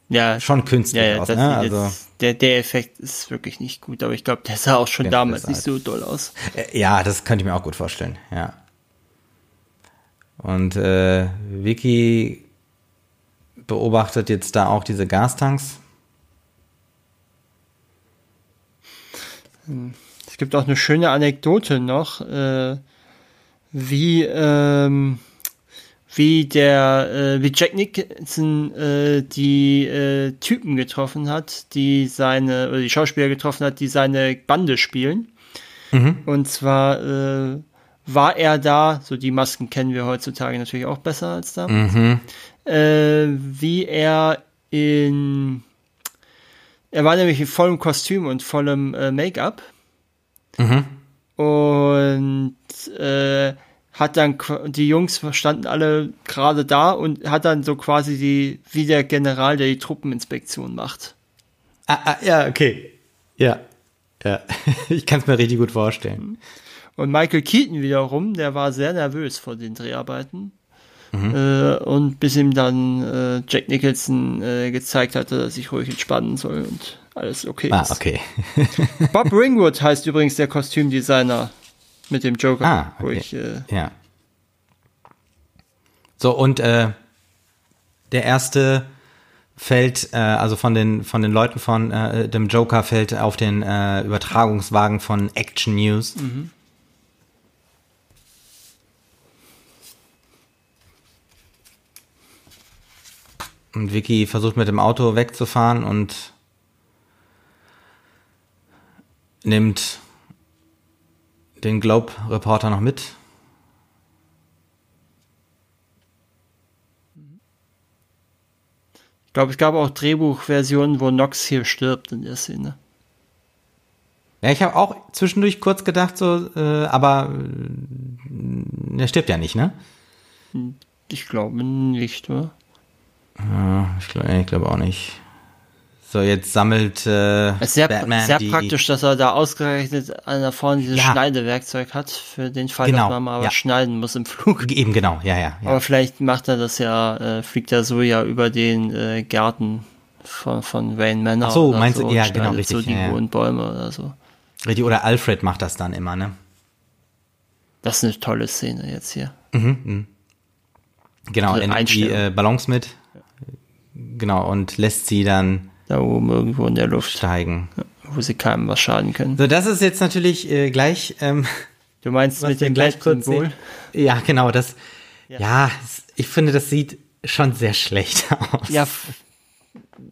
ja, schon künstlich ja, ja, aus. Ne? Also, der, der Effekt ist wirklich nicht gut, aber ich glaube, der sah auch schon damals nicht so doll aus. Äh, ja, das könnte ich mir auch gut vorstellen, ja. Und äh, Vicky beobachtet jetzt da auch diese Gastanks. Es gibt auch eine schöne Anekdote noch, äh, wie ähm, wie der, äh, wie Jack Nicholson äh, die äh, Typen getroffen hat, die seine, oder die Schauspieler getroffen hat, die seine Bande spielen. Mhm. Und zwar äh, war er da, so die Masken kennen wir heutzutage natürlich auch besser als damals, mhm. äh, wie er in, er war nämlich in vollem Kostüm und vollem äh, Make-up. Mhm. Und äh, hat dann die Jungs standen alle gerade da und hat dann so quasi die wie der General, der die Truppeninspektion macht. Ah, ah ja, okay. Ja. Ja. <laughs> ich kann es mir richtig gut vorstellen. Und Michael Keaton wiederum, der war sehr nervös vor den Dreharbeiten. Mhm. Äh, und bis ihm dann äh, Jack Nicholson äh, gezeigt hatte, dass ich ruhig entspannen soll und alles okay ah, ist. Ah, okay. <laughs> <laughs> Bob Ringwood heißt übrigens der Kostümdesigner mit dem Joker. Ah, okay. Ich, äh, ja. So, und äh, der erste fällt, äh, also von den, von den Leuten von äh, dem Joker fällt auf den äh, Übertragungswagen von Action News. Mhm. Und Vicky versucht mit dem Auto wegzufahren und nimmt den Globe-Reporter noch mit. Ich glaube, es gab auch Drehbuchversionen, wo Nox hier stirbt in der Szene. Ja, ich habe auch zwischendurch kurz gedacht, so, äh, aber äh, er stirbt ja nicht, ne? Ich glaube nicht, oder? Ja, ich glaube glaub auch nicht. So, jetzt sammelt äh, sehr, Batman sehr die, praktisch, dass er da ausgerechnet an der vorne dieses ja. Schneidewerkzeug hat, für den Fall, genau, dass man mal ja. was schneiden muss im Flug. <laughs> Eben, genau, ja, ja. ja. Aber vielleicht macht er das ja, äh, fliegt er so ja über den äh, Garten von, von Wayne Manor. Ach so, meinst so, du, ja, genau, richtig. So die ja, hohen Bäume oder so. Richtig, oder Alfred macht das dann immer, ne? Das ist eine tolle Szene jetzt hier. Mhm, mh. Genau, er nimmt die äh, Ballons mit. Genau, und lässt sie dann da oben irgendwo in der Luft steigen, wo sie keinem was schaden können. So, das ist jetzt natürlich äh, gleich. Ähm, du meinst mit dem gleich kurz Symbol? Ja, genau. Das. Ja. ja, ich finde, das sieht schon sehr schlecht <laughs> aus. Ja,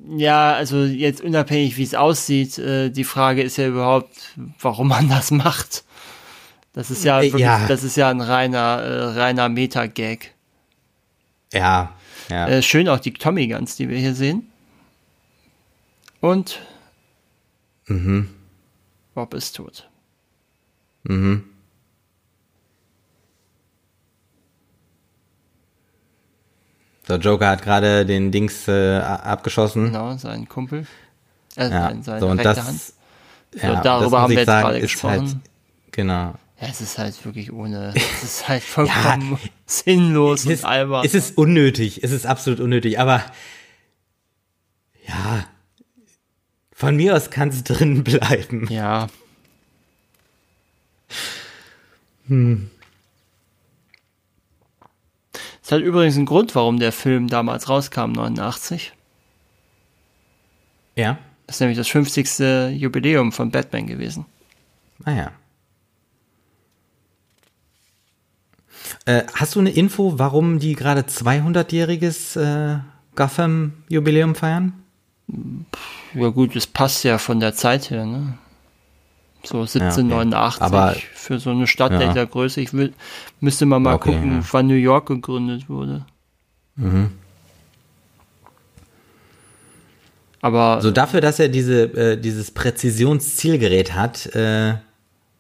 Ja, also jetzt unabhängig, wie es aussieht, äh, die Frage ist ja überhaupt, warum man das macht. Das ist ja, Äh, wirklich, ja. das ist ja ein reiner, äh, reiner Meta-Gag. Ja, ja. Äh, schön auch die Tommy Guns, die wir hier sehen. Und mhm. Bob ist tot. Mhm. So, Joker hat gerade den Dings äh, abgeschossen. Genau, sein Kumpel. Äh, Ja, sein- seine so und das, Hand. ja, darüber haben wir jetzt sagen, gerade ist gesprochen. Halt, genau. Ja, es ist halt wirklich ohne. <laughs> Es ist halt vollkommen sinnlos Es und albern. es ist unnötig, es ist absolut unnötig, aber ja, von mir aus kann es drin bleiben. ja. Das hat übrigens einen Grund, warum der Film damals rauskam, 89. Ja, Das ist nämlich das 50. Jubiläum von Batman gewesen. ah ja. Äh, hast du eine Info, warum die gerade 200-jähriges äh, Gotham-Jubiläum feiern? Ja gut, es passt ja von der Zeit her, ne? So 1789 Aber- für so eine Stadt Ja. der Größe. Ich will, müsste man mal Okay, gucken, ja. wann New York gegründet wurde. Aber Also dafür, dass er diese, äh, dieses Präzisionszielgerät hat, äh,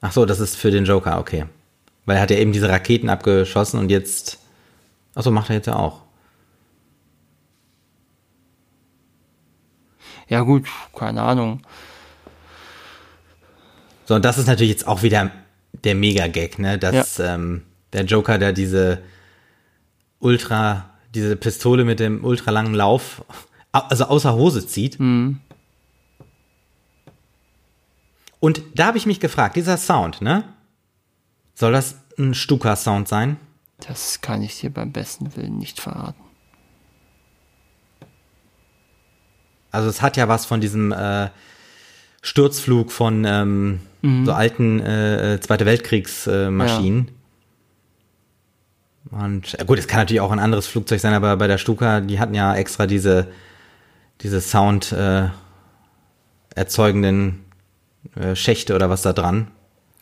ach so, das ist für den Joker, okay. Weil er hat ja eben diese Raketen abgeschossen und jetzt, ach so, macht er jetzt ja auch. Ja gut, keine Ahnung. So, und das ist natürlich jetzt auch wieder der Mega-Gag, ne, dass ähm, der Joker da diese Ultra, diese Pistole mit dem ultralangen Lauf, au- also außer Hose zieht. Und da habe ich mich gefragt, dieser Sound, ne? Soll das ein Stuka-Sound sein? Das kann ich dir beim besten Willen nicht verraten. Also es hat ja was von diesem äh, Sturzflug von ähm, so alten äh, Zweite Weltkriegsmaschinen. Äh, Maschinen. Und gut, es kann natürlich auch ein anderes Flugzeug sein, aber bei der Stuka, die hatten ja extra diese, diese Sound äh, erzeugenden äh, Schächte oder was da dran.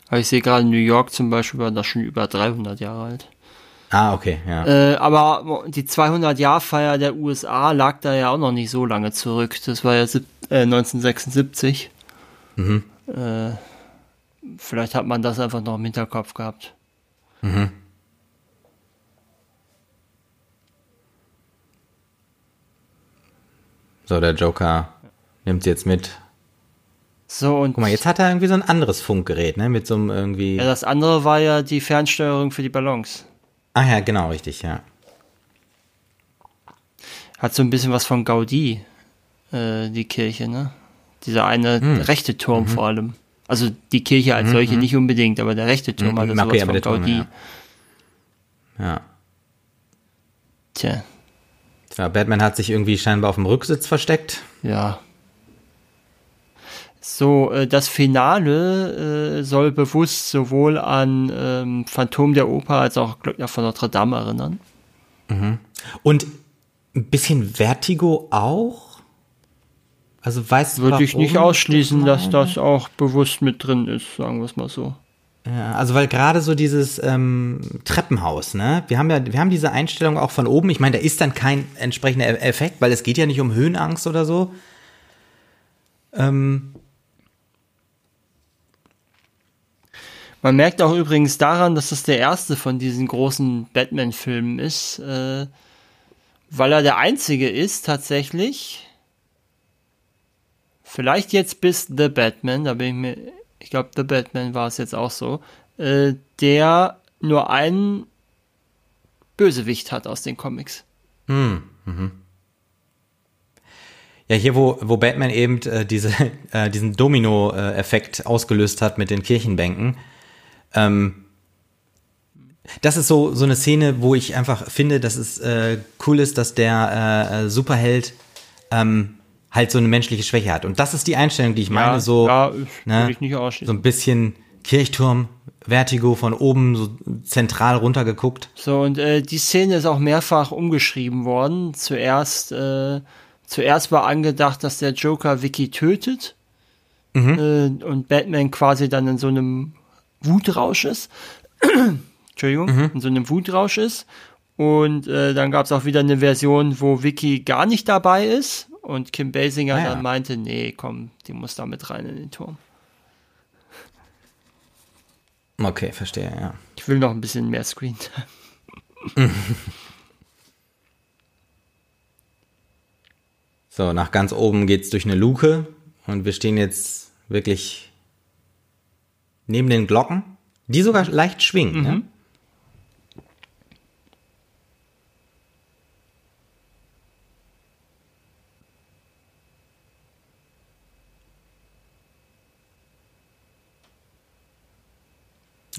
Aber ich sehe gerade New York zum Beispiel war das schon über 300 Jahre alt. Ah, okay, ja. Äh, aber die 200-Jahr-Feier der USA lag da ja auch noch nicht so lange zurück. Das war ja äh, 1976. Äh, vielleicht hat man das einfach noch im Hinterkopf gehabt. So, der Joker nimmt jetzt mit. So, und Guck mal, jetzt hat er irgendwie so ein anderes Funkgerät, ne? Mit so einem irgendwie. ja, das andere war ja die Fernsteuerung für die Ballons. Ah ja, genau, richtig, ja. Hat so ein bisschen was von Gaudi, äh, die Kirche, ne? Dieser eine Hm. rechte Turm Mhm. vor allem. Also die Kirche als solche nicht unbedingt, aber der rechte Turm Mhm, okay, sowas aber von Turm, Gaudi. ja. Ja. Tja, Tja, Batman hat sich irgendwie scheinbar auf dem Rücksitz versteckt. ja. So, äh, das Finale äh, soll bewusst sowohl an ähm, Phantom der Oper als auch Glöckner von Notre Dame erinnern. Und ein bisschen Vertigo auch? Also weißt du, Würde ich nicht ausschließen, das dass das auch bewusst mit drin ist, sagen wir es mal so. Ja, also weil gerade so dieses ähm, Treppenhaus, ne? Wir haben ja, wir haben diese Einstellung auch von oben. Ich meine, da ist dann kein entsprechender E- Effekt, weil es geht ja nicht um Höhenangst oder so. Ähm, Man merkt auch übrigens daran, dass das der erste von diesen großen Batman-Filmen ist, äh, weil er der einzige ist tatsächlich. Vielleicht jetzt bis The Batman, da bin ich mir, ich glaube The Batman war es jetzt auch so, äh, der nur einen Bösewicht hat aus den Comics. ja, hier, wo, wo Batman eben äh, diese, <laughs> äh, diesen Domino-Effekt ausgelöst hat mit den Kirchenbänken. Ähm, das ist so, so eine Szene, wo ich einfach finde, dass es äh, cool ist, dass der äh, äh, Superheld ähm, halt so eine menschliche Schwäche hat. Und das ist die Einstellung, die ich meine, so, ja, ne, würde ich nicht so ausschließen. ein bisschen Kirchturm, Vertigo von oben so zentral runtergeguckt. So, und äh, die Szene ist auch mehrfach umgeschrieben worden. Zuerst äh, zuerst war angedacht, dass der Joker Vicky tötet äh, und Batman quasi dann in so einem Wutrausch ist. <clears throat> Entschuldigung, in so einem Wutrausch ist. Und äh, dann gab es auch wieder eine Version, wo Vicky gar nicht dabei ist und Kim Basinger Ah, ja. dann meinte, nee, komm, die muss da mit rein in den Turm. Okay, verstehe, ja. Ich will noch ein bisschen mehr Screen. <laughs> So, nach ganz oben geht's durch eine Luke und wir stehen jetzt wirklich neben den Glocken, die sogar leicht schwingen. Ne?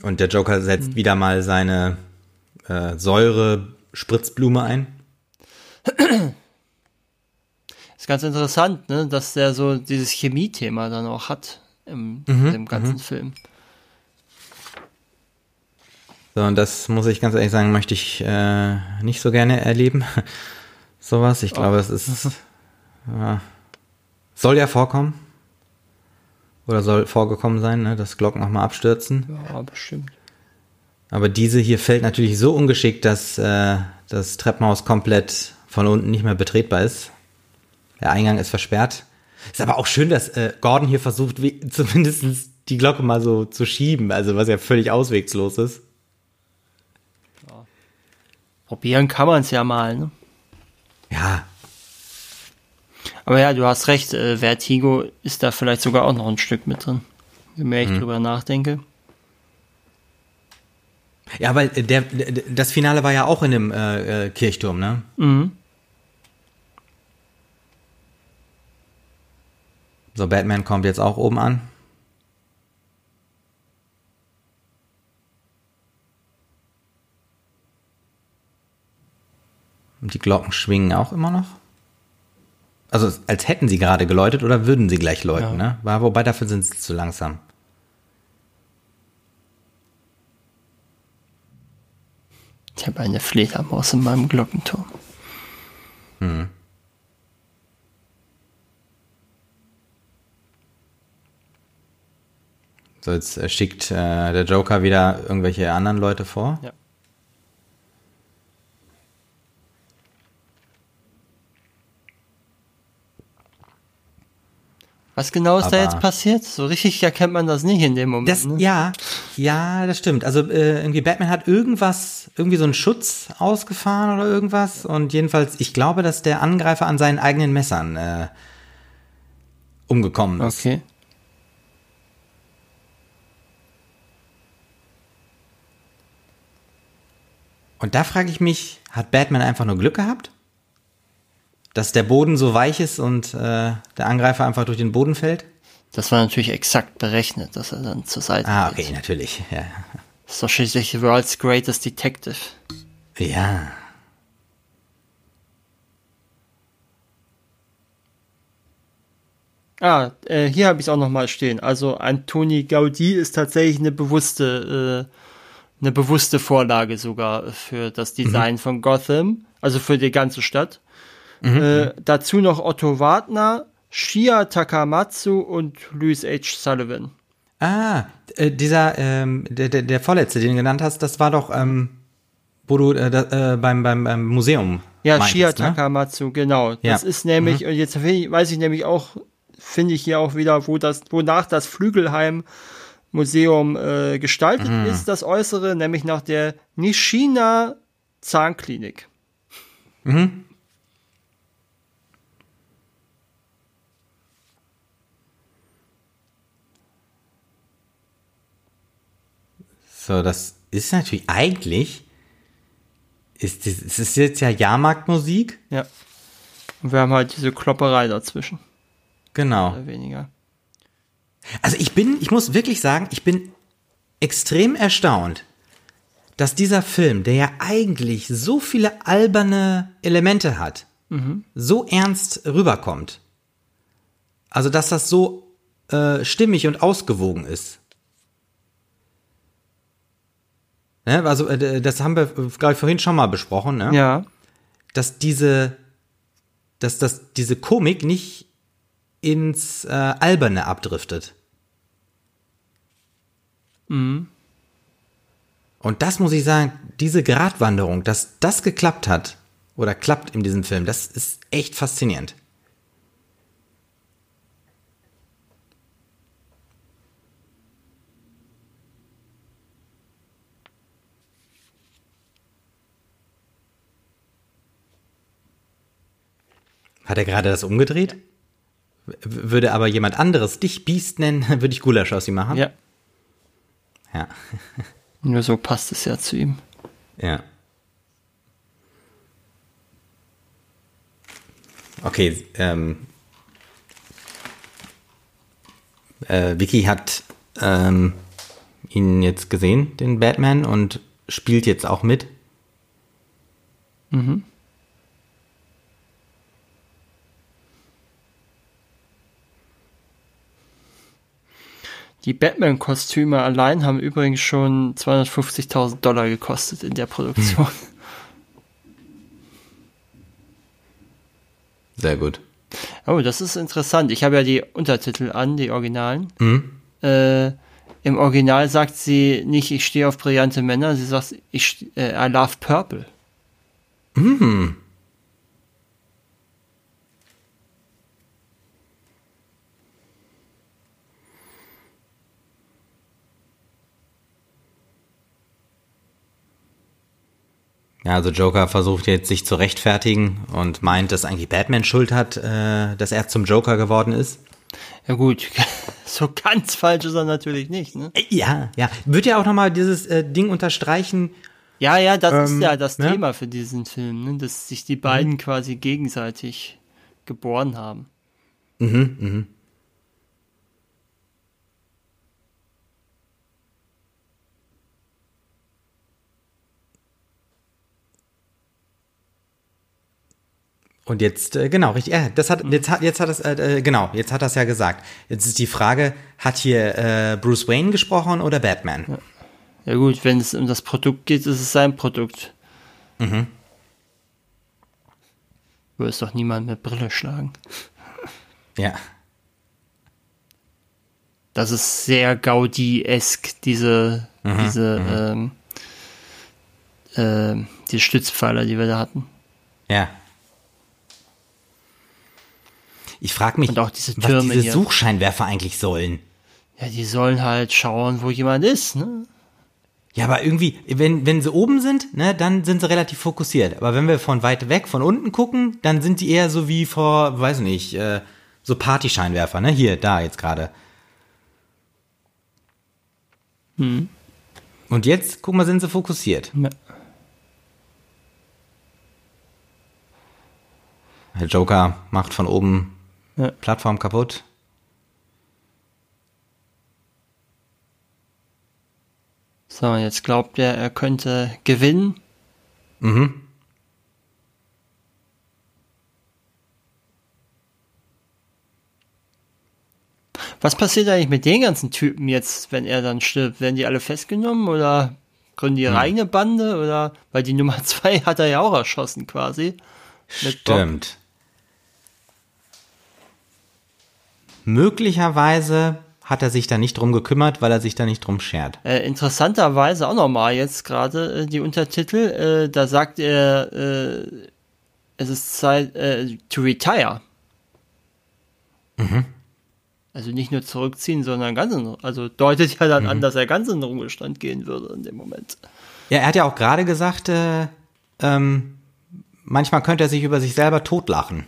Und der Joker setzt wieder mal seine äh, Säure-Spritzblume ein. Ist ganz interessant, ne, dass der so dieses Chemie-Thema dann auch hat im, Mhm, im ganzen Film. So, und das muss ich ganz ehrlich sagen, möchte ich äh, nicht so gerne erleben. <laughs> Sowas. Ich glaube, es ist. <laughs> Ja, soll ja vorkommen. Oder soll vorgekommen sein, ne, dass Glocken auch mal abstürzen. Ja, bestimmt. Aber diese hier fällt natürlich so ungeschickt, dass äh, das Treppenhaus komplett von unten nicht mehr betretbar ist. Der Eingang ist versperrt. Ist aber auch schön, dass äh, Gordon hier versucht, <laughs> zumindest die Glocke mal so zu schieben, also was ja völlig auswegslos ist. Probieren kann man es ja mal, ne? Ja, Aber ja, du hast recht, äh, Vertigo ist da vielleicht sogar auch noch ein Stück mit drin. Je mehr Mhm. ich drüber nachdenke. Ja, weil äh, der, der, das Finale war ja auch in dem äh, äh, Kirchturm, ne? Mhm. So, Batman kommt jetzt auch oben an. Und die Glocken schwingen auch immer noch. Also als hätten sie gerade geläutet oder würden sie gleich läuten, Ja. ne? War, wobei dafür sind sie zu langsam. Ich habe eine Fledermaus in meinem Glockenturm. So, jetzt äh, schickt äh, der Joker wieder irgendwelche anderen Leute vor. Ja. Was genau ist da Aber- jetzt passiert? So richtig erkennt man das nicht in dem Moment. Das, ne? ja, ja, das stimmt. Also äh, irgendwie Batman hat irgendwas, irgendwie so einen Schutz ausgefahren oder irgendwas. Und jedenfalls, ich glaube, dass der Angreifer an seinen eigenen Messern äh, umgekommen ist. Okay. Und da frage ich mich, hat Batman einfach nur Glück gehabt? Dass der Boden so weich ist und äh, der Angreifer einfach durch den Boden fällt? Das war natürlich exakt berechnet, dass er dann zur Seite Ah, geht. okay, natürlich. Ja. Das ist doch schließlich World's Greatest Detective. ja. Ah, äh, hier habe ich es auch nochmal stehen. Also Antoni Gaudí ist tatsächlich eine bewusste, äh, eine bewusste Vorlage sogar für das Design von Gotham, also für die ganze Stadt. Äh, dazu noch Otto Wagner, Shia Takamatsu und Louis H. Sullivan. Ah, äh, dieser, ähm, der, der, der vorletzte, den du genannt hast, das war doch, ähm, wo du äh, da, äh, beim, beim, beim Museum. Ja, meintest, Shia ne? Takamatsu, genau. Das Ja. ist nämlich, und jetzt weiß ich nämlich auch, finde ich hier auch wieder, wo das, wonach das Flügelheim Museum äh, gestaltet Mhm. ist, das Äußere, nämlich nach der Nishina Zahnklinik. So, das ist natürlich eigentlich, ist, das- es ist jetzt ja Jahrmarktmusik. Ja. Und wir haben halt diese Klopperei dazwischen, Genau. oder weniger. Also ich bin, ich muss wirklich sagen, ich bin extrem erstaunt, dass dieser Film, der ja eigentlich so viele alberne Elemente hat, so ernst rüberkommt. Also dass das so äh, stimmig und ausgewogen ist. Ne? Also äh, das haben wir, glaube ich, vorhin schon mal besprochen, ne? Ja. dass diese dass das, diese Komik nicht ins äh, Alberne abdriftet. Mhm. Und das muss ich sagen, diese Gratwanderung, dass das geklappt hat oder klappt in diesem Film, das ist echt faszinierend. Hat er gerade das umgedreht? W- Würde aber jemand anderes dich Biest nennen, <laughs> würde ich Gulasch aus ihm machen? Ja, Ja. <laughs> nur so passt es ja zu ihm. Ja. Okay, ähm, äh, Vicky hat ähm, ihn jetzt gesehen, den Batman, und spielt jetzt auch mit. Mhm. Die Batman-Kostüme allein haben übrigens schon 250.000 Dollar gekostet in der Produktion. Sehr gut. Oh, das ist interessant. Ich habe ja die Untertitel an, die Originalen. Mhm. Äh, Im Original sagt sie nicht, ich stehe auf brillante Männer, sie sagt, ich, äh, I love purple. Ja, also Joker versucht jetzt sich zu rechtfertigen und meint, dass eigentlich Batman Schuld hat, äh, dass er zum Joker geworden ist. Ja gut, <laughs> so ganz falsch ist er natürlich nicht, ne? Äh, Ja, ja. Wird ja auch nochmal dieses äh, Ding unterstreichen. Ja, ja, das Ähm, ist ja das ja. Thema für diesen Film, ne? dass sich die beiden quasi gegenseitig geboren haben. Mhm, mhm. Und jetzt, äh, genau, richtig, äh, das hat, jetzt hat, jetzt hat das, äh, äh, genau, jetzt hat das ja gesagt. Jetzt ist die Frage, hat hier äh, Bruce Wayne gesprochen oder Batman? Ja gut, wenn es um das Produkt geht, ist es sein Produkt. Mhm. Würde es doch niemand mit Brille schlagen. Ja. Das ist sehr Gaudi-esk, diese, Mhm, diese, ähm, ähm, die Stützpfeiler, die wir da hatten. Ja. Ich frage mich, diese was diese hier. Suchscheinwerfer eigentlich sollen. Ja, die sollen halt schauen, wo jemand ist, ne? Ja, aber irgendwie, wenn, wenn sie oben sind, ne, dann sind sie relativ fokussiert. Aber wenn wir von weit weg, von unten gucken, dann sind die eher so wie vor, weiß nicht, äh, so Partyscheinwerfer, ne? Hier, da jetzt gerade. Und jetzt, guck mal, sind sie fokussiert. Ja. Der Joker macht von oben Ja. Plattform kaputt. So, jetzt glaubt er, er könnte gewinnen. Mhm. Was passiert eigentlich mit den ganzen Typen jetzt, wenn er dann stirbt? Werden die alle festgenommen oder gründen die ihre eigene Bande? Oder weil die Nummer <laughs> zwei hat er ja auch erschossen quasi. Stimmt. Möglicherweise hat er sich da nicht drum gekümmert, weil er sich da nicht drum schert. Äh, interessanterweise auch nochmal jetzt gerade äh, die Untertitel. Äh, da sagt er, äh, es ist Zeit äh, to retire. Also nicht nur zurückziehen, sondern ganz in, also deutet ja dann an, dass er ganz in den Ruhestand gehen würde in dem Moment. Ja, er hat ja auch gerade gesagt, äh, ähm, manchmal könnte er sich über sich selber totlachen.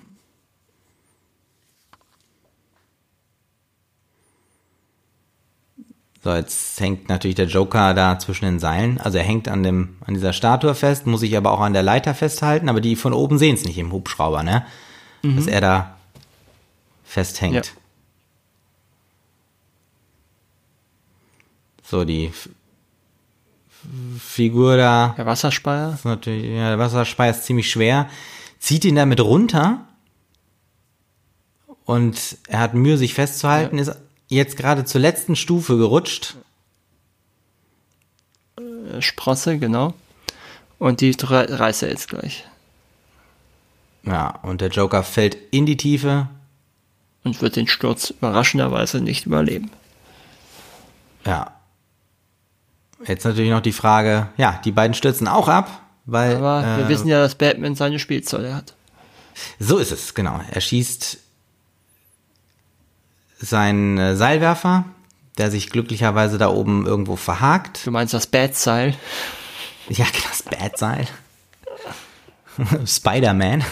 So, jetzt hängt natürlich der Joker da zwischen den Seilen. Also er hängt an dem, an dieser Statue fest, muss sich aber auch an der Leiter festhalten, aber die von oben sehen es nicht im Hubschrauber, ne? Dass er da festhängt. Ja. So, die F Figur da Der Wasserspeier. ist natürlich, ja, der Wasserspeier ist ziemlich schwer, zieht ihn damit runter und er hat Mühe, sich festzuhalten, ist jetzt gerade zur letzten Stufe gerutscht. Äh, Sprosse, genau. Und die reißt er jetzt gleich. Ja, und der Joker fällt in die Tiefe. Und wird den Sturz überraschenderweise nicht überleben. Ja. Jetzt natürlich noch die Frage, ja, die beiden stürzen auch ab, weil. Aber wir äh, wissen ja, dass Batman seine Spielzeuge hat. So ist es, genau. Er schießt seinen äh, Seilwerfer, der sich glücklicherweise da oben irgendwo verhakt. Du meinst das Bat-Seil? Ja, genau, das Bad-Seil. <laughs> Spider-Man.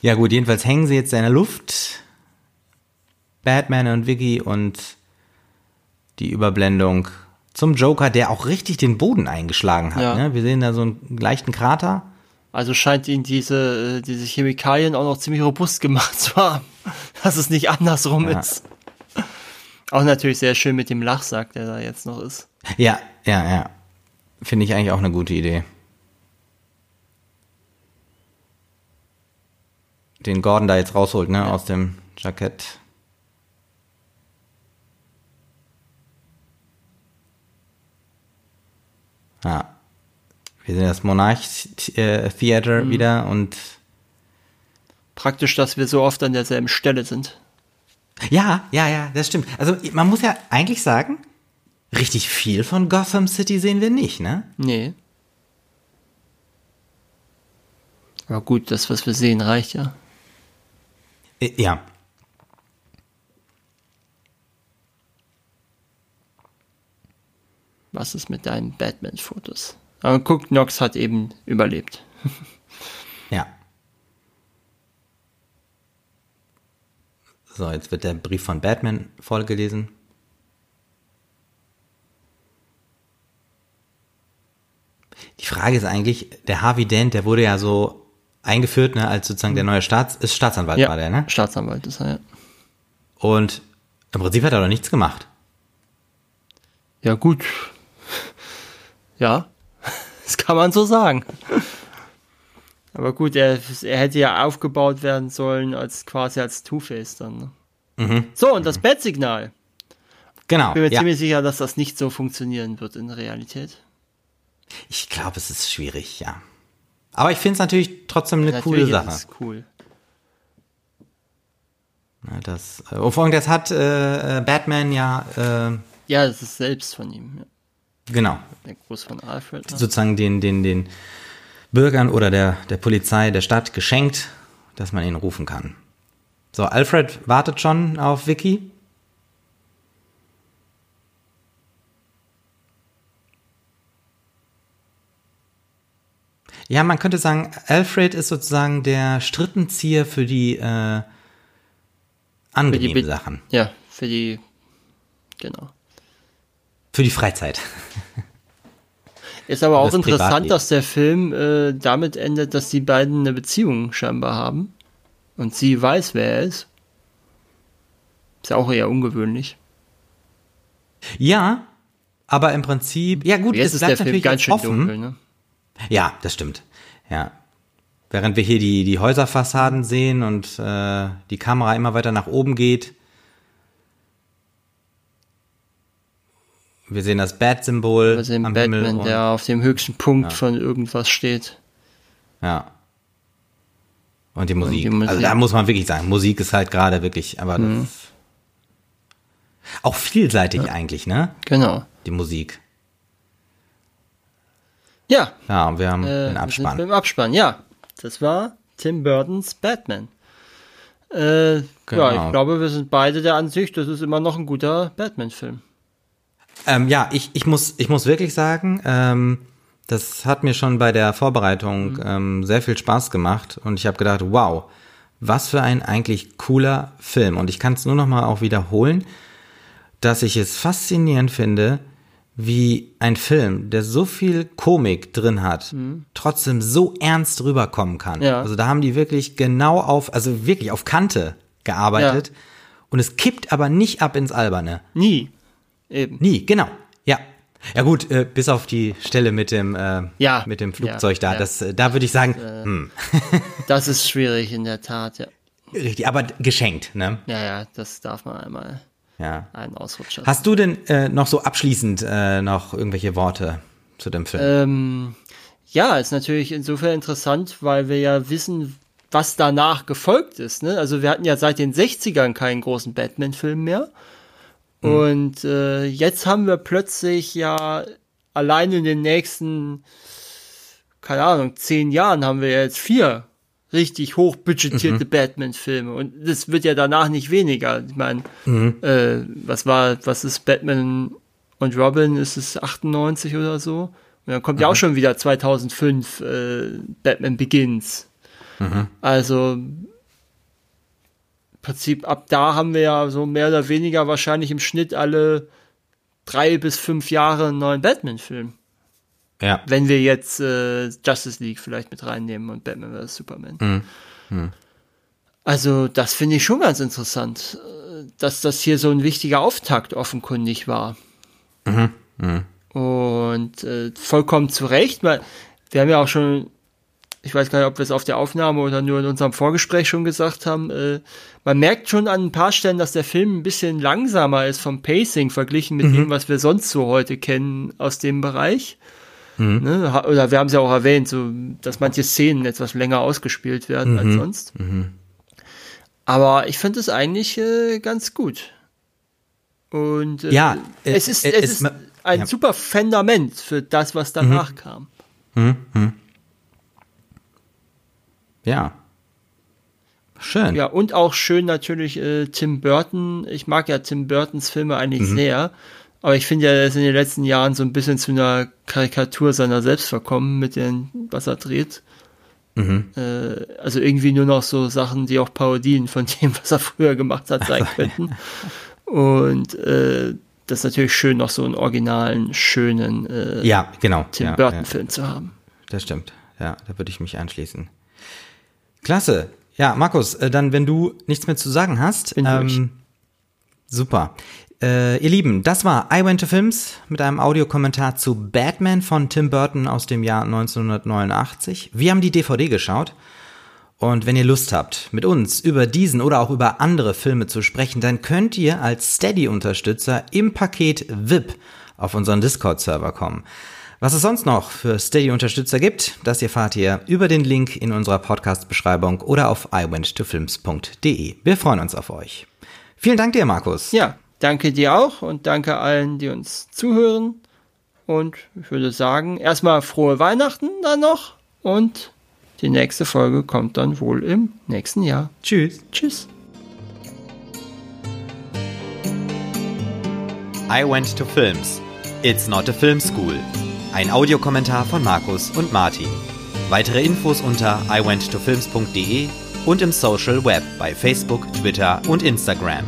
ja gut, jedenfalls hängen sie jetzt in der Luft. Batman und Vicky und die Überblendung zum Joker, der auch richtig den Boden eingeschlagen hat. Ja. Ne? Wir sehen da so einen leichten Krater. Also scheint ihn diese, äh, diese Chemikalien auch noch ziemlich robust gemacht zu haben, <laughs> dass es nicht andersrum Ja. ist. Auch natürlich sehr schön mit dem Lachsack, der da jetzt noch ist. Ja, ja, ja. Finde ich eigentlich auch eine gute Idee. Den Gordon da jetzt rausholt, ne, aus dem Jackett. Ja. Wir sehen das Monarch Theater wieder und Praktisch, dass wir so oft an derselben Stelle sind. Ja, ja, ja, das stimmt. Also man muss ja eigentlich sagen, richtig viel von Gotham City sehen wir nicht, ne? Nee. Aber gut, das, was wir sehen, reicht ja. Äh, Ja. Was ist mit deinen Batman-Fotos? Aber guck, Nox hat eben überlebt. <laughs> Ja. So, jetzt wird der Brief von Batman vorgelesen. Die Frage ist eigentlich, der Harvey Dent, der wurde ja so eingeführt, ne, als sozusagen der neue Staats ist Staatsanwalt war der, ne? Staatsanwalt ist er, ja. Und im Prinzip hat er doch nichts gemacht. Ja, gut. Ja, das kann man so sagen. Aber gut, er, er hätte ja aufgebaut werden sollen als quasi als Two-Face dann. Ne? So, und das Bat-Signal. Genau. Ich bin mir Mhm. Ja. ziemlich sicher, dass das nicht so funktionieren wird in der Realität. Ich glaube, es ist schwierig, ja. Aber ich finde es natürlich trotzdem eine coole Natürlich Sache. ist es cool. Das, äh, und vor allem, das hat äh, äh, Batman ja, äh, Ja, das ist selbst von ihm. Ja. Genau, Der Gruß von Alfred. Ne? sozusagen den, den, den Bürgern oder der, der Polizei der Stadt geschenkt, dass man ihn rufen kann. So, Alfred wartet schon auf Vicky. Ja, man könnte sagen, Alfred ist sozusagen der Strittenzieher für die äh, angenehmen Be- Sachen. Ja, für die. Genau. Für die Freizeit. Ist aber auch Das interessant, Privatleben. dass der Film äh, damit endet, dass die beiden eine Beziehung scheinbar haben. Und sie weiß, wer er ist. Ist ja auch eher ungewöhnlich. Ja, aber im Prinzip, ja gut, Jetzt es ist der bleibt Film natürlich ganz schön offen. dunkel, ne? Ja, das stimmt. Ja. Während wir hier die, die Häuserfassaden sehen und äh, die Kamera immer weiter nach oben geht. Wir sehen das Bat-Symbol Wir sehen am Batman, Himmel. Und, der auf dem höchsten Punkt von irgendwas steht. ja. Und die Musik. die Musik. Also da muss man wirklich sagen, Musik ist halt gerade wirklich, aber ist auch vielseitig eigentlich, ne? Genau. Die Musik. Ja, Ja, und wir haben äh, den wir Abspann. beim Abspann. Ja, das war Tim Burtons Batman. Äh, Genau. Ja, ich glaube, wir sind beide der Ansicht, das ist immer noch ein guter Batman-Film. Ähm, ja, ich, ich, muss, ich muss wirklich sagen, ähm, das hat mir schon bei der Vorbereitung ähm, sehr viel Spaß gemacht und ich habe gedacht, wow, was für ein eigentlich cooler Film. Und ich kann es nur noch mal auch wiederholen, dass ich es faszinierend finde, wie ein Film, der so viel Komik drin hat, trotzdem so ernst rüberkommen kann. Ja. Also da haben die wirklich genau auf, also wirklich auf Kante gearbeitet. Und es kippt aber nicht ab ins Alberne. Nie. Eben. Nie, genau. Ja. Ja gut, äh, bis auf die Stelle mit dem äh, Ja. mit dem Flugzeug Ja, da, ja. das äh, da würde ich sagen, hm, <laughs> Das ist schwierig in der Tat, ja. richtig, aber geschenkt, ne? Ja, ja, das darf man einmal Ja. einen Ausrutscher. Hast du denn äh, noch so abschließend äh, noch irgendwelche Worte zu dem Film? Ähm, Ja, ist natürlich insofern interessant, weil wir ja wissen, was danach gefolgt ist. Ne? Also wir hatten ja seit den 60ern keinen großen Batman-Film mehr. Mhm. Und äh, jetzt haben wir plötzlich ja allein in den nächsten, keine Ahnung, zehn Jahren haben wir jetzt vier richtig hochbudgetierte mhm. Batman-Filme. Und das wird ja danach nicht weniger. Ich meine, mhm. äh, was war, was ist Batman und Robin? Ist es 98 oder so? Und dann kommt mhm. ja auch schon wieder 2005 äh, Batman Begins. Mhm. Also Prinzip ab da haben wir ja so mehr oder weniger wahrscheinlich im Schnitt alle drei bis fünf Jahre einen neuen Batman-Film. Ja. Wenn wir jetzt äh, Justice League vielleicht mit reinnehmen und Batman vs. Superman. Mhm. Mhm. Also, das finde ich schon ganz interessant, äh, dass das hier so ein wichtiger Auftakt offenkundig war. Mhm. mhm. Und äh, vollkommen zu Recht, weil wir haben ja auch schon, ich weiß gar nicht, ob wir es auf der Aufnahme oder nur in unserem Vorgespräch schon gesagt haben, äh, man merkt schon an ein paar Stellen, dass der Film ein bisschen langsamer ist vom Pacing verglichen mit mhm. dem, was wir sonst so heute kennen aus dem Bereich. Mhm. Ne? Oder wir haben es ja auch erwähnt, so, dass manche Szenen etwas länger ausgespielt werden mhm. als sonst. Mhm. Aber ich finde es eigentlich äh, ganz gut. Und äh, ja, es, ist, es, es ist ein ja. super Fundament für das, was danach mhm. kam. Mhm. Ja. Schön. Ja, und auch schön natürlich äh, Tim Burton. Ich mag ja Tim Burtons Filme eigentlich mhm. sehr. Aber ich finde ja, er ist in den letzten Jahren so ein bisschen zu einer Karikatur seiner selbst verkommen mit dem, was er dreht. Mhm. Äh, also irgendwie nur noch so Sachen, die auch Parodien von <laughs> dem, was er früher gemacht hat, sein <laughs> könnten. Und äh, das ist natürlich schön, noch so einen originalen, schönen äh, ja, genau. Tim ja, Burton-Film ja. zu haben. Das stimmt. Ja, da würde ich mich anschließen. Klasse. Ja, Markus, äh, dann, wenn du nichts mehr zu sagen hast, ähm, super. Äh, ihr Lieben, das war I Went to Films mit einem Audiokommentar zu Batman von Tim Burton aus dem Jahr 1989. Wir haben die DVD geschaut. Und wenn ihr Lust habt, mit uns über diesen oder auch über andere Filme zu sprechen, dann könnt ihr als Steady-Unterstützer im Paket VIP auf unseren Discord-Server kommen. Was es sonst noch für Steady-Unterstützer gibt, das erfahrt ihr über den Link in unserer Podcast-Beschreibung oder auf iwenttofilms.de. Wir freuen uns auf euch. Vielen Dank dir, Markus. Ja, danke dir auch und danke allen, die uns zuhören. Und ich würde sagen, erstmal frohe Weihnachten dann noch und die nächste Folge kommt dann wohl im nächsten Jahr. Tschüss. Tschüss. I went to films. It's not a film school. Ein Audiokommentar von Markus und Martin. Weitere Infos unter iwenttofilms.de und im Social Web bei Facebook, Twitter und Instagram.